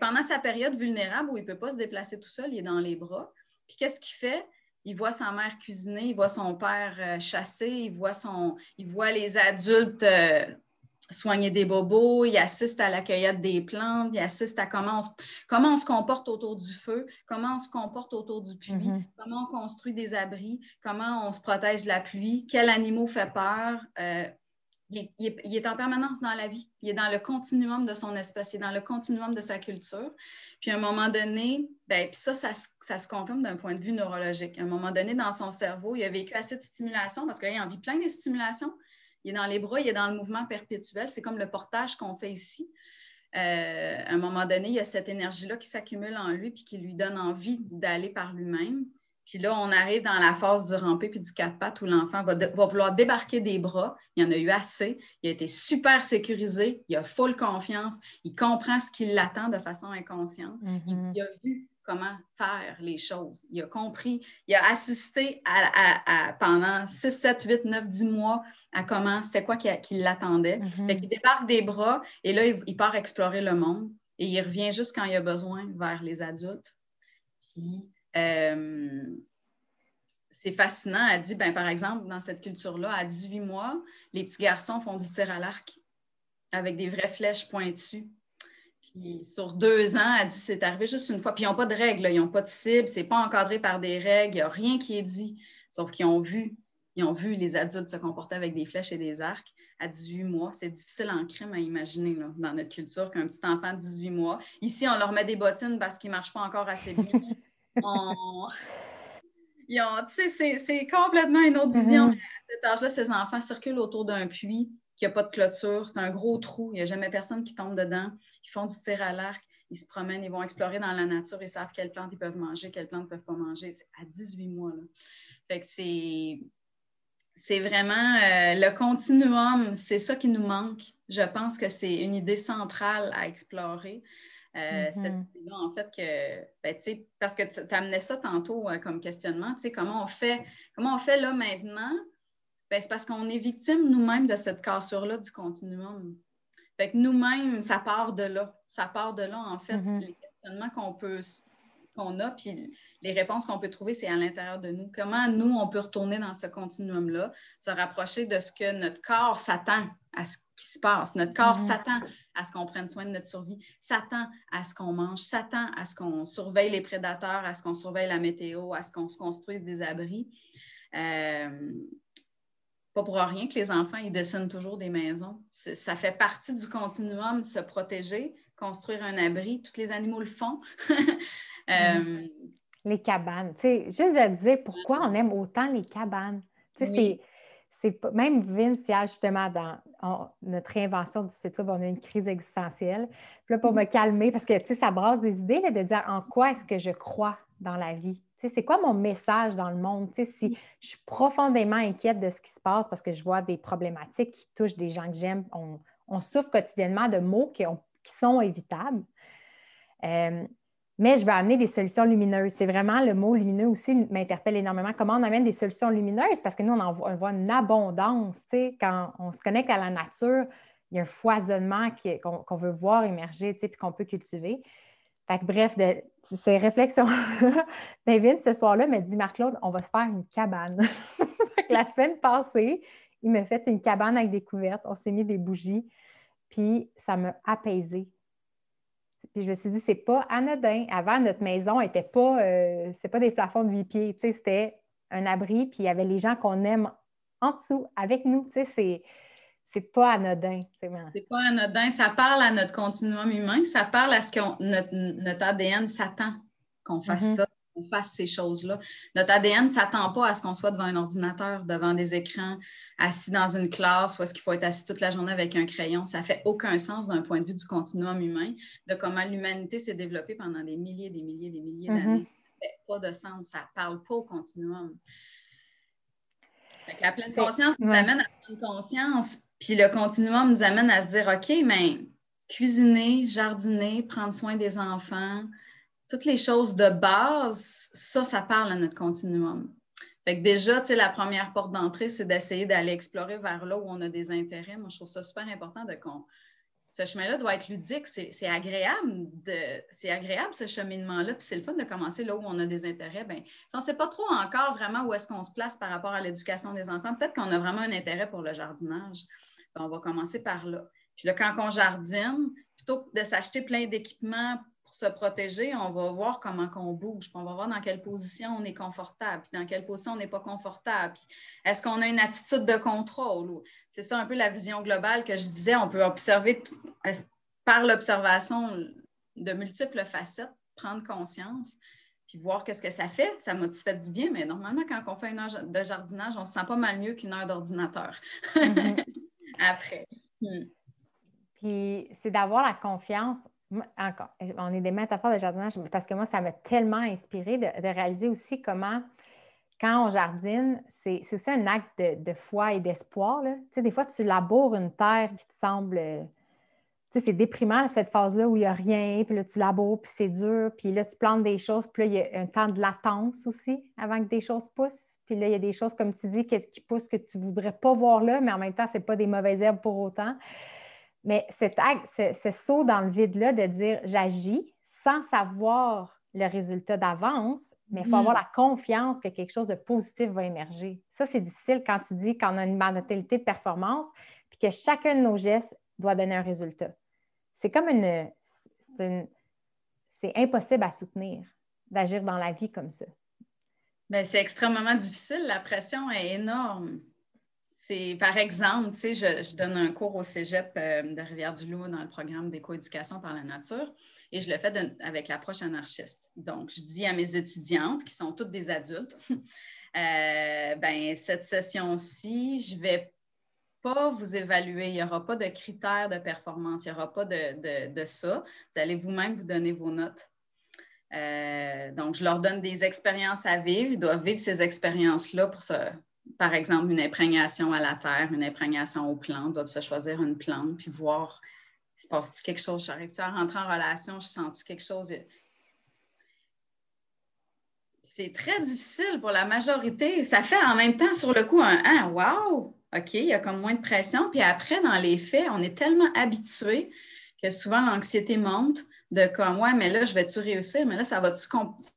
Pendant sa période vulnérable où il ne peut pas se déplacer tout seul, il est dans les bras. Puis qu'est-ce qu'il fait? Il voit sa mère cuisiner, il voit son père euh, chasser, il voit, son, il voit les adultes euh, soigner des bobos, il assiste à la cueillette des plantes, il assiste à comment on, se, comment on se comporte autour du feu, comment on se comporte autour du puits, mm-hmm. comment on construit des abris, comment on se protège de la pluie, quel animal fait peur. Euh, il, est, en permanence dans la vie. Il est dans le continuum de son espèce, il est dans le continuum de sa culture. Puis à un moment donné, ben, puis ça, ça, ça, se confirme d'un point de vue neurologique. À un moment donné, dans son cerveau, il a vécu assez de stimulation parce qu'il a envie plein de stimulation il est dans les bras, il est dans le mouvement perpétuel. C'est comme le portage qu'on fait ici. Euh, à un moment donné, il y a cette énergie-là qui s'accumule en lui puis qui lui donne envie d'aller par lui-même. Puis là, on arrive dans la phase du rampé puis du quatre pattes où l'enfant va, vouloir débarquer des bras. Il y en a eu assez. Il a été super sécurisé. Il a full confiance. Il comprend ce qui l'attend de façon inconsciente. Mm-hmm. il, a vu comment faire les choses. Il a compris, il a assisté à, pendant 6, 7, 8, 9, 10 mois à comment, c'était quoi qui, l'attendait. Mm Il débarque des bras et là, il, part explorer le monde et il revient juste quand il a besoin vers les adultes. Puis, euh, c'est fascinant. Elle dit, ben, par exemple, dans cette culture-là, à 18 mois, les petits garçons font du tir à l'arc avec des vraies flèches pointues. Puis sur deux ans, elle dit c'est arrivé juste une fois. Puis ils n'ont pas de règles, ils n'ont pas de cible, c'est pas encadré par des règles, il n'y a rien qui est dit. Sauf qu'ils ont vu, ils ont vu les adultes se comporter avec des flèches et des arcs à 18 mois. C'est difficile en crime à imaginer dans notre culture qu'un petit enfant de 18 mois. Ici, on leur met des bottines parce qu'ils ne marchent pas encore assez bien. c'est complètement une autre vision. Mm-hmm. À cet âge-là, ces enfants circulent autour d'un puits qu'il n'y a pas de clôture, c'est un gros trou, il n'y a jamais personne qui tombe dedans. Ils font du tir à l'arc, ils se promènent, ils vont explorer dans la nature, ils savent quelles plantes ils peuvent manger, quelles plantes ils ne peuvent pas manger. C'est à 18 mois. Là. Fait que c'est. C'est vraiment euh, le continuum, c'est ça qui nous manque. Je pense que c'est une idée centrale à explorer. Euh, mm-hmm. Cette idée-là, en fait, que, ben, parce que tu amenais ça tantôt euh, comme questionnement, comment on fait, comment on fait là maintenant c'est parce qu'on est victime nous-mêmes de cette cassure-là du continuum. Fait que nous-mêmes, ça part de là. Ça part de là, en fait, mm-hmm. les questionnements qu'on peut qu'on a, puis les réponses qu'on peut trouver, c'est à l'intérieur de nous. Comment nous, on peut retourner dans ce continuum-là, se rapprocher de ce que notre corps s'attend à ce qui se passe? Notre corps mm-hmm. s'attend à ce qu'on prenne soin de notre survie, s'attend à ce qu'on mange, s'attend à ce qu'on surveille les prédateurs, à ce qu'on surveille la météo, à ce qu'on se construise des abris. Euh, pas pour rien que les enfants, ils dessinent toujours des maisons. Ça fait partie du continuum, se protéger, construire un abri. Tous les animaux le font. Euh, Les cabanes. sais, juste de dire pourquoi on aime autant les cabanes. Oui. C'est même Vince, justement, dans notre réinvention du site web, on a une crise existentielle. Puis là, pour me calmer, parce que ça brasse des idées de dire en quoi est-ce que je crois dans la vie. C'est quoi mon message dans le monde? si je suis profondément inquiète de ce qui se passe parce que je vois des problématiques qui touchent des gens que j'aime, on, souffre quotidiennement de mots qui, sont évitables. Euh, mais je vais amener des solutions lumineuses. C'est vraiment le mot lumineux aussi m'interpelle énormément. Comment on amène des solutions lumineuses? Parce que nous, on, en voit, une abondance. Quand on se connecte à la nature, il y a un foisonnement qu'on veut voir émerger puis qu'on peut cultiver. Bref, de, ces réflexions, David, ce soir-là, m'a dit Marc-Claude, on va se faire une cabane. la semaine passée, il m'a fait une cabane avec des couvertes. On s'est mis des bougies. Puis ça m'a apaisé puis je me suis dit, c'est pas anodin. Avant, notre maison n'était pas, euh, pas des plafonds de huit pieds, c'était un abri, puis il y avait les gens qu'on aime en dessous, avec nous. C'est, c'est pas anodin. C'est pas anodin. Ça parle à notre continuum humain, ça parle à ce que notre, notre ADN s'attend qu'on fasse mm-hmm. ça fasse ces choses-là. Notre ADN ne s'attend pas à ce qu'on soit devant un ordinateur, devant des écrans, assis dans une classe ou est-ce qu'il faut être assis toute la journée avec un crayon. Ça fait aucun sens d'un point de vue du continuum humain, de comment l'humanité s'est développée pendant des milliers, des milliers, des milliers mm-hmm. d'années. Ça fait pas de sens. Ça ne parle pas au continuum. la pleine conscience nous amène à prendre conscience, puis le continuum nous amène à se dire, OK, mais cuisiner, jardiner, prendre soin des enfants, toutes les choses de base, ça, ça parle à notre continuum. Fait que déjà, tu sais, la première porte d'entrée, c'est d'essayer d'aller explorer vers là où on a des intérêts. Moi, je trouve ça super important de qu'on. Ce chemin-là doit être ludique, c'est agréable, c'est agréable ce cheminement-là, puis c'est le fun de commencer là où on a des intérêts. Bien, si on ne sait pas trop encore vraiment où est-ce qu'on se place par rapport à l'éducation des enfants, peut-être qu'on a vraiment un intérêt pour le jardinage. On va commencer par là. Puis là, quand on jardine, plutôt que de s'acheter plein d'équipements pour se protéger, on va voir comment on bouge, on va voir dans quelle position on est confortable, puis dans quelle position on n'est pas confortable. Est-ce qu'on a une attitude de contrôle? C'est ça un peu la vision globale que je disais. On peut observer par l'observation de multiples facettes, prendre conscience, puis voir qu'est-ce que ça fait. Ça m'a-tu fait du bien? Mais normalement, quand on fait une heure de jardinage, on se sent pas mal mieux qu'une heure d'ordinateur mm-hmm. après. Hmm. Puis c'est d'avoir la confiance encore, on est des métaphores de jardinage parce que moi, ça m'a tellement inspiré de, réaliser aussi comment, quand on jardine, c'est aussi un acte de, foi et d'espoir. Tu sais, des fois, tu laboures une terre qui te semble. Tu sais, c'est déprimant, cette phase-là où il n'y a rien, puis là, tu laboures, puis c'est dur, puis là, tu plantes des choses, puis là, il y a un temps de latence aussi avant que des choses poussent. Puis là, il y a des choses, comme tu dis, qui, qui poussent que tu ne voudrais pas voir là, mais en même temps, ce n'est pas des mauvaises herbes pour autant. Mais cet acte, ce, saut dans le vide-là de dire j'agis sans savoir le résultat d'avance, mais il faut avoir mm. la confiance que quelque chose de positif va émerger. Ça, c'est difficile quand tu dis qu'on a une mentalité de performance, puis que chacun de nos gestes doit donner un résultat. C'est comme une. C'est impossible à soutenir d'agir dans la vie comme ça. Ben, c'est extrêmement difficile. La pression est énorme. C'est, par exemple, tu sais, je, donne un cours au cégep euh, de Rivière-du-Loup dans le programme d'écoéducation par la nature et je le fais avec l'approche anarchiste. Donc, je dis à mes étudiantes, qui sont toutes des adultes, euh, ben, cette session-ci, je vais pas vous évaluer, il n'y aura pas de critères de performance, il n'y aura pas de, ça. Vous allez vous-même vous donner vos notes. Euh, donc, je leur donne des expériences à vivre. Ils doivent vivre ces expériences-là pour se, par exemple, une imprégnation à la terre, une imprégnation aux plantes, doivent se choisir une plante, puis voir, se passe-tu quelque chose, j'arrive-tu à rentrer en relation, je sens-tu quelque chose? C'est très difficile pour la majorité. Ça fait en même temps sur le coup un Ah, wow! OK, il y a comme moins de pression. Puis après, dans les faits, on est tellement habitué que souvent l'anxiété monte de comme ouais, mais là, je vais-tu réussir? Mais là, ça va-tu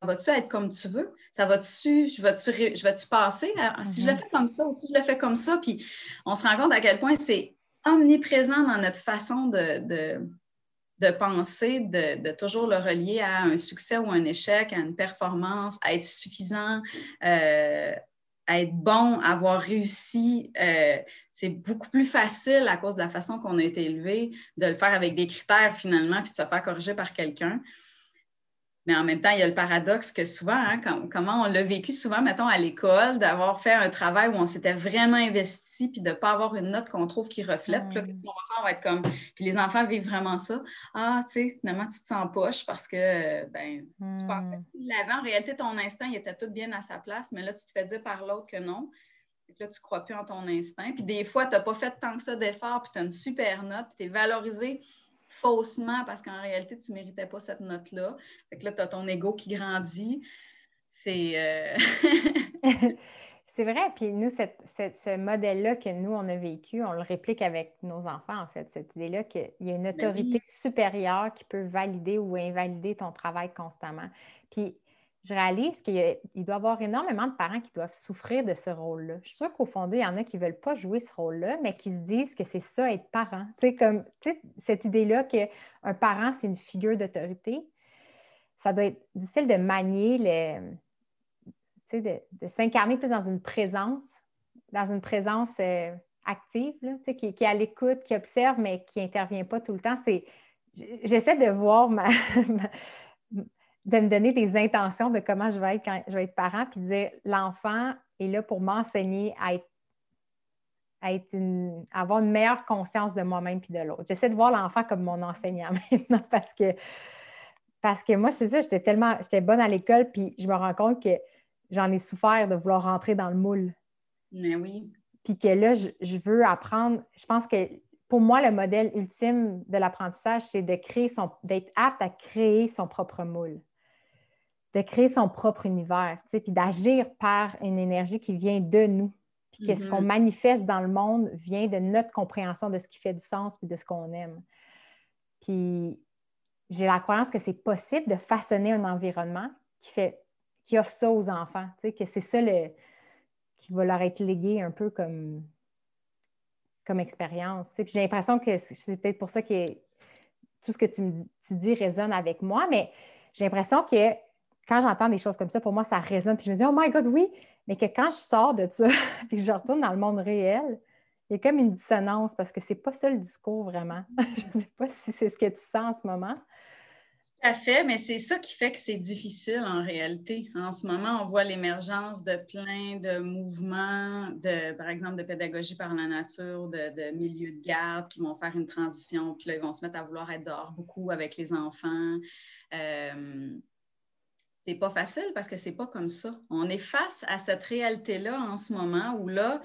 va être comme tu veux? Ça va-tu, je vais-tu, je vais-tu passer? Si je le mm-hmm. fais comme ça ou si je le fais comme ça, puis on se rend compte à quel point c'est omniprésent dans notre façon de, de, penser, de, toujours le relier à un succès ou un échec, à une performance, à être suffisant, euh, être bon, avoir réussi, euh, c'est beaucoup plus facile à cause de la façon qu'on a été élevé de le faire avec des critères finalement, puis de se faire corriger par quelqu'un. Mais en même temps, il y a le paradoxe que souvent, hein, comment on l'a vécu souvent, mettons, à l'école, d'avoir fait un travail où on s'était vraiment investi, puis de ne pas avoir une note qu'on trouve qui reflète. Puis là, enfant va être comme. Puis les enfants vivent vraiment ça. Ah, tu sais, finalement, tu te sens poche parce que, ben, tu pensais hmm. que tu l'avais. En réalité, ton instinct, il était tout bien à sa place, mais là, tu te fais dire par l'autre que non. Puis là, tu ne crois plus en ton instinct. Puis des fois, tu n'as pas fait tant que ça d'efforts, puis tu as une super note, puis tu es valorisé faussement parce qu'en réalité, tu ne méritais pas cette note-là. Fait que là, tu as ton ego qui grandit. C'est. Euh, c'est vrai. Puis nous, ce modèle-là que nous, on a vécu, on le réplique avec nos enfants, en fait. Cette idée-là qu'il y a une ben autorité supérieure qui peut valider ou invalider ton travail constamment. Puis je réalise qu'il doit y avoir énormément de parents qui doivent souffrir de ce rôle-là. Je suis sûre qu'au fond il y en a qui ne veulent pas jouer ce rôle-là, mais qui se disent que c'est ça, être parent. Tu sais, comme cette idée-là qu'un parent, c'est une figure d'autorité. Ça doit être difficile de manier, le, de, s'incarner plus dans une présence, dans une présence euh, active, qui, qui, est à l'écoute, qui observe, mais qui n'intervient pas tout le temps. J'essaie de voir ma de me donner des intentions de comment je vais être quand je vais être parent, puis de dire l'enfant est là pour m'enseigner à être, avoir une meilleure conscience de moi-même puis de l'autre. J'essaie de voir l'enfant comme mon enseignant maintenant parce que parce que moi, c'est ça, j'étais tellement j'étais bonne à l'école, puis je me rends compte que j'en ai souffert de vouloir rentrer dans le moule. Mais oui. Puis que là, je, je veux apprendre. Je pense que pour moi, le modèle ultime de l'apprentissage, c'est de créer son, d'être apte à créer son propre moule de créer son propre univers, puis d'agir par une énergie qui vient de nous. Puis que ce qu'on mm-hmm. manifeste dans le monde vient de notre compréhension de ce qui fait du sens puis de ce qu'on aime. Puis j'ai la croyance que c'est possible de façonner un environnement qui, fait, qui offre ça aux enfants, que c'est ça le, qui va leur être légué un peu comme, comme expérience. Puis j'ai l'impression que c'est peut-être pour ça que tout ce que tu, me tu dis résonne avec moi, mais j'ai l'impression que quand j'entends des choses comme ça, pour moi, ça résonne. Puis je me dis, oh my God, oui. Mais que quand je sors de ça, puis que je retourne dans le monde réel, il y a comme une dissonance parce que c'est pas ça le discours vraiment. je ne sais pas si c'est ce que tu sens en ce moment. Tout à fait, mais c'est ça qui fait que c'est difficile en réalité. En ce moment, on voit l'émergence de plein de mouvements, de, par exemple, de pédagogie par la nature, de, milieux de garde qui vont faire une transition, puis là, ils vont se mettre à vouloir être dehors beaucoup avec les enfants. Euh, c'est pas facile parce que c'est pas comme ça. On est face à cette réalité-là en ce moment où là,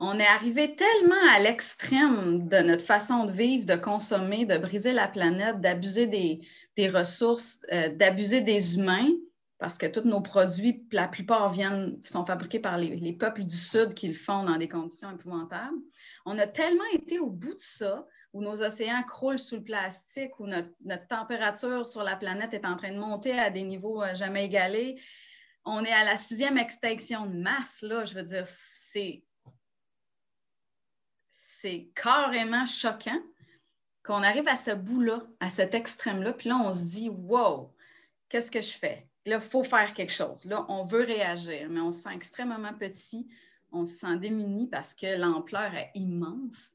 on est arrivé tellement à l'extrême de notre façon de vivre, de consommer, de briser la planète, d'abuser des, ressources, euh, d'abuser des humains, parce que tous nos produits, la plupart viennent, sont fabriqués par les, les peuples du Sud qui le font dans des conditions épouvantables. On a tellement été au bout de ça où nos océans croulent sous le plastique, où notre, température sur la planète est en train de monter à des niveaux euh, jamais égalés. On est à la sixième extinction de masse, là. Je veux dire, c'est, c'est carrément choquant qu'on arrive à ce bout-là, à cet extrême-là, puis là, on se dit, wow, qu'est-ce que je fais? Là, il faut faire quelque chose. Là, on veut réagir, mais on se sent extrêmement petit, on se sent démuni parce que l'ampleur est immense.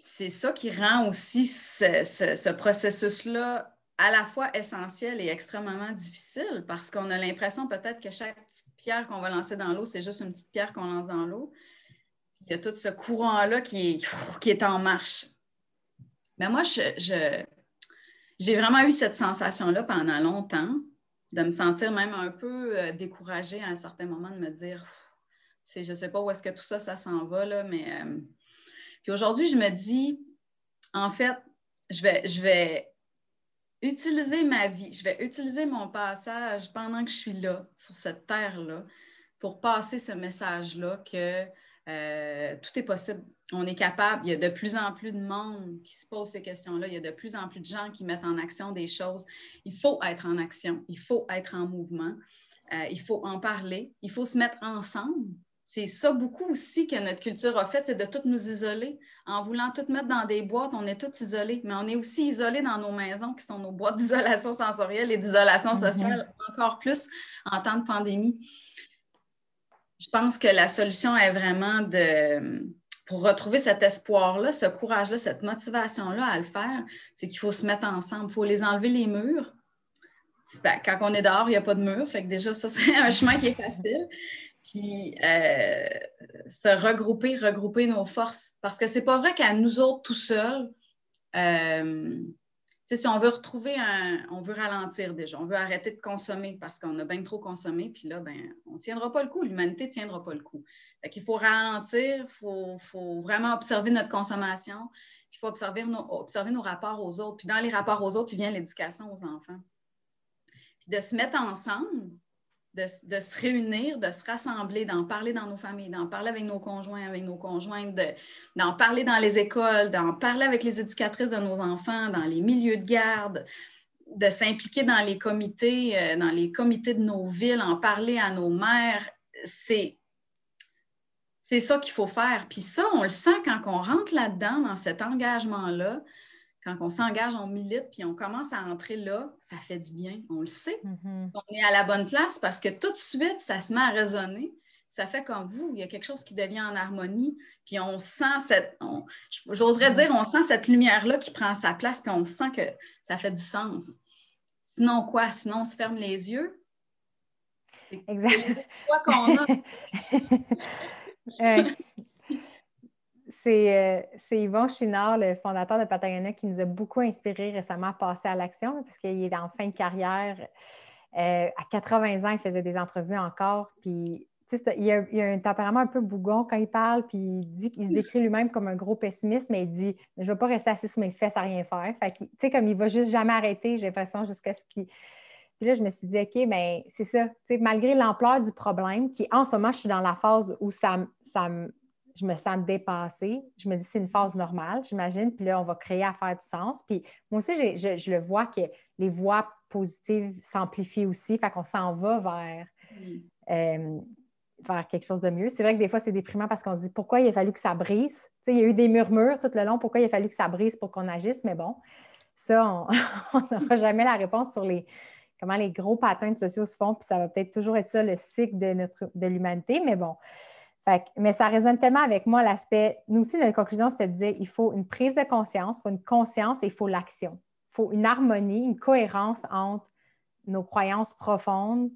C'est ça qui rend aussi ce, processus-là à la fois essentiel et extrêmement difficile parce qu'on a l'impression peut-être que chaque petite pierre qu'on va lancer dans l'eau, c'est juste une petite pierre qu'on lance dans l'eau. Il y a tout ce courant-là qui est, qui est en marche. Mais moi, j'ai vraiment eu cette sensation-là pendant longtemps, de me sentir même un peu euh, découragée à un certain moment, de me dire, je ne sais pas où est-ce que tout ça, ça s'en va, là, mais euh, puis aujourd'hui, je me dis, en fait, je vais, utiliser ma vie, je vais utiliser mon passage pendant que je suis là, sur cette terre-là, pour passer ce message-là que euh, tout est possible. On est capable. Il y a de plus en plus de monde qui se pose ces questions-là. Il y a de plus en plus de gens qui mettent en action des choses. Il faut être en action. Il faut être en mouvement. Euh, il faut en parler. Il faut se mettre ensemble c'est ça beaucoup aussi que notre culture a fait, c'est de toutes nous isoler. En voulant tout mettre dans des boîtes, on est tous isolés, mais on est aussi isolés dans nos maisons qui sont nos boîtes d'isolation sensorielle et d'isolation mm-hmm. sociale, encore plus en temps de pandémie. Je pense que la solution est vraiment de pour retrouver cet espoir-là, ce courage-là, cette motivation-là à le faire, c'est qu'il faut se mettre ensemble. Il faut les enlever les murs. Quand on est dehors, il n'y a pas de mur. Fait que déjà, ça, c'est un chemin qui est facile. Puis euh, se regrouper, regrouper nos forces. Parce que c'est pas vrai qu'à nous autres tout seuls, euh, si on veut retrouver un, on veut ralentir déjà, on veut arrêter de consommer parce qu'on a bien trop consommé, puis là, ben, on ne tiendra pas le coup, l'humanité ne tiendra pas le coup. Il faut ralentir, il faut, vraiment observer notre consommation, il faut observer nos, observer nos rapports aux autres. Puis dans les rapports aux autres, il vient l'éducation aux enfants. Puis de se mettre ensemble, de, se réunir, de se rassembler, d'en parler dans nos familles, d'en parler avec nos conjoints, avec nos conjointes, d'en parler dans les écoles, d'en parler avec les éducatrices de nos enfants, dans les milieux de garde, de s'impliquer dans les comités, euh, dans les comités de nos villes, en parler à nos mères. C'est c'est ça qu'il faut faire. Puis ça, on le sent quand on rentre là-dedans, dans cet engagement-là, quand on s'engage, on milite, puis on commence à entrer là, ça fait du bien, on le sait. Mm-hmm. On est à la bonne place parce que tout de suite, ça se met à résonner. Ça fait comme vous, il y a quelque chose qui devient en harmonie, puis on sent cette, j'oserais dire, on sent cette lumière-là qui prend sa place, puis on sent que ça fait du sens. Sinon quoi? Sinon, on se ferme les yeux. Exact. Quoi qu'on a. Euh, c'est Yvon Chouinard, le fondateur de Patagonia, qui nous a beaucoup inspiré récemment à passer à l'action, parce qu'il est en fin de carrière. Euh, à 80 ans, il faisait des entrevues encore. Puis, il a, un tempérament un peu bougon quand il parle, puis il dit qu'il se décrit lui-même comme un gros pessimiste, mais il dit Je ne vais pas rester assis sur mes fesses à rien faire. Fait tu sais, comme il va juste jamais arrêter, j'ai l'impression, jusqu'à ce qu'il. Puis là, je me suis dit, OK, mais c'est ça. malgré l'ampleur du problème, qui en ce moment, je suis dans la phase où ça, ça, je me sens dépassée. Je me dis, c'est une phase normale, j'imagine. Puis là, on va créer à faire du sens. Puis moi aussi, je, le vois que les voix positives s'amplifient aussi. Fait qu'on s'en va vers, euh, vers quelque chose de mieux. C'est vrai que des fois, c'est déprimant parce qu'on se dit, pourquoi il a fallu que ça brise? il y a eu des murmures tout le long. Pourquoi il a fallu que ça brise pour qu'on agisse? Mais bon, ça, on n'aura jamais la réponse sur les, comment les gros patterns sociaux se font. Puis ça va peut-être toujours être ça, le cycle de, notre, de l'humanité. Mais bon, mais ça résonne tellement avec moi l'aspect. Nous aussi, notre conclusion, c'était de dire il faut une prise de conscience, il faut une conscience et il faut l'action. Il faut une harmonie, une cohérence entre nos croyances profondes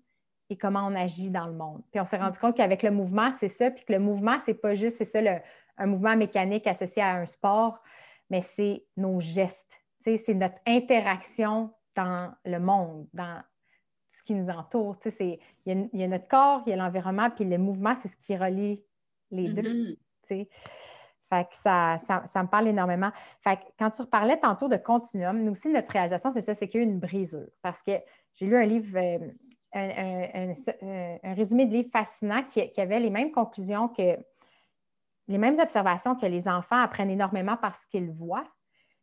et comment on agit dans le monde. Puis on s'est rendu compte qu'avec le mouvement, c'est ça, puis que le mouvement, c'est pas juste, c'est ça, un mouvement mécanique associé à un sport, mais c'est nos gestes. C'est notre interaction dans le monde, dans qui nous entoure. il, y a, notre corps, il y a l'environnement, puis le mouvement, c'est ce qui relie les deux. Mm-hmm. Fait que ça, ça, me parle énormément. Fait quand tu reparlais tantôt de continuum, nous aussi, notre réalisation, c'est ça, c'est qu'il y a eu une brisure. Parce que j'ai lu un livre, euh, un, résumé de livre fascinant qui, qui, avait les mêmes conclusions que les mêmes observations que les enfants apprennent énormément parce qu'ils voient,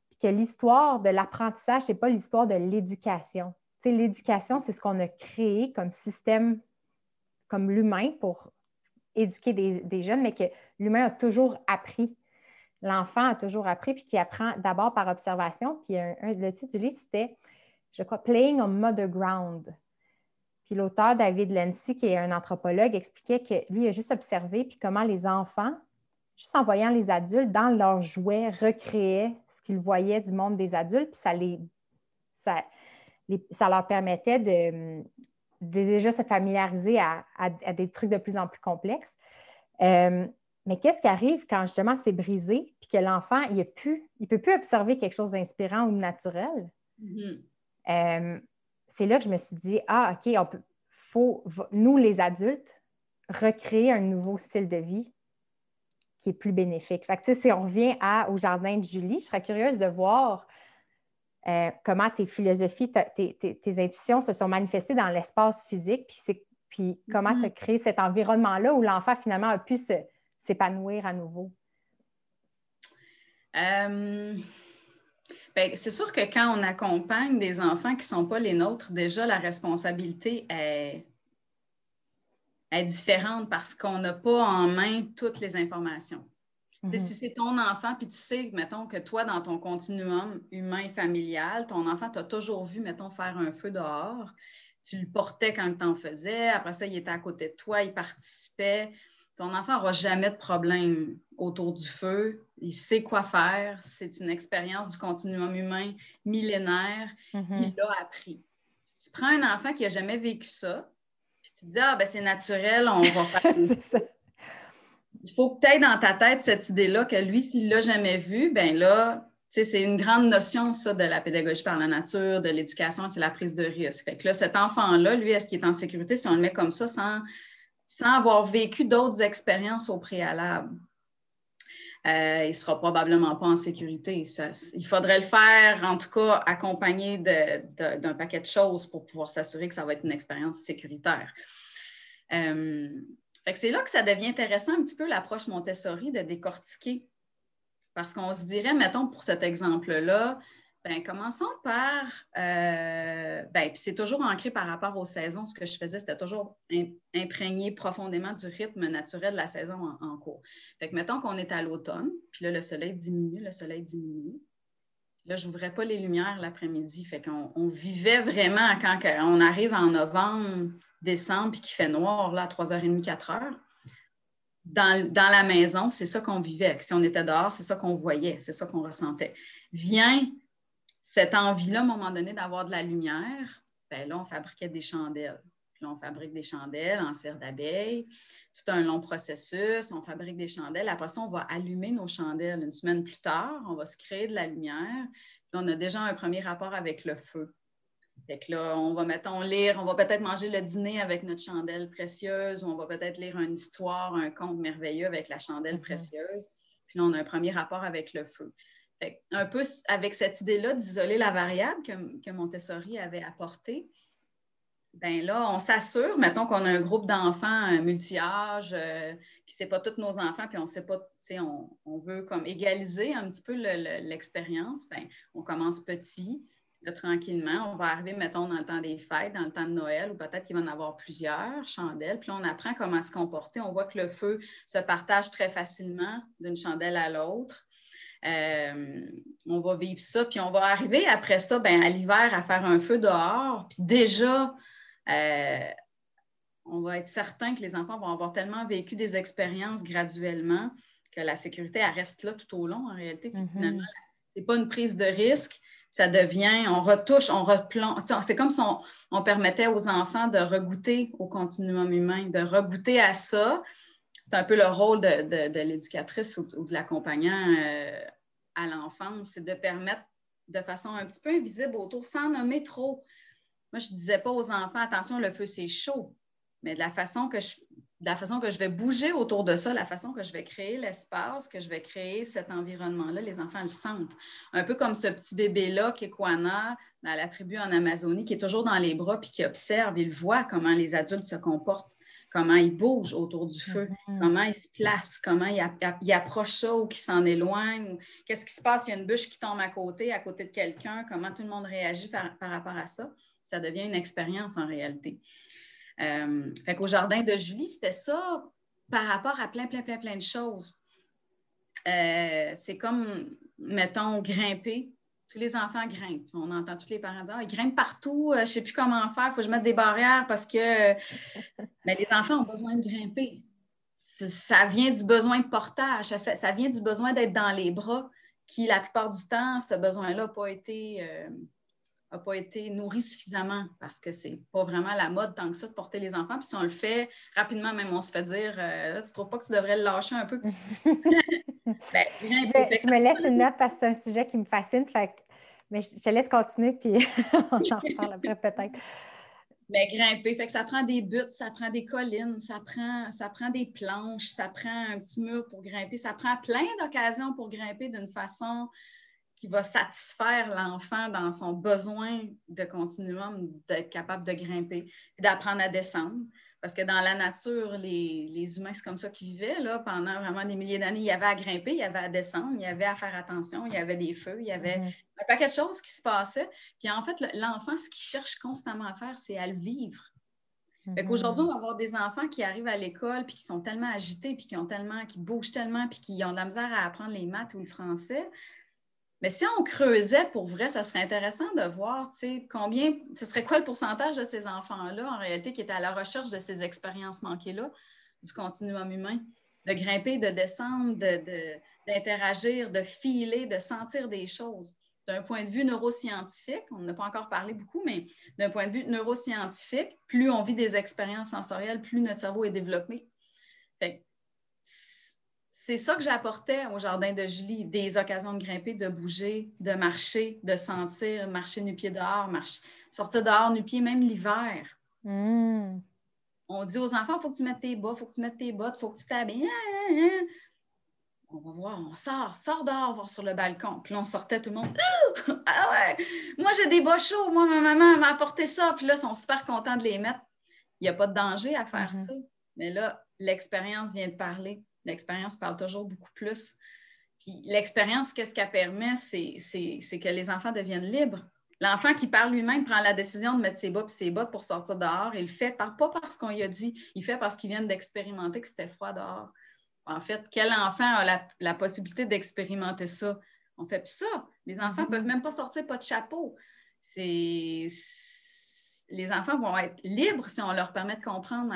puis que l'histoire de l'apprentissage, ce n'est pas l'histoire de l'éducation l'éducation, c'est ce qu'on a créé comme système, comme l'humain pour éduquer des, jeunes, mais que l'humain a toujours appris. L'enfant a toujours appris, puis qui apprend d'abord par observation. Puis le titre du livre, c'était, je crois, Playing on Mother Ground. Puis l'auteur David Lency, qui est un anthropologue, expliquait que lui a juste observé puis comment les enfants, juste en voyant les adultes dans leurs jouets, recréaient ce qu'ils voyaient du monde des adultes, puis ça les, ça, ça leur permettait de, déjà se familiariser à, des trucs de plus en plus complexes. Euh, mais qu'est-ce qui arrive quand justement c'est brisé puis que l'enfant, il ne peut plus observer quelque chose d'inspirant ou de naturel? Mm-hmm. Euh, c'est là que je me suis dit, ah, OK, on peut, faut, nous les adultes, recréer un nouveau style de vie qui est plus bénéfique. Fait que, si on revient à, au jardin de Julie, je serais curieuse de voir euh, comment tes philosophies, tes, intuitions se sont manifestées dans l'espace physique, puis, puis comment tu as mm-hmm. créé cet environnement-là où l'enfant finalement a pu s'épanouir à nouveau? Euh, ben, c'est sûr que quand on accompagne des enfants qui ne sont pas les nôtres, déjà la responsabilité est, est différente parce qu'on n'a pas en main toutes les informations. Si mhm. c'est ton enfant, puis tu sais, mettons, que toi, dans ton continuum humain familial, ton enfant t'a toujours vu, mettons, faire un feu dehors. Tu le portais quand tu en faisais. Après ça, il était à côté de toi, il participait. Ton enfant n'aura jamais de problème autour du feu, il sait quoi faire, c'est une expérience du continuum humain millénaire, Mhm. il l'a appris. Si tu prends un enfant qui n'a jamais vécu ça, puis tu te dis, ah, ben c'est naturel, on va faire. Il faut que tu dans ta tête cette idée-là que lui, s'il l'a jamais vu, ben là, c'est une grande notion, ça, de la pédagogie par la nature, de l'éducation, c'est la prise de risque. Fait que là, cet enfant-là, lui, est-ce qu'il est en sécurité si on le met comme ça sans, sans avoir vécu d'autres expériences au préalable? Euh, il ne sera probablement pas en sécurité. Il faudrait le faire, en tout cas, accompagné d'un paquet de choses pour pouvoir s'assurer que ça va être une expérience sécuritaire. Euh, c'est là que ça devient intéressant un petit peu l'approche Montessori de décortiquer. Parce qu'on se dirait, mettons, pour cet exemple-là, ben, commençons par. euh, ben, c'est toujours ancré par rapport aux saisons. Ce que je faisais, c'était toujours im- imprégné profondément du rythme naturel de la saison en, cours. Fait que mettons qu'on est à l'automne, puis là, le soleil diminue, le soleil diminue. Là, je n'ouvrais pas les lumières l'après-midi. Fait qu'on on vivait vraiment quand on arrive en novembre, décembre, puis qu'il fait noir là, à 3h30, 4h. Dans, la maison, c'est ça qu'on vivait. Si on était dehors, c'est ça qu'on voyait, c'est ça qu'on ressentait. Vient cette envie-là, à un moment donné, d'avoir de la lumière, ben là, on fabriquait des chandelles. Puis là, on fabrique des chandelles en cire d'abeille. Tout un long processus. On fabrique des chandelles. Après ça, on va allumer nos chandelles. Une semaine plus tard, on va se créer de la lumière. Puis on a déjà un premier rapport avec le feu. Fait que là, on va, mettons, lire, on va peut-être manger le dîner avec notre chandelle précieuse, ou on va peut-être lire une histoire, un conte merveilleux avec la chandelle Mhm. précieuse. Puis là, on a un premier rapport avec le feu. Fait que un peu avec cette idée-là d'isoler la variable que, que Montessori avait apportée, ben là, on s'assure, mettons qu'on a un groupe d'enfants multi-âges, euh, qui ne sait pas tous nos enfants, puis on sait pas, on, on veut comme égaliser un petit peu le- le- l'expérience, ben, on commence petit, là, tranquillement, on va arriver, mettons, dans le temps des fêtes, dans le temps de Noël, ou peut-être qu'il va en avoir plusieurs chandelles, puis là, on apprend comment se comporter, on voit que le feu se partage très facilement d'une chandelle à l'autre. Euh, on va vivre ça, puis on va arriver après ça, ben, à l'hiver, à faire un feu dehors, puis déjà, euh, on va être certain que les enfants vont avoir tellement vécu des expériences graduellement que la sécurité, elle reste là tout au long, en réalité. Mhm. Finalement, c'est pas une prise de risque, ça devient, on retouche, on replonge. C'est comme si on, permettait aux enfants de regoûter au continuum humain, de regoûter à ça. C'est un peu le rôle de, l'éducatrice ou, de l'accompagnant euh, à l'enfance, c'est de permettre de façon un petit peu invisible autour, sans nommer trop. Moi, je ne disais pas aux enfants, attention, le feu, c'est chaud. Mais de la façon que je, la façon que je vais bouger autour de ça, la façon que je vais créer l'espace, que je vais créer cet environnement-là, les enfants le sentent. Un peu comme ce petit bébé-là, Kekwana, dans la tribu en Amazonie, qui est toujours dans les bras puis qui observe, il voit comment les adultes se comportent, comment ils bougent autour du feu, Mhm. comment ils se placent, comment ils, app- ils approchent ça ou qu'ils s'en éloignent, qu'est-ce qui se passe, il y a une bûche qui tombe à côté, à côté de quelqu'un, comment tout le monde réagit par, par rapport à ça. Ça devient une expérience en réalité. Euh, fait qu'au jardin de Julie, c'était ça par rapport à plein, plein, plein, plein de choses. Euh, c'est comme, mettons, grimper. Tous les enfants grimpent. On entend tous les parents dire Ah, ils grimpent partout, euh, je ne sais plus comment faire, il faut que je mette des barrières parce que Mais les enfants ont besoin de grimper. Ça vient du besoin de portage, ça, fait- ça vient du besoin d'être dans les bras, qui, la plupart du temps, ce besoin-là n'a pas été. euh, a pas été nourri suffisamment parce que c'est pas vraiment la mode tant que ça de porter les enfants. Puis si on le fait rapidement, même on se fait dire euh, Là, tu trouves pas que tu devrais le lâcher un peu? Puis- Ben. Je, me laisse une note parce que c'est un sujet qui me fascine. Fait mais je je te laisse continuer, puis on en reparle après peut-être. Mais grimper, fait que ça prend des buttes, ça prend des collines, ça prend, ça prend des planches, ça prend un petit mur pour grimper, ça prend plein d'occasions pour grimper d'une façon qui va satisfaire l'enfant dans son besoin de continuum, d'être capable de grimper, d'apprendre à descendre. Parce que dans la nature, les, les humains, c'est comme ça qu'ils vivaient. Là, pendant vraiment des milliers d'années, il y avait à grimper, il y avait à descendre, il y avait à faire attention, il y avait des feux, il y avait Mhm. un paquet de choses qui se passaient. Puis en fait, le- l'enfant, ce qu'il cherche constamment à faire, c'est à le vivre. Fait qu'aujourd'hui, on va avoir des enfants qui arrivent à l'école puis qui sont tellement agités, puis qui ont tellement, qui bougent tellement, puis qui ont de la misère à apprendre les maths ou le français. Mais si on creusait pour vrai, ça serait intéressant de voir, combien, ce serait quoi le pourcentage de ces enfants-là, en réalité, qui étaient à la recherche de ces expériences manquées-là, du continuum humain? de grimper, de descendre, d'interagir, de, de filer, de sentir des choses. D'un point de vue neuroscientifique, on n'a pas encore parlé beaucoup, mais d'un point de vue neuroscientifique, plus on vit des expériences sensorielles, plus notre cerveau est développé. C'est ça que j'apportais au jardin de Julie, des occasions de grimper, de bouger, de marcher, de sentir, marcher nu-pied dehors, marcher, sortir dehors nu-pied, même l'hiver. Hmm. On dit aux enfants, il faut que tu mettes tes bas, il faut que tu mettes tes bottes, il faut que tu t'habilles. On va voir, on sort, sort dehors, voir sur le balcon. Puis là, on sortait tout le monde. ah ouais, moi j'ai des bas chauds, moi ma maman m'a apporté ça. Puis là, ils sont super contents de les mettre. Il n'y a pas de danger à faire mm-hmm. ça. Mais là, l'expérience vient de parler. L'expérience parle toujours beaucoup plus. Puis l'expérience, qu'est-ce qu'elle permet? C'est que les enfants deviennent libres. L'enfant qui parle lui-même prend la décision de mettre ses bas et ses bottes pour sortir dehors. Il le fait pas parce qu'on lui a dit, il fait parce qu'il vient d'expérimenter que c'était froid dehors. En fait, quel enfant a la, possibilité d'expérimenter ça? On fait plus ça. Les enfants ne peuvent mm-hmm. même pas sortir pas de chapeau. Les enfants vont être libres si on leur permet de comprendre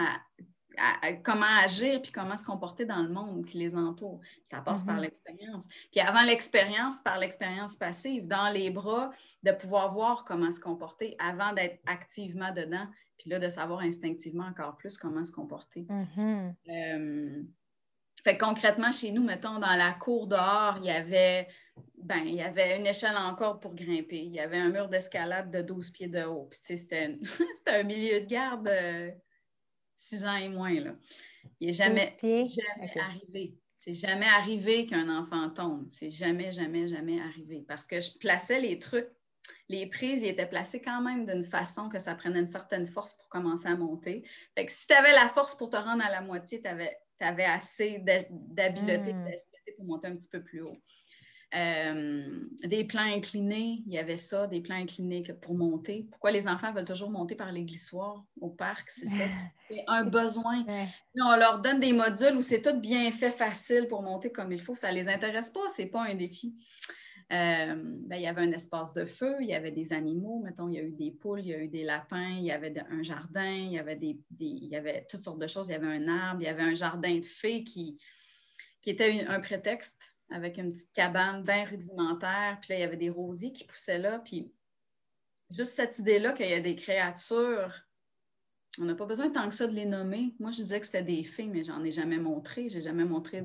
comment agir puis comment se comporter dans le monde qui les entoure. Ça passe par mm-hmm. l'expérience. Puis avant l'expérience, par l'expérience passive, dans les bras, de pouvoir voir comment se comporter avant d'être activement dedans, puis là, de savoir instinctivement encore plus comment se comporter. Euh, fait concrètement, chez nous, mettons, dans la cour dehors, il y avait, ben, il y avait une échelle en corde pour grimper. Il y avait un mur d'escalade de 12 pieds de haut. c'était, un milieu de garde 6 euh, ans et moins. Là. Il n'est jamais, jamais arrivé. C'est jamais arrivé qu'un enfant tombe. C'est jamais, jamais, jamais arrivé. Parce que je plaçais les trucs, les prises, ils étaient placées quand même d'une façon que ça prenait une certaine force pour commencer à monter. Fait que si tu avais la force pour te rendre à la moitié, tu avais tu avais assez d'habileté hmm. pour monter un petit peu plus haut. Euh, des plans inclinés, il y avait ça, des plans inclinés pour monter. Pourquoi les enfants veulent toujours monter par les glissoirs au parc? C'est ça? C'est un besoin. on leur donne des modules où c'est tout bien fait, facile pour monter comme il faut. Ça ne les intéresse pas, ce n'est pas un défi. Euh, ben, il y avait un espace de feu, il y avait des animaux, mettons, il y a eu des poules, il y a eu des lapins, il y avait un jardin, il y avait, des, il y avait toutes sortes de choses, il y avait un arbre, il y avait un jardin de fées qui, qui était un prétexte avec une petite cabane bien rudimentaire, puis là, il y avait des rosiers qui poussaient là, puis juste cette idée-là qu'il y a des créatures, on n'a pas besoin tant que ça de les nommer. Moi, je disais que c'était des fées, mais j'en ai jamais montré, j'ai jamais montré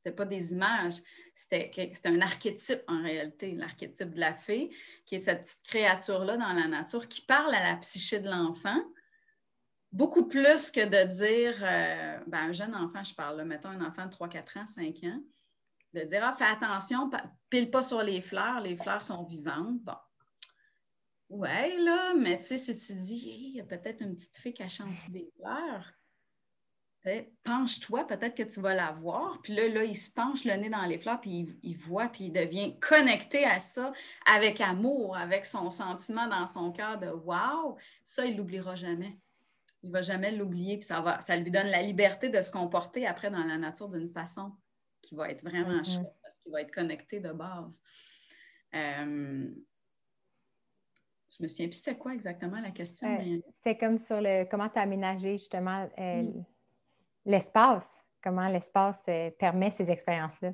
c'était pas des images, c'était un archétype en réalité, l'archétype de la fée, qui est cette petite créature-là dans la nature qui parle à la psyché de l'enfant, beaucoup plus que de dire, euh, ben, un jeune enfant, je parle, là, mettons un enfant de 3, 4 ans, 5 ans, de dire, ah, fais attention, pile pas sur les fleurs, les fleurs sont vivantes. Bon. Ouais, là, mais tu sais, si tu dis, il y a peut-être une petite fée cachée en dessous des fleurs, penche-toi, peut-être que tu vas la voir. Puis là, là, il se penche le nez dans les fleurs, puis il, voit, puis il devient connecté à ça avec amour, avec son sentiment dans son cœur de wow, ça, il l'oubliera jamais. Il ne va jamais l'oublier, puis ça, va, ça lui donne la liberté de se comporter après dans la nature d'une façon qui va être vraiment mm-hmm. chouette, parce qu'il va être connecté de base. Euh, je me souviens plus c'était quoi exactement la question. C'était comme sur le comment tu as aménagé justement euh, mm l'espace, comment l'espace euh, permet ces expériences-là?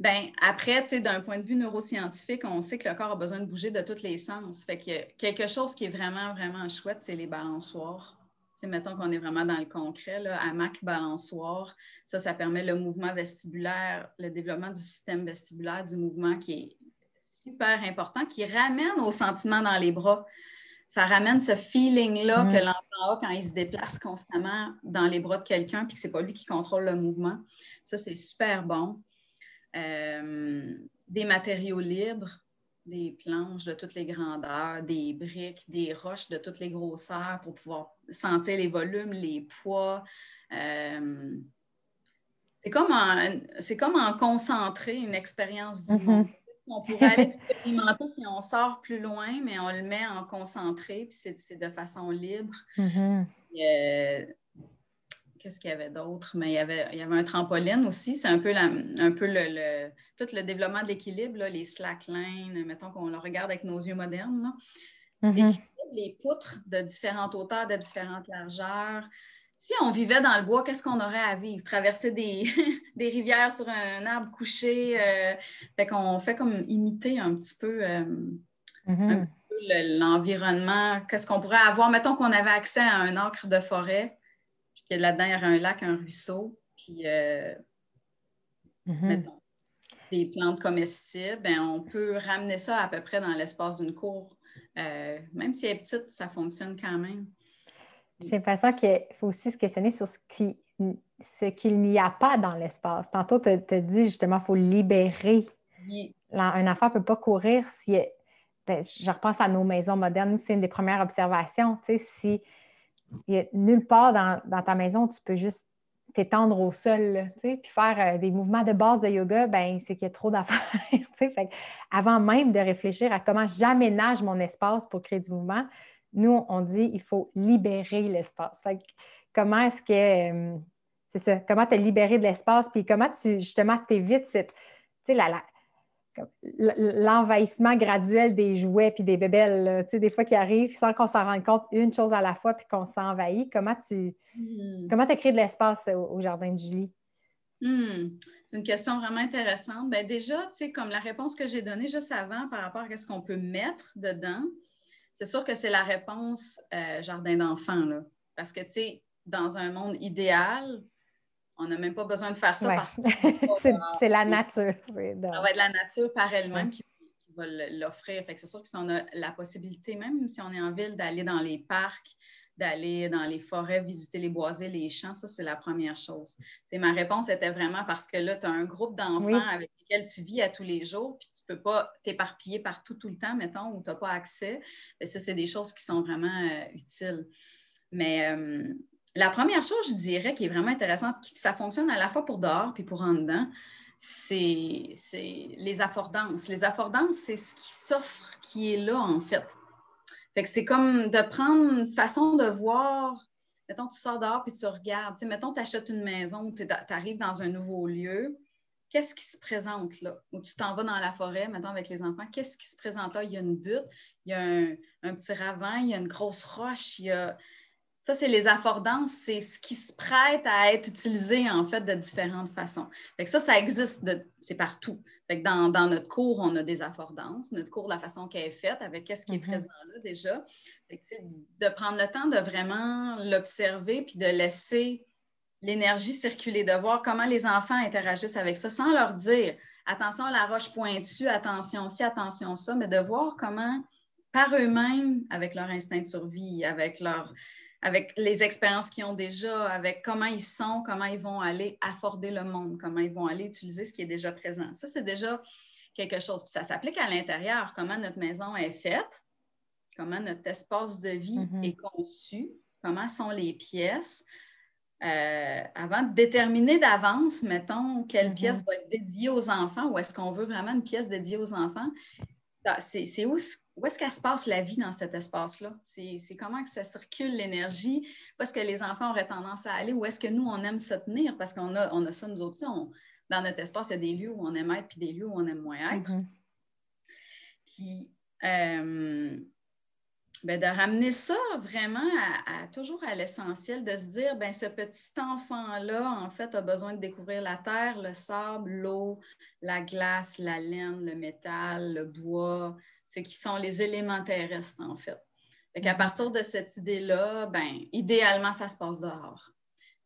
Bien, après, d'un point de vue neuroscientifique, on sait que le corps a besoin de bouger de tous les sens. Fait que quelque chose qui est vraiment, vraiment chouette, c'est les balançoires. C'est mettons qu'on est vraiment dans le concret, là, hamac, balançoire, ça, ça permet le mouvement vestibulaire, le développement du système vestibulaire, du mouvement qui est super important, qui ramène au sentiment dans les bras ça ramène ce feeling-là que l'enfant a quand il se déplace constamment dans les bras de quelqu'un, puis que ce n'est pas lui qui contrôle le mouvement. Ça, c'est super bon. Euh, des matériaux libres, des planches de toutes les grandeurs, des briques, des roches de toutes les grosseurs pour pouvoir sentir les volumes, les poids. Euh, c'est comme, comme en concentrer une expérience du mm-hmm. monde on pourrait aller expérimenter si on sort plus loin, mais on le met en concentré, puis c'est de façon libre. Mm-hmm. Euh, qu'est-ce qu'il y avait d'autre? Mais il y avait, il y avait un trampoline aussi. C'est un peu, un peu le, tout le développement de l'équilibre, les slacklines, mettons qu'on le regarde avec nos yeux modernes. Mm-hmm. les poutres de différentes hauteurs, de différentes largeurs. si on vivait dans le bois, qu'est-ce qu'on aurait à vivre? Traverser des, rivières sur un arbre couché. Euh, fait qu'on fait comme imiter un petit peu, euh, mm-hmm. l'environnement. Qu'est-ce qu'on pourrait avoir? Mettons qu'on avait accès à un acre de forêt, que là-dedans, il y aurait un lac, un ruisseau, puis euh, mettons, des plantes comestibles. Ben, on peut ramener ça à peu près dans l'espace d'une cour. même si elle est petite, ça fonctionne quand même. J'ai l'impression qu'il faut aussi se questionner sur ce qui ce qu'il n'y a pas dans l'espace. Tantôt, tu as dit justement, il faut libérer. Un enfant ne peut pas courir si. Ben, je repense à nos maisons modernes. Nous, c'est une des premières observations. Si il n'y a nulle part dans, ta maison, tu peux juste t'étendre au sol, puis faire euh, des mouvements de base de yoga, ben, c'est qu'il y a trop d'affaires. avant même de réfléchir à comment j'aménage mon espace pour créer du mouvement, nous, on dit il faut libérer l'espace. comment est-ce que. Euh, c'est ça, comment te libérer de l'espace, puis comment tu, justement, t'évites cette. Sais, l'envahissement graduel des jouets puis des bébelles, tu sais, des fois qui arrivent sans qu'on s'en rende compte une chose à la fois puis qu'on s'envahit. Comment tu hmm. comment as créé de l'espace au, jardin de Julie? Hmm. C'est une question vraiment intéressante. Bien, déjà, tu sais, comme la réponse que j'ai donnée juste avant par rapport à ce qu'on peut mettre dedans, c'est sûr que c'est la réponse euh, jardin d'enfants, là. Parce que, tu sais, dans un monde idéal, on n'a même pas besoin de faire ça parce que c'est la nature. Ça va être la nature par elle-même qui, va l'offrir. Fait que c'est sûr que si on a la possibilité, même si on est en ville, d'aller dans les parcs, d'aller dans les forêts, visiter les boisés, les champs, ça, c'est la première chose. C'est ma réponse était vraiment parce que là, tu as un groupe d'enfants avec lesquels tu vis à tous les jours, puis tu ne peux pas t'éparpiller partout tout le temps, mettons, où tu n'as pas accès. Et ça, c'est des choses qui sont vraiment euh, utiles. Mais euh, la première chose, je dirais, qui est vraiment intéressante, ça fonctionne à la fois pour dehors puis pour en dedans, c'est les affordances. Les affordances, c'est ce qui s'offre, qui est là, en fait c'est comme de prendre une façon de voir. Mettons, tu sors dehors puis tu regardes. mettons, tu achètes une maison ou tu arrives dans un nouveau lieu. Qu'est-ce qui se présente là? Ou tu t'en vas dans la forêt, mettons, avec les enfants. Qu'est-ce qui se présente là? Il y a une butte, il y a un, petit ravin, il y a une grosse roche, il y a. Ça, c'est les affordances, c'est ce qui se prête à être utilisé en fait de différentes façons. Fait ça, ça existe, c'est partout dans, notre cours, on a des affordances. Notre cours, la façon qu'elle est faite, avec qu'est-ce qui est mm-hmm. présent là déjà. de prendre le temps de vraiment l'observer puis de laisser l'énergie circuler, de voir comment les enfants interagissent avec ça sans leur dire attention la roche pointue, attention ci, attention ça, mais de voir comment par eux-mêmes, avec leur instinct de survie, avec leur, avec les expériences qu'ils ont déjà, avec comment ils sont, comment ils vont aller afforder le monde, comment ils vont aller utiliser ce qui est déjà présent. Ça, c'est déjà quelque chose. Puis ça s'applique à l'intérieur, comment notre maison est faite, comment notre espace de vie mm-hmm. est conçu, comment sont les pièces. Euh, avant de déterminer d'avance, mettons, quelle mm-hmm. pièce va être dédiée aux enfants ou est-ce qu'on veut vraiment une pièce dédiée aux enfants, c'est où, où est-ce qu'elle se passe la vie dans cet espace-là? C'est comment que ça circule l'énergie? Où est-ce que les enfants auraient tendance à aller? Où est-ce que nous, on aime se tenir? Parce qu'on a, on a ça, nous autres, dans notre espace, il y a des lieux où on aime être puis des lieux où on aime moins être. Mm-hmm. Puis, euh, ben, de ramener ça vraiment à, toujours à l'essentiel, de se dire, ben ce petit enfant-là, en fait, a besoin de découvrir la terre, le sable, l'eau, la glace, la laine, le métal, le bois, ce qui sont les éléments terrestres, en fait. Fait qu'à mm-hmm. partir de cette idée-là, ben, idéalement, ça se passe dehors.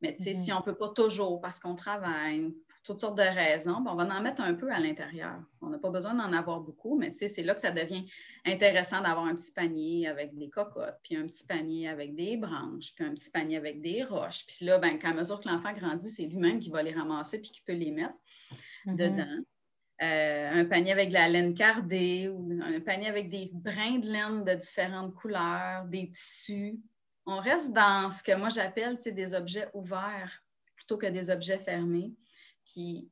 Mais si mm-hmm. on ne peut pas toujours, parce qu'on travaille pour toutes sortes de raisons, ben, on va en mettre un peu à l'intérieur. On n'a pas besoin d'en avoir beaucoup, mais c'est là que ça devient intéressant d'avoir un petit panier avec des cocottes, puis un petit panier avec des branches, puis un petit panier avec des roches. Puis là, ben, à mesure que l'enfant grandit, c'est lui-même qui va les ramasser puis qui peut les mettre mm-hmm. dedans. Euh, un panier avec de la laine cardée ou un panier avec des brins de laine de différentes couleurs, des tissus on reste dans ce que moi j'appelle des objets ouverts plutôt que des objets fermés. Puis,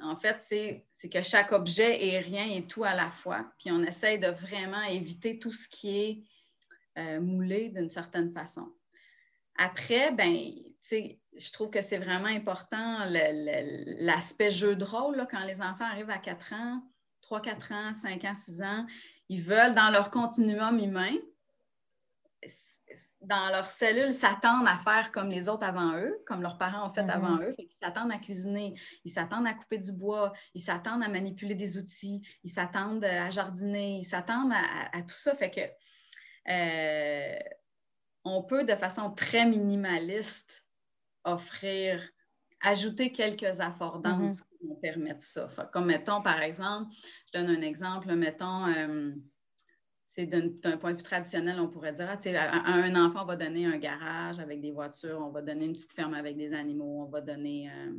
en fait, c'est que chaque objet est rien et tout à la fois. Puis, on essaye de vraiment éviter tout ce qui est euh, moulé d'une certaine façon. Après, ben, je trouve que c'est vraiment important l'aspect jeu de rôle quand les enfants arrivent à 4 ans, 3, 4 ans, 5 ans, 6 ans. Ils veulent, dans leur continuum humain, dans leurs cellules, s'attendent à faire comme les autres avant eux, comme leurs parents ont fait Mhm. avant eux. Ils s'attendent à cuisiner, ils s'attendent à couper du bois, ils s'attendent à manipuler des outils, ils s'attendent à jardiner, ils s'attendent à, à- à tout ça. Fait que euh, on peut, de façon très minimaliste, offrir, ajouter quelques affordances qui vont permettre ça. Fait comme mettons, par exemple, je donne un exemple, mettons, euh, c'est d'un point de vue traditionnel, on pourrait dire, ah, à, à un enfant, on va donner un garage avec des voitures, on va donner une petite ferme avec des animaux, on va donner euh,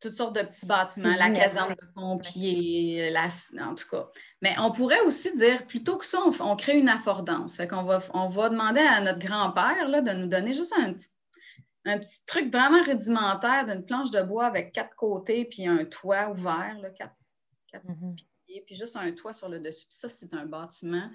toutes sortes de petits bâtiments, la caserne de pompiers, la, en tout cas. Mais on pourrait aussi dire, plutôt que ça, on, on crée une affordance. Fait qu'on va, on va demander à notre grand-père là, de nous donner juste un petit, un petit truc vraiment rudimentaire d'une planche de bois avec quatre côtés puis un toit ouvert, là, quatre Mhm. Puis juste un toit sur le dessus. Puis ça, c'est un bâtiment.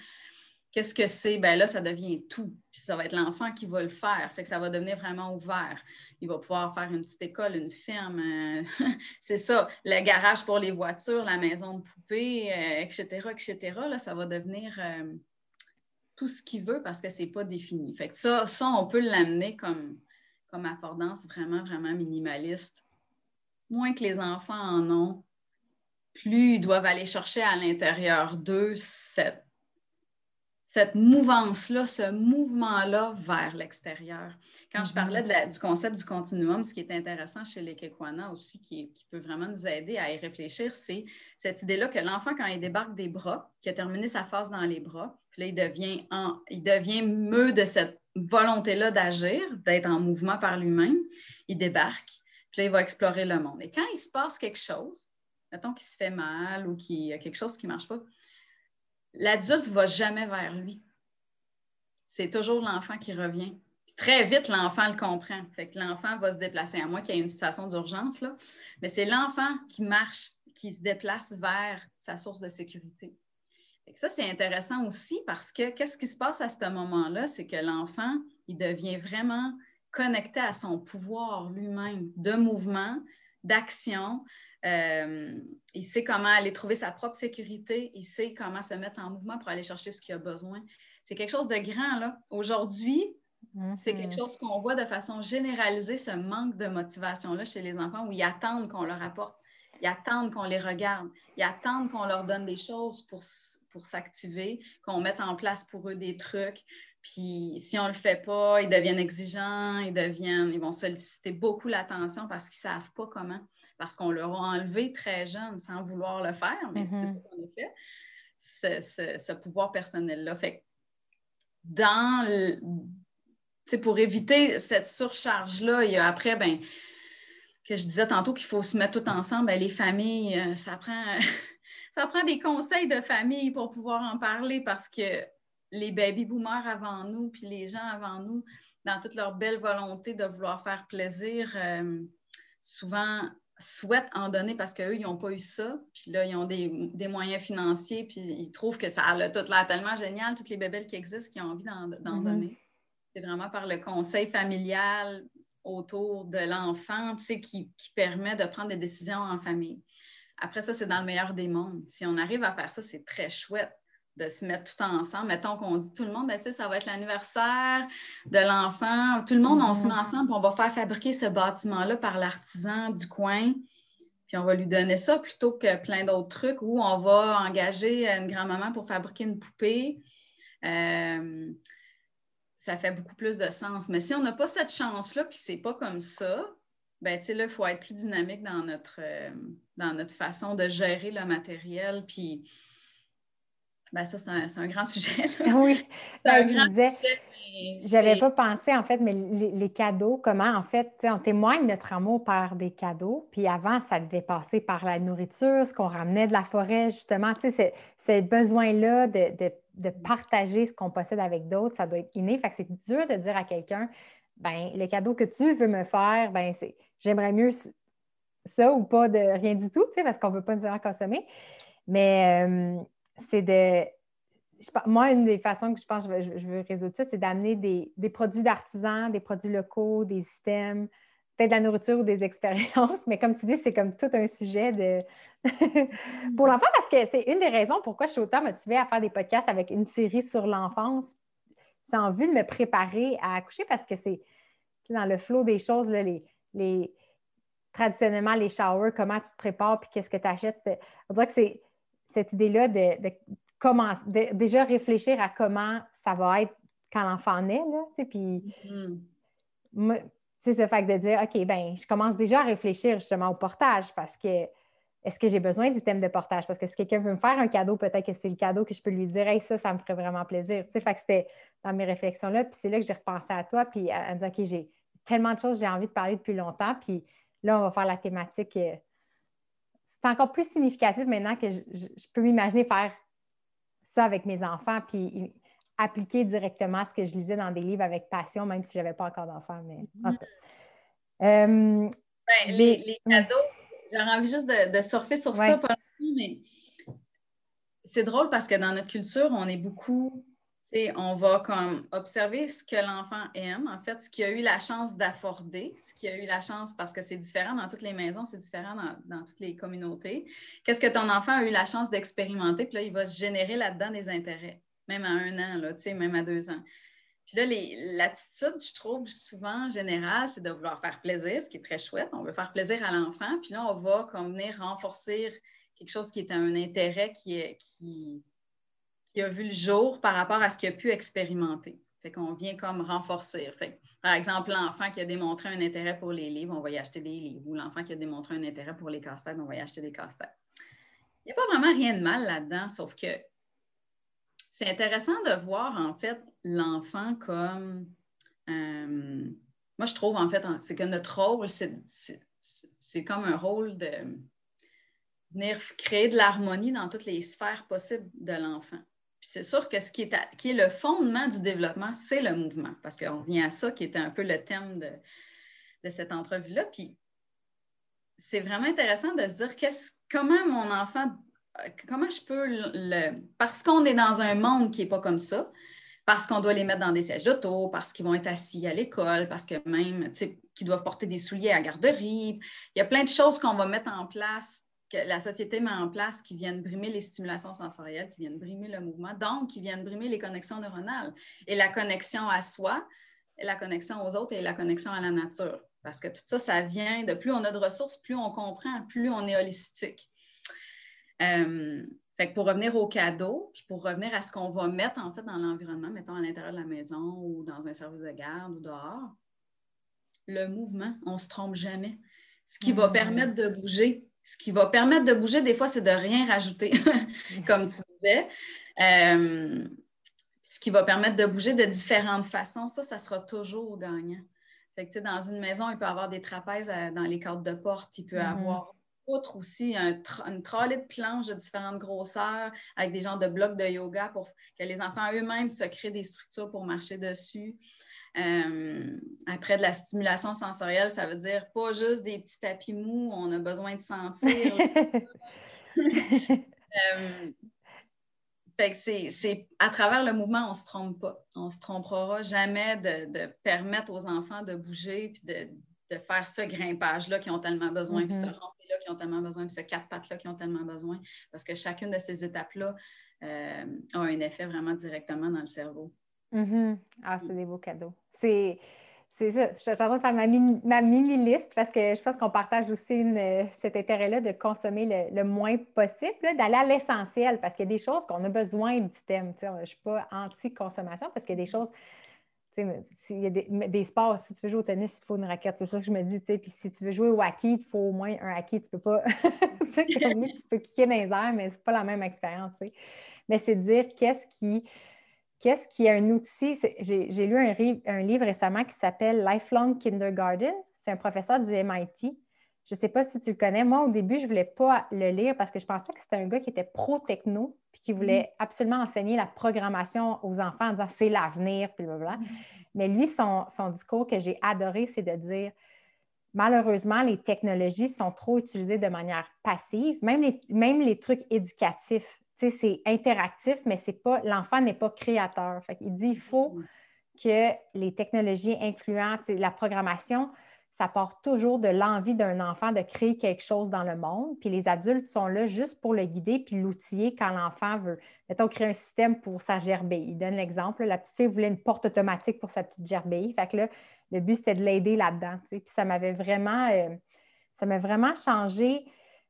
Qu'est-ce que c'est? Ben là, ça devient tout. Puis ça va être l'enfant qui va le faire. Fait que ça va devenir vraiment ouvert. Il va pouvoir faire une petite école, une ferme. euh, c'est ça. Le garage pour les voitures, la maison de poupée, euh, etc., etc. Là, ça va devenir euh, tout ce qu'il veut parce que c'est pas défini. Fait que ça, ça on peut l'amener comme, comme affordance vraiment, vraiment minimaliste. Moins que les enfants en ont, plus ils doivent aller chercher à l'intérieur d'eux cette, cette mouvance-là, ce mouvement-là vers l'extérieur. Quand je Mhm. parlais de la- du concept du continuum, ce qui est intéressant chez les Kekwana aussi, qui, qui peut vraiment nous aider à y réfléchir, c'est cette idée-là que l'enfant, quand il débarque des bras, qui a terminé sa phase dans les bras, puis là, il devient, en, il devient meu de cette volonté-là d'agir, d'être en mouvement par lui-même, il débarque, puis là, il va explorer le monde. Et quand il se passe quelque chose, mettons qu'il se fait mal ou qu'il y a quelque chose qui ne marche pas, l'adulte ne va jamais vers lui. C'est toujours l'enfant qui revient. Très vite, l'enfant le comprend. L'enfant va se déplacer, à moins qu'il y ait une situation d'urgence. Mais c'est l'enfant qui marche, qui se déplace vers sa source de sécurité. Fait ça, c'est intéressant aussi parce que qu'est-ce qui se passe à ce moment-là? C'est que l'enfant, il devient vraiment connecté à son pouvoir lui-même de mouvement, d'action, euh, il sait comment aller trouver sa propre sécurité. Il sait comment se mettre en mouvement pour aller chercher ce qu'il a besoin. C'est quelque chose de grand, là. Aujourd'hui, c'est quelque chose qu'on voit de façon généralisée, ce manque de motivation-là chez les enfants où ils attendent qu'on leur apporte. Ils attendent qu'on les regarde. Ils attendent qu'on leur donne des choses pour, pour s'activer, qu'on mette en place pour eux des trucs. Puis si on ne le fait pas, ils deviennent exigeants, ils deviennent, ils vont solliciter beaucoup l'attention parce qu'ils ne savent pas comment parce qu'on leur a enlevé très jeune sans vouloir le faire, mais mm -hmm. c'est ce qu'on a fait, ce, ce, ce pouvoir personnel-là. Fait dans le, pour éviter cette surcharge-là, il y a après, ben, que je disais tantôt qu'il faut se mettre tout ensemble, ben, les familles, ça prend, ça prend des conseils de famille pour pouvoir en parler parce que les baby boomers avant nous, puis les gens avant nous, dans toute leur belle volonté de vouloir faire plaisir, euh, souvent souhaitent en donner parce qu'eux, ils n'ont pas eu ça. Puis là, ils ont des, des, moyens financiers, puis ils trouvent que ça a tout l'air tellement génial, toutes les bébelles qui existent, qui ont envie d'en mm -hmm. donner. C'est vraiment par le conseil familial autour de l'enfant, tu sais, qui, qui, permet de prendre des décisions en famille. Après ça, c'est dans le meilleur des mondes. Si on arrive à faire ça, c'est très chouette de se mettre tout ensemble. Mettons qu'on dit tout le monde, ben, ça va être l'anniversaire de l'enfant. Tout le monde, on se met ensemble, on va faire fabriquer ce bâtiment-là par l'artisan du coin. Puis on va lui donner ça plutôt que plein d'autres trucs où on va engager une grand-maman pour fabriquer une poupée. Euh, ça fait beaucoup plus de sens. Mais si on n'a pas cette chance-là, puis c'est pas comme ça, ben, tu sais, là, il faut être plus dynamique dans notre, euh, dans notre façon de gérer le matériel. Puis, ben ça, c'est un, un, grand sujet. Là. Oui, ben, tu disais, j'avais pas pensé, en fait, mais les, les cadeaux, comment, en fait, on témoigne notre amour par des cadeaux. Puis avant, ça devait passer par la nourriture, ce qu'on ramenait de la forêt, justement. Tu sais, ce besoin-là de, de, de, partager ce qu'on possède avec d'autres, ça doit être inné. Fait que c'est dur de dire à quelqu'un, ben le cadeau que tu veux me faire, ben c'est j'aimerais mieux ça ou pas de rien du tout, tu sais, parce qu'on ne veut pas nécessairement consommer. Mais euh, c'est de. Moi, une des façons que je pense que je veux, résoudre ça, c'est d'amener des, des, produits d'artisans, des produits locaux, des systèmes, peut-être de la nourriture ou des expériences. Mais comme tu dis, c'est comme tout un sujet de pour l'enfant, parce que c'est une des raisons pourquoi je suis autant motivée à faire des podcasts avec une série sur l'enfance. en vue de me préparer à accoucher parce que c'est dans le flot des choses, les, les, traditionnellement, les showers, comment tu te prépares, puis qu'est-ce que tu achètes. On dirait que c'est cette idée-là de, de, déjà réfléchir à comment ça va être quand l'enfant naît, là, puis mm-hmm. c'est ce fait de dire, OK, ben je commence déjà à réfléchir justement au portage parce que est-ce que j'ai besoin du thème de portage? Parce que si quelqu'un veut me faire un cadeau, peut-être que c'est le cadeau que je peux lui dire, hey, ça, ça me ferait vraiment plaisir. Tu sais, fait que c'était dans mes réflexions-là. Puis c'est là que j'ai repensé à toi, puis à, me dire, OK, j'ai tellement de choses j'ai envie de parler depuis longtemps. Puis là, on va faire la thématique. C'est encore plus significatif maintenant que je, peux m'imaginer faire ça avec mes enfants, puis appliquer directement ce que je lisais dans des livres avec passion, même si je n'avais pas encore d'enfants. Mais en tout cas. Euh, ben, les, cadeaux, J'aurais envie juste de, surfer sur ça, mais c'est drôle parce que dans notre culture, on est beaucoup, on va comme observer ce que l'enfant aime, en fait, ce qu'il a eu la chance d'afforder, ce qu'il a eu la chance, parce que c'est différent dans toutes les maisons, c'est différent dans, toutes les communautés. Qu'est-ce que ton enfant a eu la chance d'expérimenter, puis là, il va se générer là-dedans des intérêts, même à un an, là, même à deux ans. Puis là, l'attitude, je trouve souvent générale, c'est de vouloir faire plaisir, ce qui est très chouette. On veut faire plaisir à l'enfant. Puis là, on va comme venir renforcer quelque chose qui est un intérêt qui, est, qui, qui a vu le jour par rapport à ce qu'il a pu expérimenter. Fait qu'on vient comme renforcer. Par exemple, l'enfant qui a démontré un intérêt pour les livres, on va y acheter des livres. Ou l'enfant qui a démontré un intérêt pour les casse-têtes, on va y acheter des casse-têtes. Il n'y a pas vraiment rien de mal là-dedans, sauf que c'est intéressant de voir en fait l'enfant comme. Euh, moi, je trouve en fait, c'est que notre rôle, c'est comme un rôle de venir créer de l'harmonie dans toutes les sphères possibles de l'enfant. Puis c'est sûr que ce qui est, le fondement du développement, c'est le mouvement, parce qu'on vient à ça qui était un peu le thème de, cette entrevue-là. Puis c'est vraiment intéressant de se dire comment mon enfant comment je peux le. Parce qu'on est dans un monde qui n'est pas comme ça, parce qu'on doit les mettre dans des sièges d'auto, parce qu'ils vont être assis à l'école, parce que même, tu sais, qu'ils doivent porter des souliers à garderie. Il y a plein de choses qu'on va mettre en place, que la société met en place, qui viennent brimer les stimulations sensorielles, qui viennent brimer le mouvement, donc qui viennent brimer les connexions neuronales et la connexion à soi, la connexion aux autres et la connexion à la nature. Parce que tout ça, ça vient de plus on a de ressources, plus on comprend, plus on est holistique. Euh, fait pour revenir au cadeau, puis pour revenir à ce qu'on va mettre en fait dans l'environnement, mettons à l'intérieur de la maison ou dans un service de garde ou dehors, le mouvement, on ne se trompe jamais. Ce qui va mm. permettre de bouger, ce qui va permettre de bouger, des fois, c'est de rien rajouter, comme tu disais. Euh, ce qui va permettre de bouger de différentes façons, ça, ça sera toujours gagnant. Fait que, dans une maison, il peut y avoir des trapèzes euh, dans les cadres de porte, il peut y mm-hmm. avoir outre aussi une trolley de planches de différentes grosseurs avec des genres de blocs de yoga pour que les enfants eux-mêmes se créent des structures pour marcher dessus. Euh, après de la stimulation sensorielle, ça veut dire pas juste des petits tapis mous, on a besoin de sentir. euh, c'est à travers le mouvement, on ne se trompe pas. On ne se trompera jamais de, permettre aux enfants de bouger puis de, faire ce grimpage-là qu'ils ont tellement besoin, puis mm-hmm qui ont tellement besoin, puis ces quatre pattes-là qui ont tellement besoin, parce que chacune de ces étapes-là euh, a un effet vraiment directement dans le cerveau. Mm-hmm. Ah, c'est des beaux cadeaux. C'est. C'est ça. Je suis en train de faire ma, mini-liste parce que je pense qu'on partage aussi cet intérêt-là de consommer le, moins possible, d'aller à l'essentiel parce qu'il y a des choses qu'on a besoin du thème. Je ne suis pas anti-consommation parce qu'il y a des choses s'il y a des, sports, si tu veux jouer au tennis, il faut une raquette. C'est ça que je me dis. Puis si tu veux jouer au hockey, il faut au moins un hockey. Tu peux pas. tu peux kicker dans les airs, mais ce n'est pas la même expérience. Mais c'est de dire qu'est-ce qui. Qu'est-ce qui est un outil? J'ai lu un, un, livre récemment qui s'appelle Lifelong Kindergarten. C'est un professeur du MIT je ne sais pas si tu le connais. Moi, au début, je ne voulais pas le lire parce que je pensais que c'était un gars qui était pro-techno puis qui voulait mm. absolument enseigner la programmation aux enfants en disant c'est l'avenir, puis blablabla. Mm. Mais lui, son, discours que j'ai adoré, c'est de dire malheureusement, les technologies sont trop utilisées de manière passive, même les, même les trucs éducatifs. C'est interactif, mais c'est pas l'enfant n'est pas créateur. Fait il dit il faut mm. que les technologies incluant la programmation ça part toujours de l'envie d'un enfant de créer quelque chose dans le monde. Puis les adultes sont là juste pour le guider puis l'outiller quand l'enfant veut. Mettons, créer un système pour sa gerbille. Il donne l'exemple. La petite fille voulait une porte automatique pour sa petite gerbille. Fait que là, le but, c'était de l'aider là-dedans. Puis ça m'avait vraiment, euh, ça m'a vraiment changé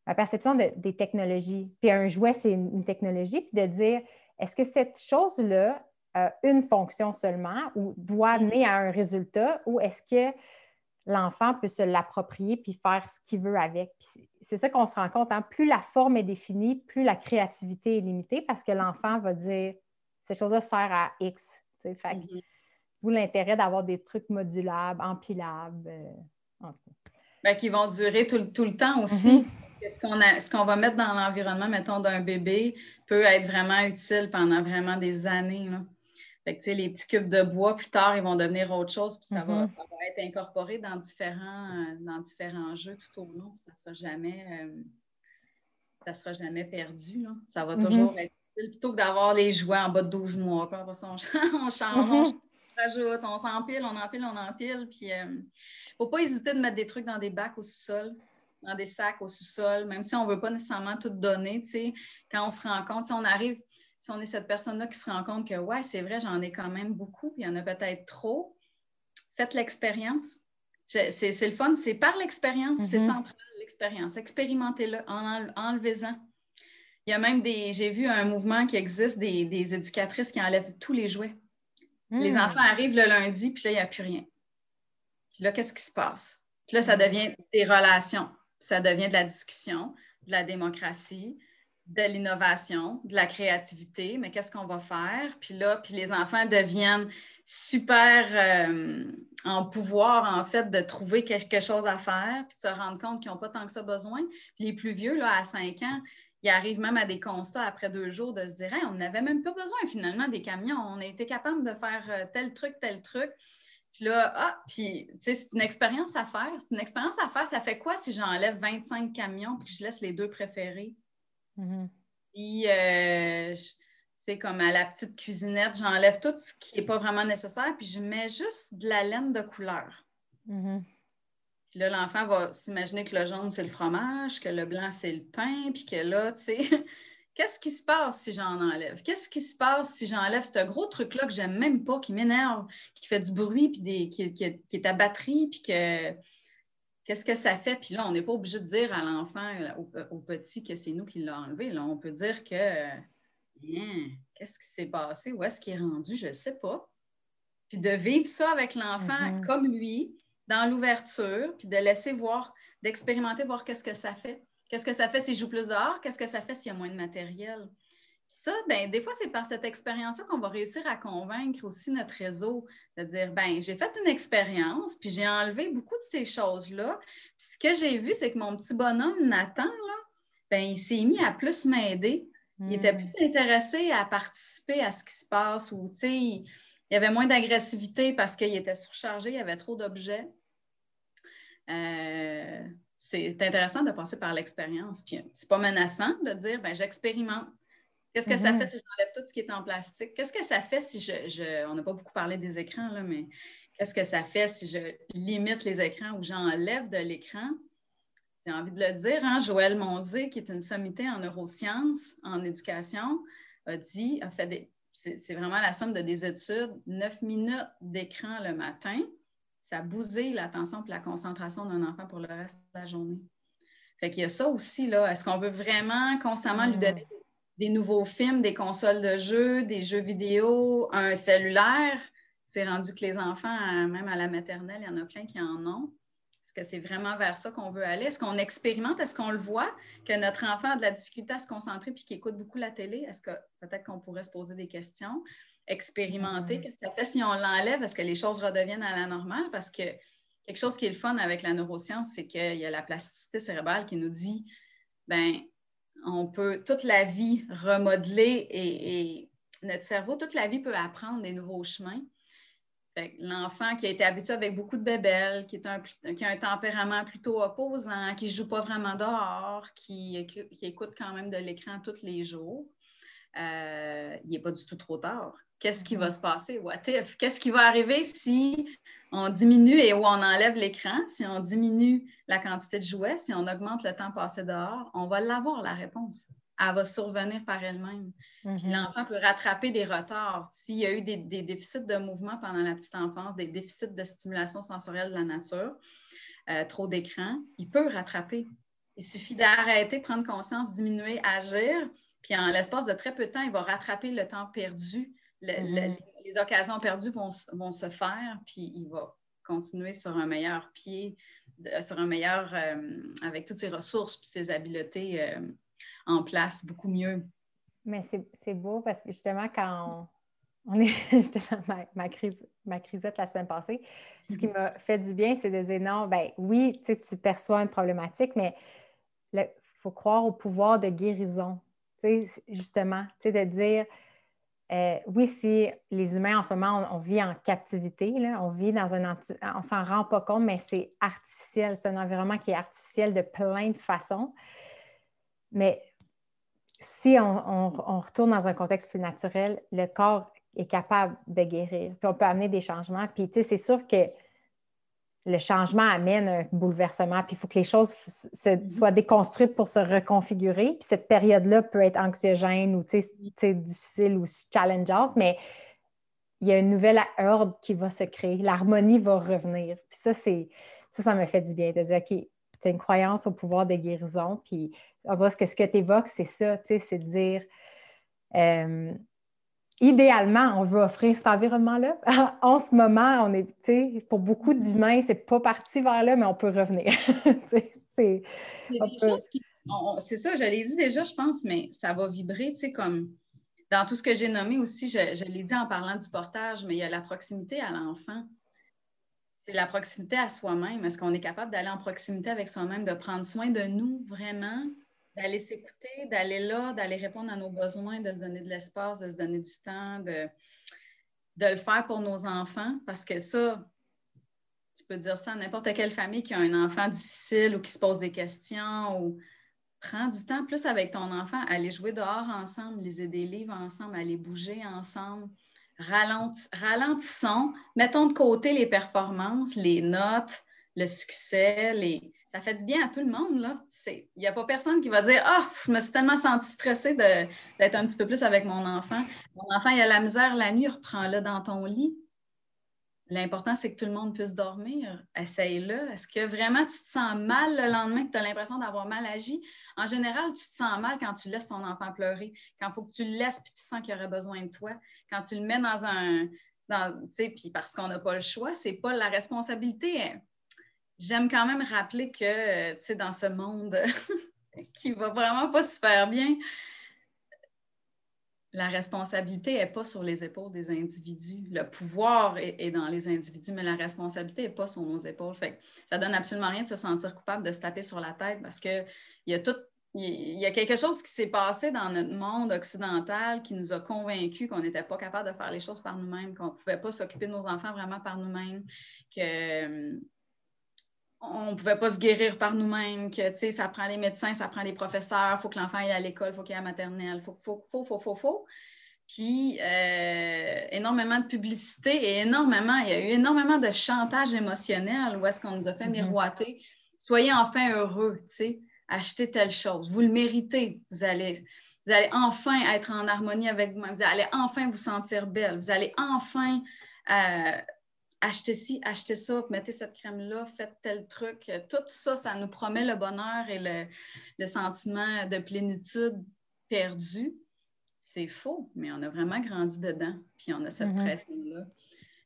ma perception des technologies. Puis un jouet, c'est une, technologie. Puis de dire, est-ce que cette chose-là a une fonction seulement ou doit amener à un résultat ou est-ce que l'enfant peut se l'approprier puis faire ce qu'il veut avec? C'est ça qu'on se rend compte. Hein. Plus la forme est définie, plus la créativité est limitée parce que l'enfant va dire cette chose-là sert à X. Fait. Vous l'intérêt d'avoir des trucs modulables, empilables. Euh, ben, qui vont durer tout, le temps aussi. Mm-hmm. Ce qu'on va mettre dans l'environnement, mettons, d'un bébé peut être vraiment utile pendant vraiment des années. Là. Fait que, les petits cubes de bois, plus tard, ils vont devenir autre chose, puis ça, va, mm-hmm. être incorporé dans différents, euh, dans différents jeux tout au long. Ça ne sera jamais, euh, sera jamais perdu. Là. Ça va mm-hmm. toujours être utile. Plutôt que d'avoir les jouets en bas de 12 mois, puis après ça, on, change, on, mm-hmm. rajoute, on s'empile, on empile, on empile. Puis, il euh, ne faut pas hésiter de mettre des trucs dans des bacs au sous-sol dans des sacs au sous-sol, même si on ne veut pas nécessairement tout donner, tu sais, quand on se rend compte, si on arrive, si on est cette personne-là qui se rend compte que, ouais, c'est vrai, j'en ai quand même beaucoup, puis il y en a peut-être trop, faites l'expérience. C'est le fun, c'est par l'expérience, c'est mm-hmm. central, l'expérience. Expérimentez-le, en, enlevez-en. Il y a même des, j'ai vu un mouvement qui existe des, éducatrices qui enlèvent tous les jouets. Les mm. enfants arrivent le lundi, puis là, il n'y a plus rien. Puis là, qu'est-ce qui se passe? Puis là, ça devient des relations, ça devient de la discussion, de la démocratie, de l'innovation, de la créativité, mais qu'est-ce qu'on va faire? Puis là, puis les enfants deviennent super euh, en pouvoir, en fait, de trouver quelque chose à faire, puis de se rendre compte qu'ils n'ont pas tant que ça besoin. Puis les plus vieux, là, à 5 ans, ils arrivent même à des constats après deux jours de se dire on n'avait même pas besoin finalement des camions, on a été capable de faire euh, tel truc, tel truc. Puis là, ah, puis, tu sais, c'est une expérience à faire. C'est une expérience à faire. Ça fait quoi si j'enlève 25 camions puis que je laisse les deux préférés? Mm-hmm. Puis, euh, c'est comme à la petite cuisinette, j'enlève tout ce qui n'est pas vraiment nécessaire, puis je mets juste de la laine de couleur. Mm-hmm. Puis là, l'enfant va s'imaginer que le jaune, c'est le fromage, que le blanc, c'est le pain, puis que là, tu sais, qu'est-ce qui se passe si j'en enlève? Qu'est-ce qui se passe si j'enlève ce gros truc-là que j'aime même pas, qui m'énerve, qui fait du bruit, puis des, qui, qui, est à batterie, puis que Qu'est-ce que ça fait? Puis là, on n'est pas obligé de dire à l'enfant, au, petit, que c'est nous qui l'a enlevé. Là, on peut dire que, qu'est-ce qui s'est passé? Où est-ce qu'il est rendu? Je ne sais pas. Puis de vivre ça avec l'enfant mm-hmm. comme lui, dans l'ouverture, puis de laisser voir, d'expérimenter, voir qu'est-ce que ça fait. Qu'est-ce que ça fait s'il joue plus dehors? Qu'est-ce que ça fait s'il y a moins de matériel? Ça, ben, des fois, c'est par cette expérience-là qu'on va réussir à convaincre aussi notre réseau de dire ben j'ai fait une expérience, puis j'ai enlevé beaucoup de ces choses-là. Puis ce que j'ai vu, c'est que mon petit bonhomme, Nathan, là, ben, il s'est mis à plus m'aider. Il était hmm. plus intéressé à participer à ce qui se passe ou, tu sais, il y avait moins d'agressivité parce qu'il était surchargé, il y avait trop d'objets. Euh, c'est intéressant de passer par l'expérience. Puis c'est pas menaçant de dire ben j'expérimente. Qu'est-ce que ça mm-hmm. fait si j'enlève tout ce qui est en plastique? Qu'est-ce que ça fait si je. on n'a pas beaucoup parlé des écrans, là, mais qu'est-ce que ça fait si je limite les écrans ou j'enlève de l'écran? J'ai envie de le dire, hein, Joël Monzé, qui est une sommité en neurosciences, en éducation, a dit, a fait des. C'est vraiment la somme de des études, neuf minutes d'écran le matin, ça bousille l'attention et la concentration d'un enfant pour le reste de la journée. Fait qu'il y a ça aussi, là. Est-ce qu'on veut vraiment constamment lui mm. donner des nouveaux films, des consoles de jeux, des jeux vidéo, un cellulaire? C'est rendu que les enfants, même à la maternelle, il y en a plein qui en ont. Est-ce que c'est vraiment vers ça qu'on veut aller? Est-ce qu'on expérimente? Est-ce qu'on le voit que notre enfant a de la difficulté à se concentrer puis qu'il écoute beaucoup la télé? Est-ce que peut-être qu'on pourrait se poser des questions? Expérimenter, mm-hmm. qu'est-ce que ça fait si on l'enlève? Est-ce que les choses redeviennent à la normale? Parce que quelque chose qui est le fun avec la neuroscience, c'est qu'il y a la plasticité cérébrale qui nous dit, ben on peut toute la vie remodeler et, notre cerveau, toute la vie peut apprendre des nouveaux chemins. L'enfant qui a été habitué avec beaucoup de bébelles, qui, est un, qui a un tempérament plutôt opposant, qui ne joue pas vraiment dehors, qui, écoute quand même de l'écran tous les jours, euh, il n'est pas du tout trop tard. Qu'est-ce qui va se passer? What if? Qu'est-ce qui va arriver si on diminue et où on enlève l'écran, si on diminue la quantité de jouets, si on augmente le temps passé dehors? On va l'avoir, la réponse. Elle va survenir par elle-même. Mm-hmm. l'enfant peut rattraper des retards. S'il y a eu des, déficits de mouvement pendant la petite enfance, des déficits de stimulation sensorielle de la nature, euh, trop d'écran, il peut rattraper. Il suffit d'arrêter, prendre conscience, diminuer, agir, puis en l'espace de très peu de temps, il va rattraper le temps perdu Mm-hmm. les occasions perdues vont, se faire, puis il va continuer sur un meilleur pied, sur un meilleur, euh, avec toutes ses ressources puis ses habiletés euh, en place, beaucoup mieux. Mais c'est beau parce que justement, quand on, est justement ma, ma, crise, ma crisette la semaine passée, ce qui mm-hmm. m'a fait du bien, c'est de dire non, ben oui, tu perçois une problématique, mais il faut croire au pouvoir de guérison. Justement, de dire euh, oui, si les humains en ce moment, on, vit en captivité, on vit dans un... On s'en rend pas compte, mais c'est artificiel. C'est un environnement qui est artificiel de plein de façons. Mais si on, retourne dans un contexte plus naturel, le corps est capable de guérir. Puis on peut amener des changements. Puis, tu sais, c'est sûr que le changement amène un bouleversement, puis il faut que les choses mm-hmm. soient déconstruites pour se reconfigurer. Puis cette période-là peut être anxiogène ou difficile ou challengeante, mais il y a une nouvelle ordre qui va se créer. L'harmonie va revenir. Puis ça, c'est ça, ça me fait du bien de dire, OK, tu as une croyance au pouvoir de guérison. Puis on dirait que ce que tu évoques, c'est ça, c'est de dire. Euh, idéalement, on veut offrir cet environnement-là. en ce moment, on est, pour beaucoup mm-hmm. d'humains, c'est pas parti vers là, mais on peut revenir. c'est C'est ça, je l'ai dit déjà, je pense, mais ça va vibrer, tu sais, comme dans tout ce que j'ai nommé aussi, je, l'ai dit en parlant du portage, mais il y a la proximité à l'enfant. C'est la proximité à soi-même. Est-ce qu'on est capable d'aller en proximité avec soi-même, de prendre soin de nous vraiment, d'aller s'écouter, d'aller là, d'aller répondre à nos besoins, de se donner de l'espace, de se donner du temps, de, de le faire pour nos enfants, parce que ça, tu peux dire ça à n'importe quelle famille qui a un enfant difficile ou qui se pose des questions ou prends du temps plus avec ton enfant, aller jouer dehors ensemble, liser des livres ensemble, aller bouger ensemble. ralentissons, mettons de côté les performances, les notes, le succès, les, ça fait du bien à tout le monde. Là. Il n'y a pas personne qui va dire Ah, je me suis tellement sentie stressée d'être un petit peu plus avec mon enfant. Mon enfant, il a la misère la nuit, reprends-le dans ton lit. L'important, c'est que tout le monde puisse dormir. Essaye-le. Est-ce que vraiment tu te sens mal le lendemain, que tu as l'impression d'avoir mal agi? En général, tu te sens mal quand tu laisses ton enfant pleurer, quand il faut que tu le laisses puis tu sens qu'il aurait besoin de toi, quand tu le mets dans un. Dans, puis parce qu'on n'a pas le choix, c'est pas la responsabilité. J'aime quand même rappeler que, euh, tu sais, dans ce monde qui va vraiment pas super bien, la responsabilité n'est pas sur les épaules des individus. Le pouvoir est, dans les individus, mais la responsabilité n'est pas sur nos épaules. Fait ça donne absolument rien de se sentir coupable, de se taper sur la tête parce qu'il y a tout. Il y a quelque chose qui s'est passé dans notre monde occidental qui nous a convaincus qu'on n'était pas capable de faire les choses par nous-mêmes, qu'on ne pouvait pas s'occuper de nos enfants vraiment par nous-mêmes, que on ne pouvait pas se guérir par nous-mêmes, que ça prend les médecins, ça prend les professeurs, il faut que l'enfant aille à l'école, il faut qu'il aille à la maternelle, il faut, faut, faut, faut, faut, faut. Puis euh, énormément de publicité et énormément, il y a eu énormément de chantage émotionnel où est-ce qu'on nous a fait mm-hmm. miroiter. Soyez enfin heureux, tu sais, achetez telle chose. Vous le méritez. Vous allez, vous allez enfin être en harmonie avec vous-même. Vous allez enfin vous sentir belle. Vous allez enfin euh, achetez ci, achetez ça, mettez cette crème-là, faites tel truc. Tout ça, ça nous promet le bonheur et le, sentiment de plénitude perdu. C'est faux, mais on a vraiment grandi dedans, puis on a cette mm-hmm. pression-là.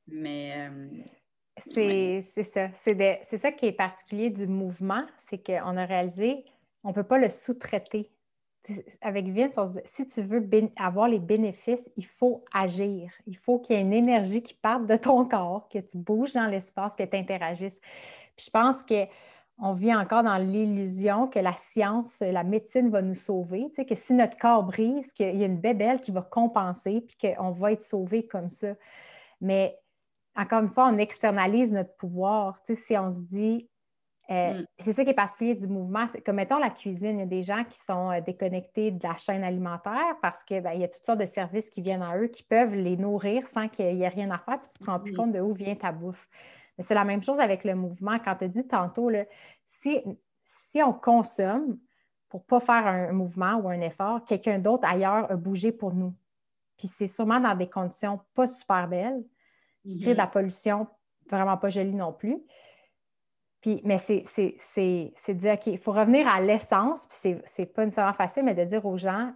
Mais. Euh, c'est ça. C'est ça qui est particulier du mouvement, c'est qu'on a réalisé, on ne peut pas le sous-traiter avec Vince, si tu veux avoir les bénéfices, il faut agir. Il faut qu'il y ait une énergie qui parte de ton corps, que tu bouges dans l'espace, que tu interagisses. je pense qu'on vit encore dans l'illusion que la science, la médecine va nous sauver, tu sais, que si notre corps brise, qu'il y a une bébelle qui va compenser, puis qu'on va être sauvé comme ça. Mais encore une fois, on externalise notre pouvoir. Tu sais, si on se dit, Euh, mm. C'est ça qui est particulier du mouvement. C'est comme, mettons, la cuisine, il y a des gens qui sont euh, déconnectés de la chaîne alimentaire parce qu'il ben, y a toutes sortes de services qui viennent à eux qui peuvent les nourrir sans qu'il y ait rien à faire, puis tu ne te rends plus compte de où vient ta bouffe. Mais c'est la même chose avec le mouvement. Quand tu as dit tantôt, là, si, si on consomme pour ne pas faire un mouvement ou un effort, quelqu'un d'autre ailleurs a bougé pour nous. Puis c'est sûrement dans des conditions pas super belles, qui crée de la mm-hmm. pollution vraiment pas jolie non plus mais c'est de dire, OK, il faut revenir à l'essence, puis c'est pas nécessairement facile, mais de dire aux gens,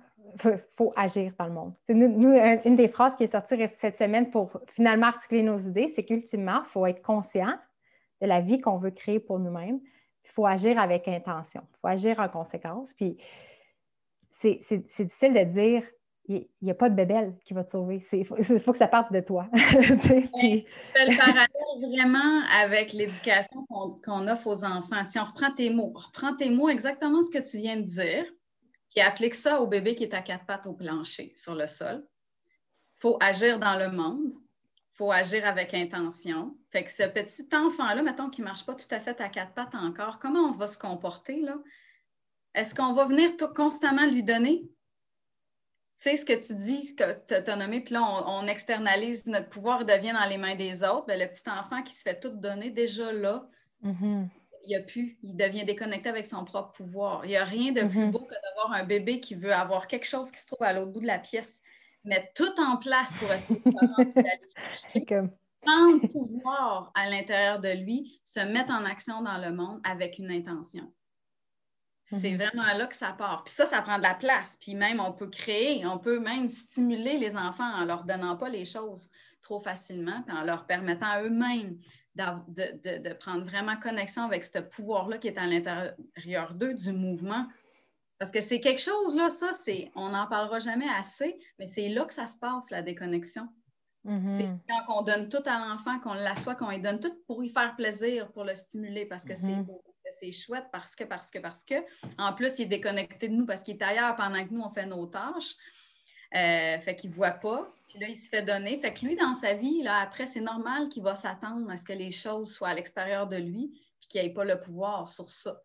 il faut agir dans le monde. Nous, une des phrases qui est sortie cette semaine pour finalement articuler nos idées, c'est qu'ultimement, il faut être conscient de la vie qu'on veut créer pour nous-mêmes. Il faut agir avec intention. Il faut agir en conséquence. Puis c'est difficile de dire il n'y a pas de bébelle qui va te sauver. Il faut, que ça parte de toi. puis... le parallèle vraiment avec l'éducation qu'on offre aux enfants. Si on reprend tes mots, reprends tes mots exactement ce que tu viens de dire, puis applique ça au bébé qui est à quatre pattes au plancher, sur le sol. Il faut agir dans le monde. Il faut agir avec intention. Fait que ce petit enfant-là, mettons, qui ne marche pas tout à fait à quatre pattes encore, comment on va se comporter là? Est-ce qu'on va venir constamment lui donner sais, ce que tu dis, ce que tu as nommé, puis là, on, externalise notre pouvoir, devient dans les mains des autres. Bien, le petit enfant qui se fait tout donner, déjà là, mm-hmm. il a plus, il devient déconnecté avec son propre pouvoir. Il n'y a rien de plus mm-hmm. beau que d'avoir un bébé qui veut avoir quelque chose qui se trouve à l'autre bout de la pièce, mettre tout en place pour essayer de comme... prendre pouvoir à l'intérieur de lui, se mettre en action dans le monde avec une intention. C'est mhm. vraiment là que ça part. Puis ça, ça prend de la place. Puis même, on peut créer, on peut même stimuler les enfants en leur donnant pas les choses trop facilement, puis en leur permettant à eux-mêmes de, prendre vraiment connexion avec ce pouvoir-là qui est à l'intérieur d'eux, du mouvement. Parce que c'est quelque chose, là, ça, c'est, on n'en parlera jamais assez, mais c'est là que ça se passe, la déconnexion. Mhm. C'est quand on donne tout à l'enfant, qu'on l'assoit, qu'on lui donne tout pour lui faire plaisir, pour le stimuler, parce que c'est mhm. beau c'est chouette parce que, parce que, parce que. En plus, il est déconnecté de nous parce qu'il est ailleurs pendant que nous, on fait nos tâches. Euh, fait qu'il ne voit pas. Puis là, il se fait donner. Fait que lui, dans sa vie, là, après, c'est normal qu'il va s'attendre à ce que les choses soient à l'extérieur de lui, puis qu'il n'ait pas le pouvoir sur ça.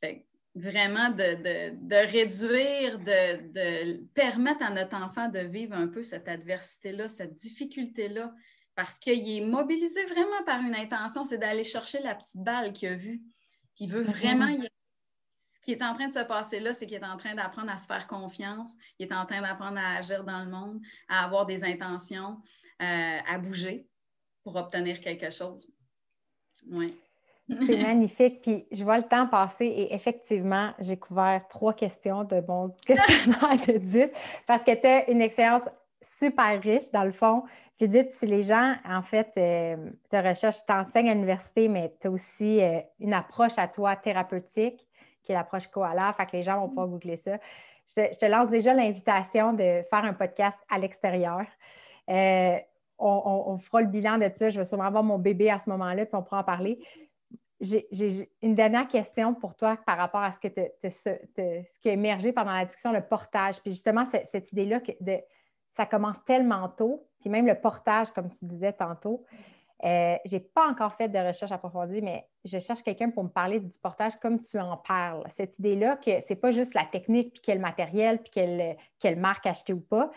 Fait vraiment de, réduire, de, permettre à notre enfant de vivre un peu cette adversité-là, cette difficulté-là, parce qu'il est mobilisé vraiment par une intention, c'est d'aller chercher la petite balle qu'il a vue. Il veut vraiment. Ce qui est en train de se passer là, c'est qu'il est en train d'apprendre à se faire confiance. Il est en train d'apprendre à agir dans le monde, à avoir des intentions, euh, à bouger pour obtenir quelque chose. Oui. C'est magnifique. Puis je vois le temps passer et effectivement, j'ai couvert trois questions de mon questionnaire de 10 parce que tu as une expérience super riche, dans le fond. Vite, vite, si les gens, en fait, euh, te recherchent, tu enseignes à l'université, mais tu as aussi euh, une approche à toi thérapeutique, qui est l'approche Koala, fait que les gens vont pouvoir googler ça. Je te, lance déjà l'invitation de faire un podcast à l'extérieur. Euh, on, fera le bilan de ça. Je vais sûrement avoir mon bébé à ce moment-là, puis on pourra en parler. J'ai une dernière question pour toi par rapport à ce, que ce qui a émergé pendant la discussion, le portage. Puis justement, cette idée-là de ça commence tellement tôt, puis même le portage, comme tu disais tantôt. Euh, je n'ai pas encore fait de recherche approfondie, mais je cherche quelqu'un pour me parler du portage comme tu en parles. Cette idée-là que ce n'est pas juste la technique, puis quel matériel, puis quelle, quelle marque acheter ou pas,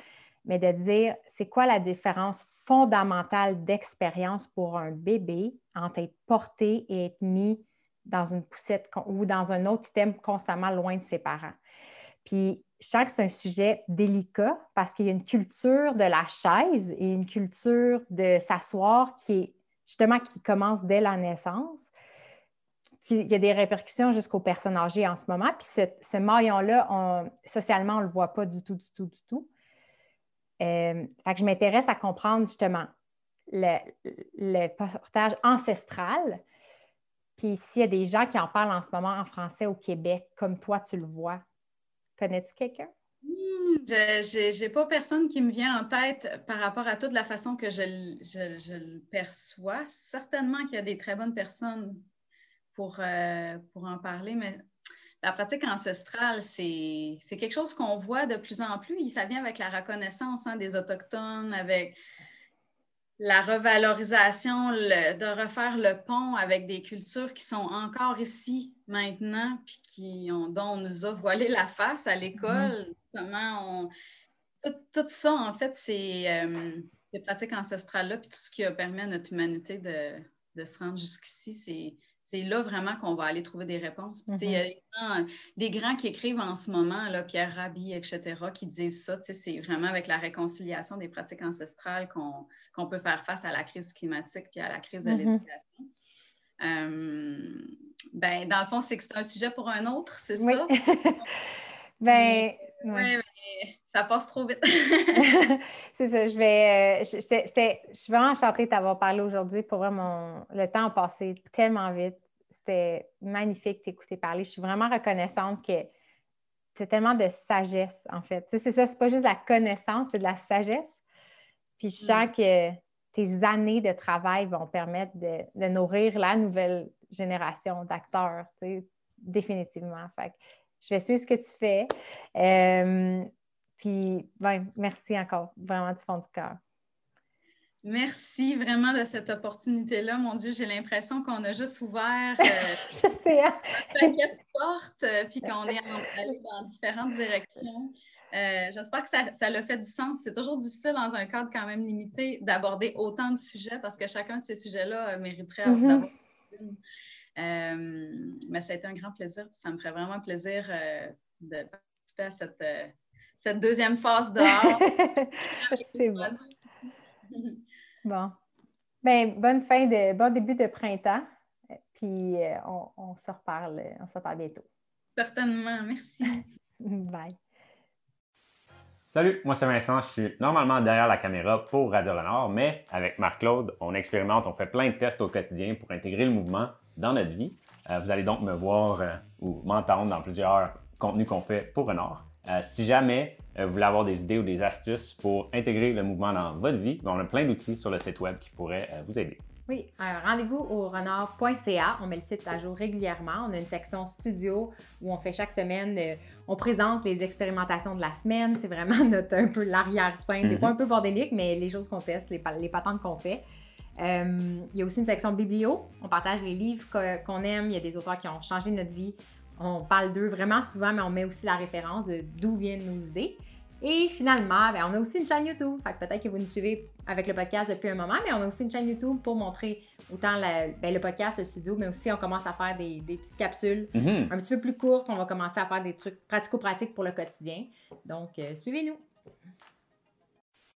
mais de dire c'est quoi la différence fondamentale d'expérience pour un bébé entre être porté et être mis dans une poussette ou dans un autre système constamment loin de ses parents? Puis je sens que c'est un sujet délicat parce qu'il y a une culture de la chaise et une culture de s'asseoir qui est justement qui commence dès la naissance. il y a des répercussions jusqu'aux personnes âgées en ce moment. Puis ce, maillon-là, socialement, on ne le voit pas du tout, du tout, du tout. Euh, fait que je m'intéresse à comprendre justement le, le portage ancestral. Puis s'il y a des gens qui en parlent en ce moment en français au Québec, comme toi, tu le vois, Connais-tu quelqu'un? Hmm, je n'ai pas personne qui me vient en tête par rapport à toute la façon que je, le perçois. Certainement qu'il y a des très bonnes personnes pour, euh, pour en parler, mais la pratique ancestrale, c'est quelque chose qu'on voit de plus en plus. Ça vient avec la reconnaissance hein, des Autochtones, avec la revalorisation, de refaire le pont avec des cultures qui sont encore ici maintenant, puis qui ont, dont on nous a voilé la face à l'école. Mm-hmm. Comment on. Tout, ça, en fait, c'est euh, des pratiques ancestrales-là, puis tout ce qui a permis à notre humanité de, de se rendre jusqu'ici, c'est c'est là vraiment qu'on va aller trouver des réponses. Il y a mm-hmm. des grands, qui écrivent en ce moment, là, Pierre Rabhi, etc., qui disent ça. C'est vraiment avec la réconciliation des pratiques ancestrales qu'on peut faire face à la crise climatique puis à la crise de mm-hmm. l'éducation. Euh, ben, dans le fond, c'est que c'est un sujet pour un autre, c'est ça? ben, mais ça passe trop vite. c'est ça. Je vais. Euh, je, je, suis vraiment enchantée de t'avoir parlé aujourd'hui. Pour vraiment, le temps a passé tellement vite. C'était magnifique de t'écouter parler. Je suis vraiment reconnaissante que c'est tellement de sagesse, en fait. Tu sais, c'est ça, c'est pas juste de la connaissance, c'est de la sagesse. Puis je sens mm. que tes années de travail vont permettre de, nourrir la nouvelle génération d'acteurs, tu sais, définitivement. Fait je vais suivre ce que tu fais. Euh, puis, ben, merci encore, vraiment du fond du cœur. Merci vraiment de cette opportunité-là. Mon Dieu, j'ai l'impression qu'on a juste ouvert euh, Je sais, hein? porte, euh, puis qu'on est allé dans différentes directions. J'espère que ça, ça a fait du sens. C'est toujours difficile dans un cadre quand même limité d'aborder autant de sujets parce que chacun de ces sujets-là mériterait mm-hmm. d'avoir une. Euh, mais ça a été un grand plaisir. Ça me ferait vraiment plaisir euh, de participer à cette, euh, cette deuxième phase dehors. C'est bon. bon. Ben, bonne fin de bon début de printemps. Puis on, on, se reparle, on se reparle bientôt. Certainement, merci. Bye. Salut, moi c'est Vincent, je suis normalement derrière la caméra pour Radio Renard, mais avec Marc-Claude, on expérimente, on fait plein de tests au quotidien pour intégrer le mouvement dans notre vie. Euh, vous allez donc me voir euh, ou m'entendre dans plusieurs contenus qu'on fait pour Renard. Euh, si jamais vous voulez avoir des idées ou des astuces pour intégrer le mouvement dans votre vie, ben, on a plein d'outils sur le site web qui pourraient vous aider. Oui, rendez-vous au renard.ca. On met le site à jour régulièrement. On a une section studio où on fait chaque semaine, on présente les expérimentations de la semaine. C'est vraiment notre un peu l'arrière-scène. Des fois mhm. un peu bordélique, mais les choses qu'on teste, les, les patentes qu'on fait. Euh, il y a aussi une section biblio. On partage les livres qu'on aime. Il y a des auteurs qui ont changé notre vie. On parle d'eux vraiment souvent, mais on met aussi la référence de d'où viennent nos idées. Et finalement, ben, on a aussi une chaîne YouTube. peut-être que vous nous suivez avec le podcast depuis un moment, mais on a aussi une chaîne YouTube pour montrer autant ben, le podcast, le studio, mais aussi on commence à faire des, petites capsules mm-hmm. un petit peu plus courtes. On va commencer à faire des trucs pratico-pratiques pour le quotidien. Donc, euh, suivez-nous.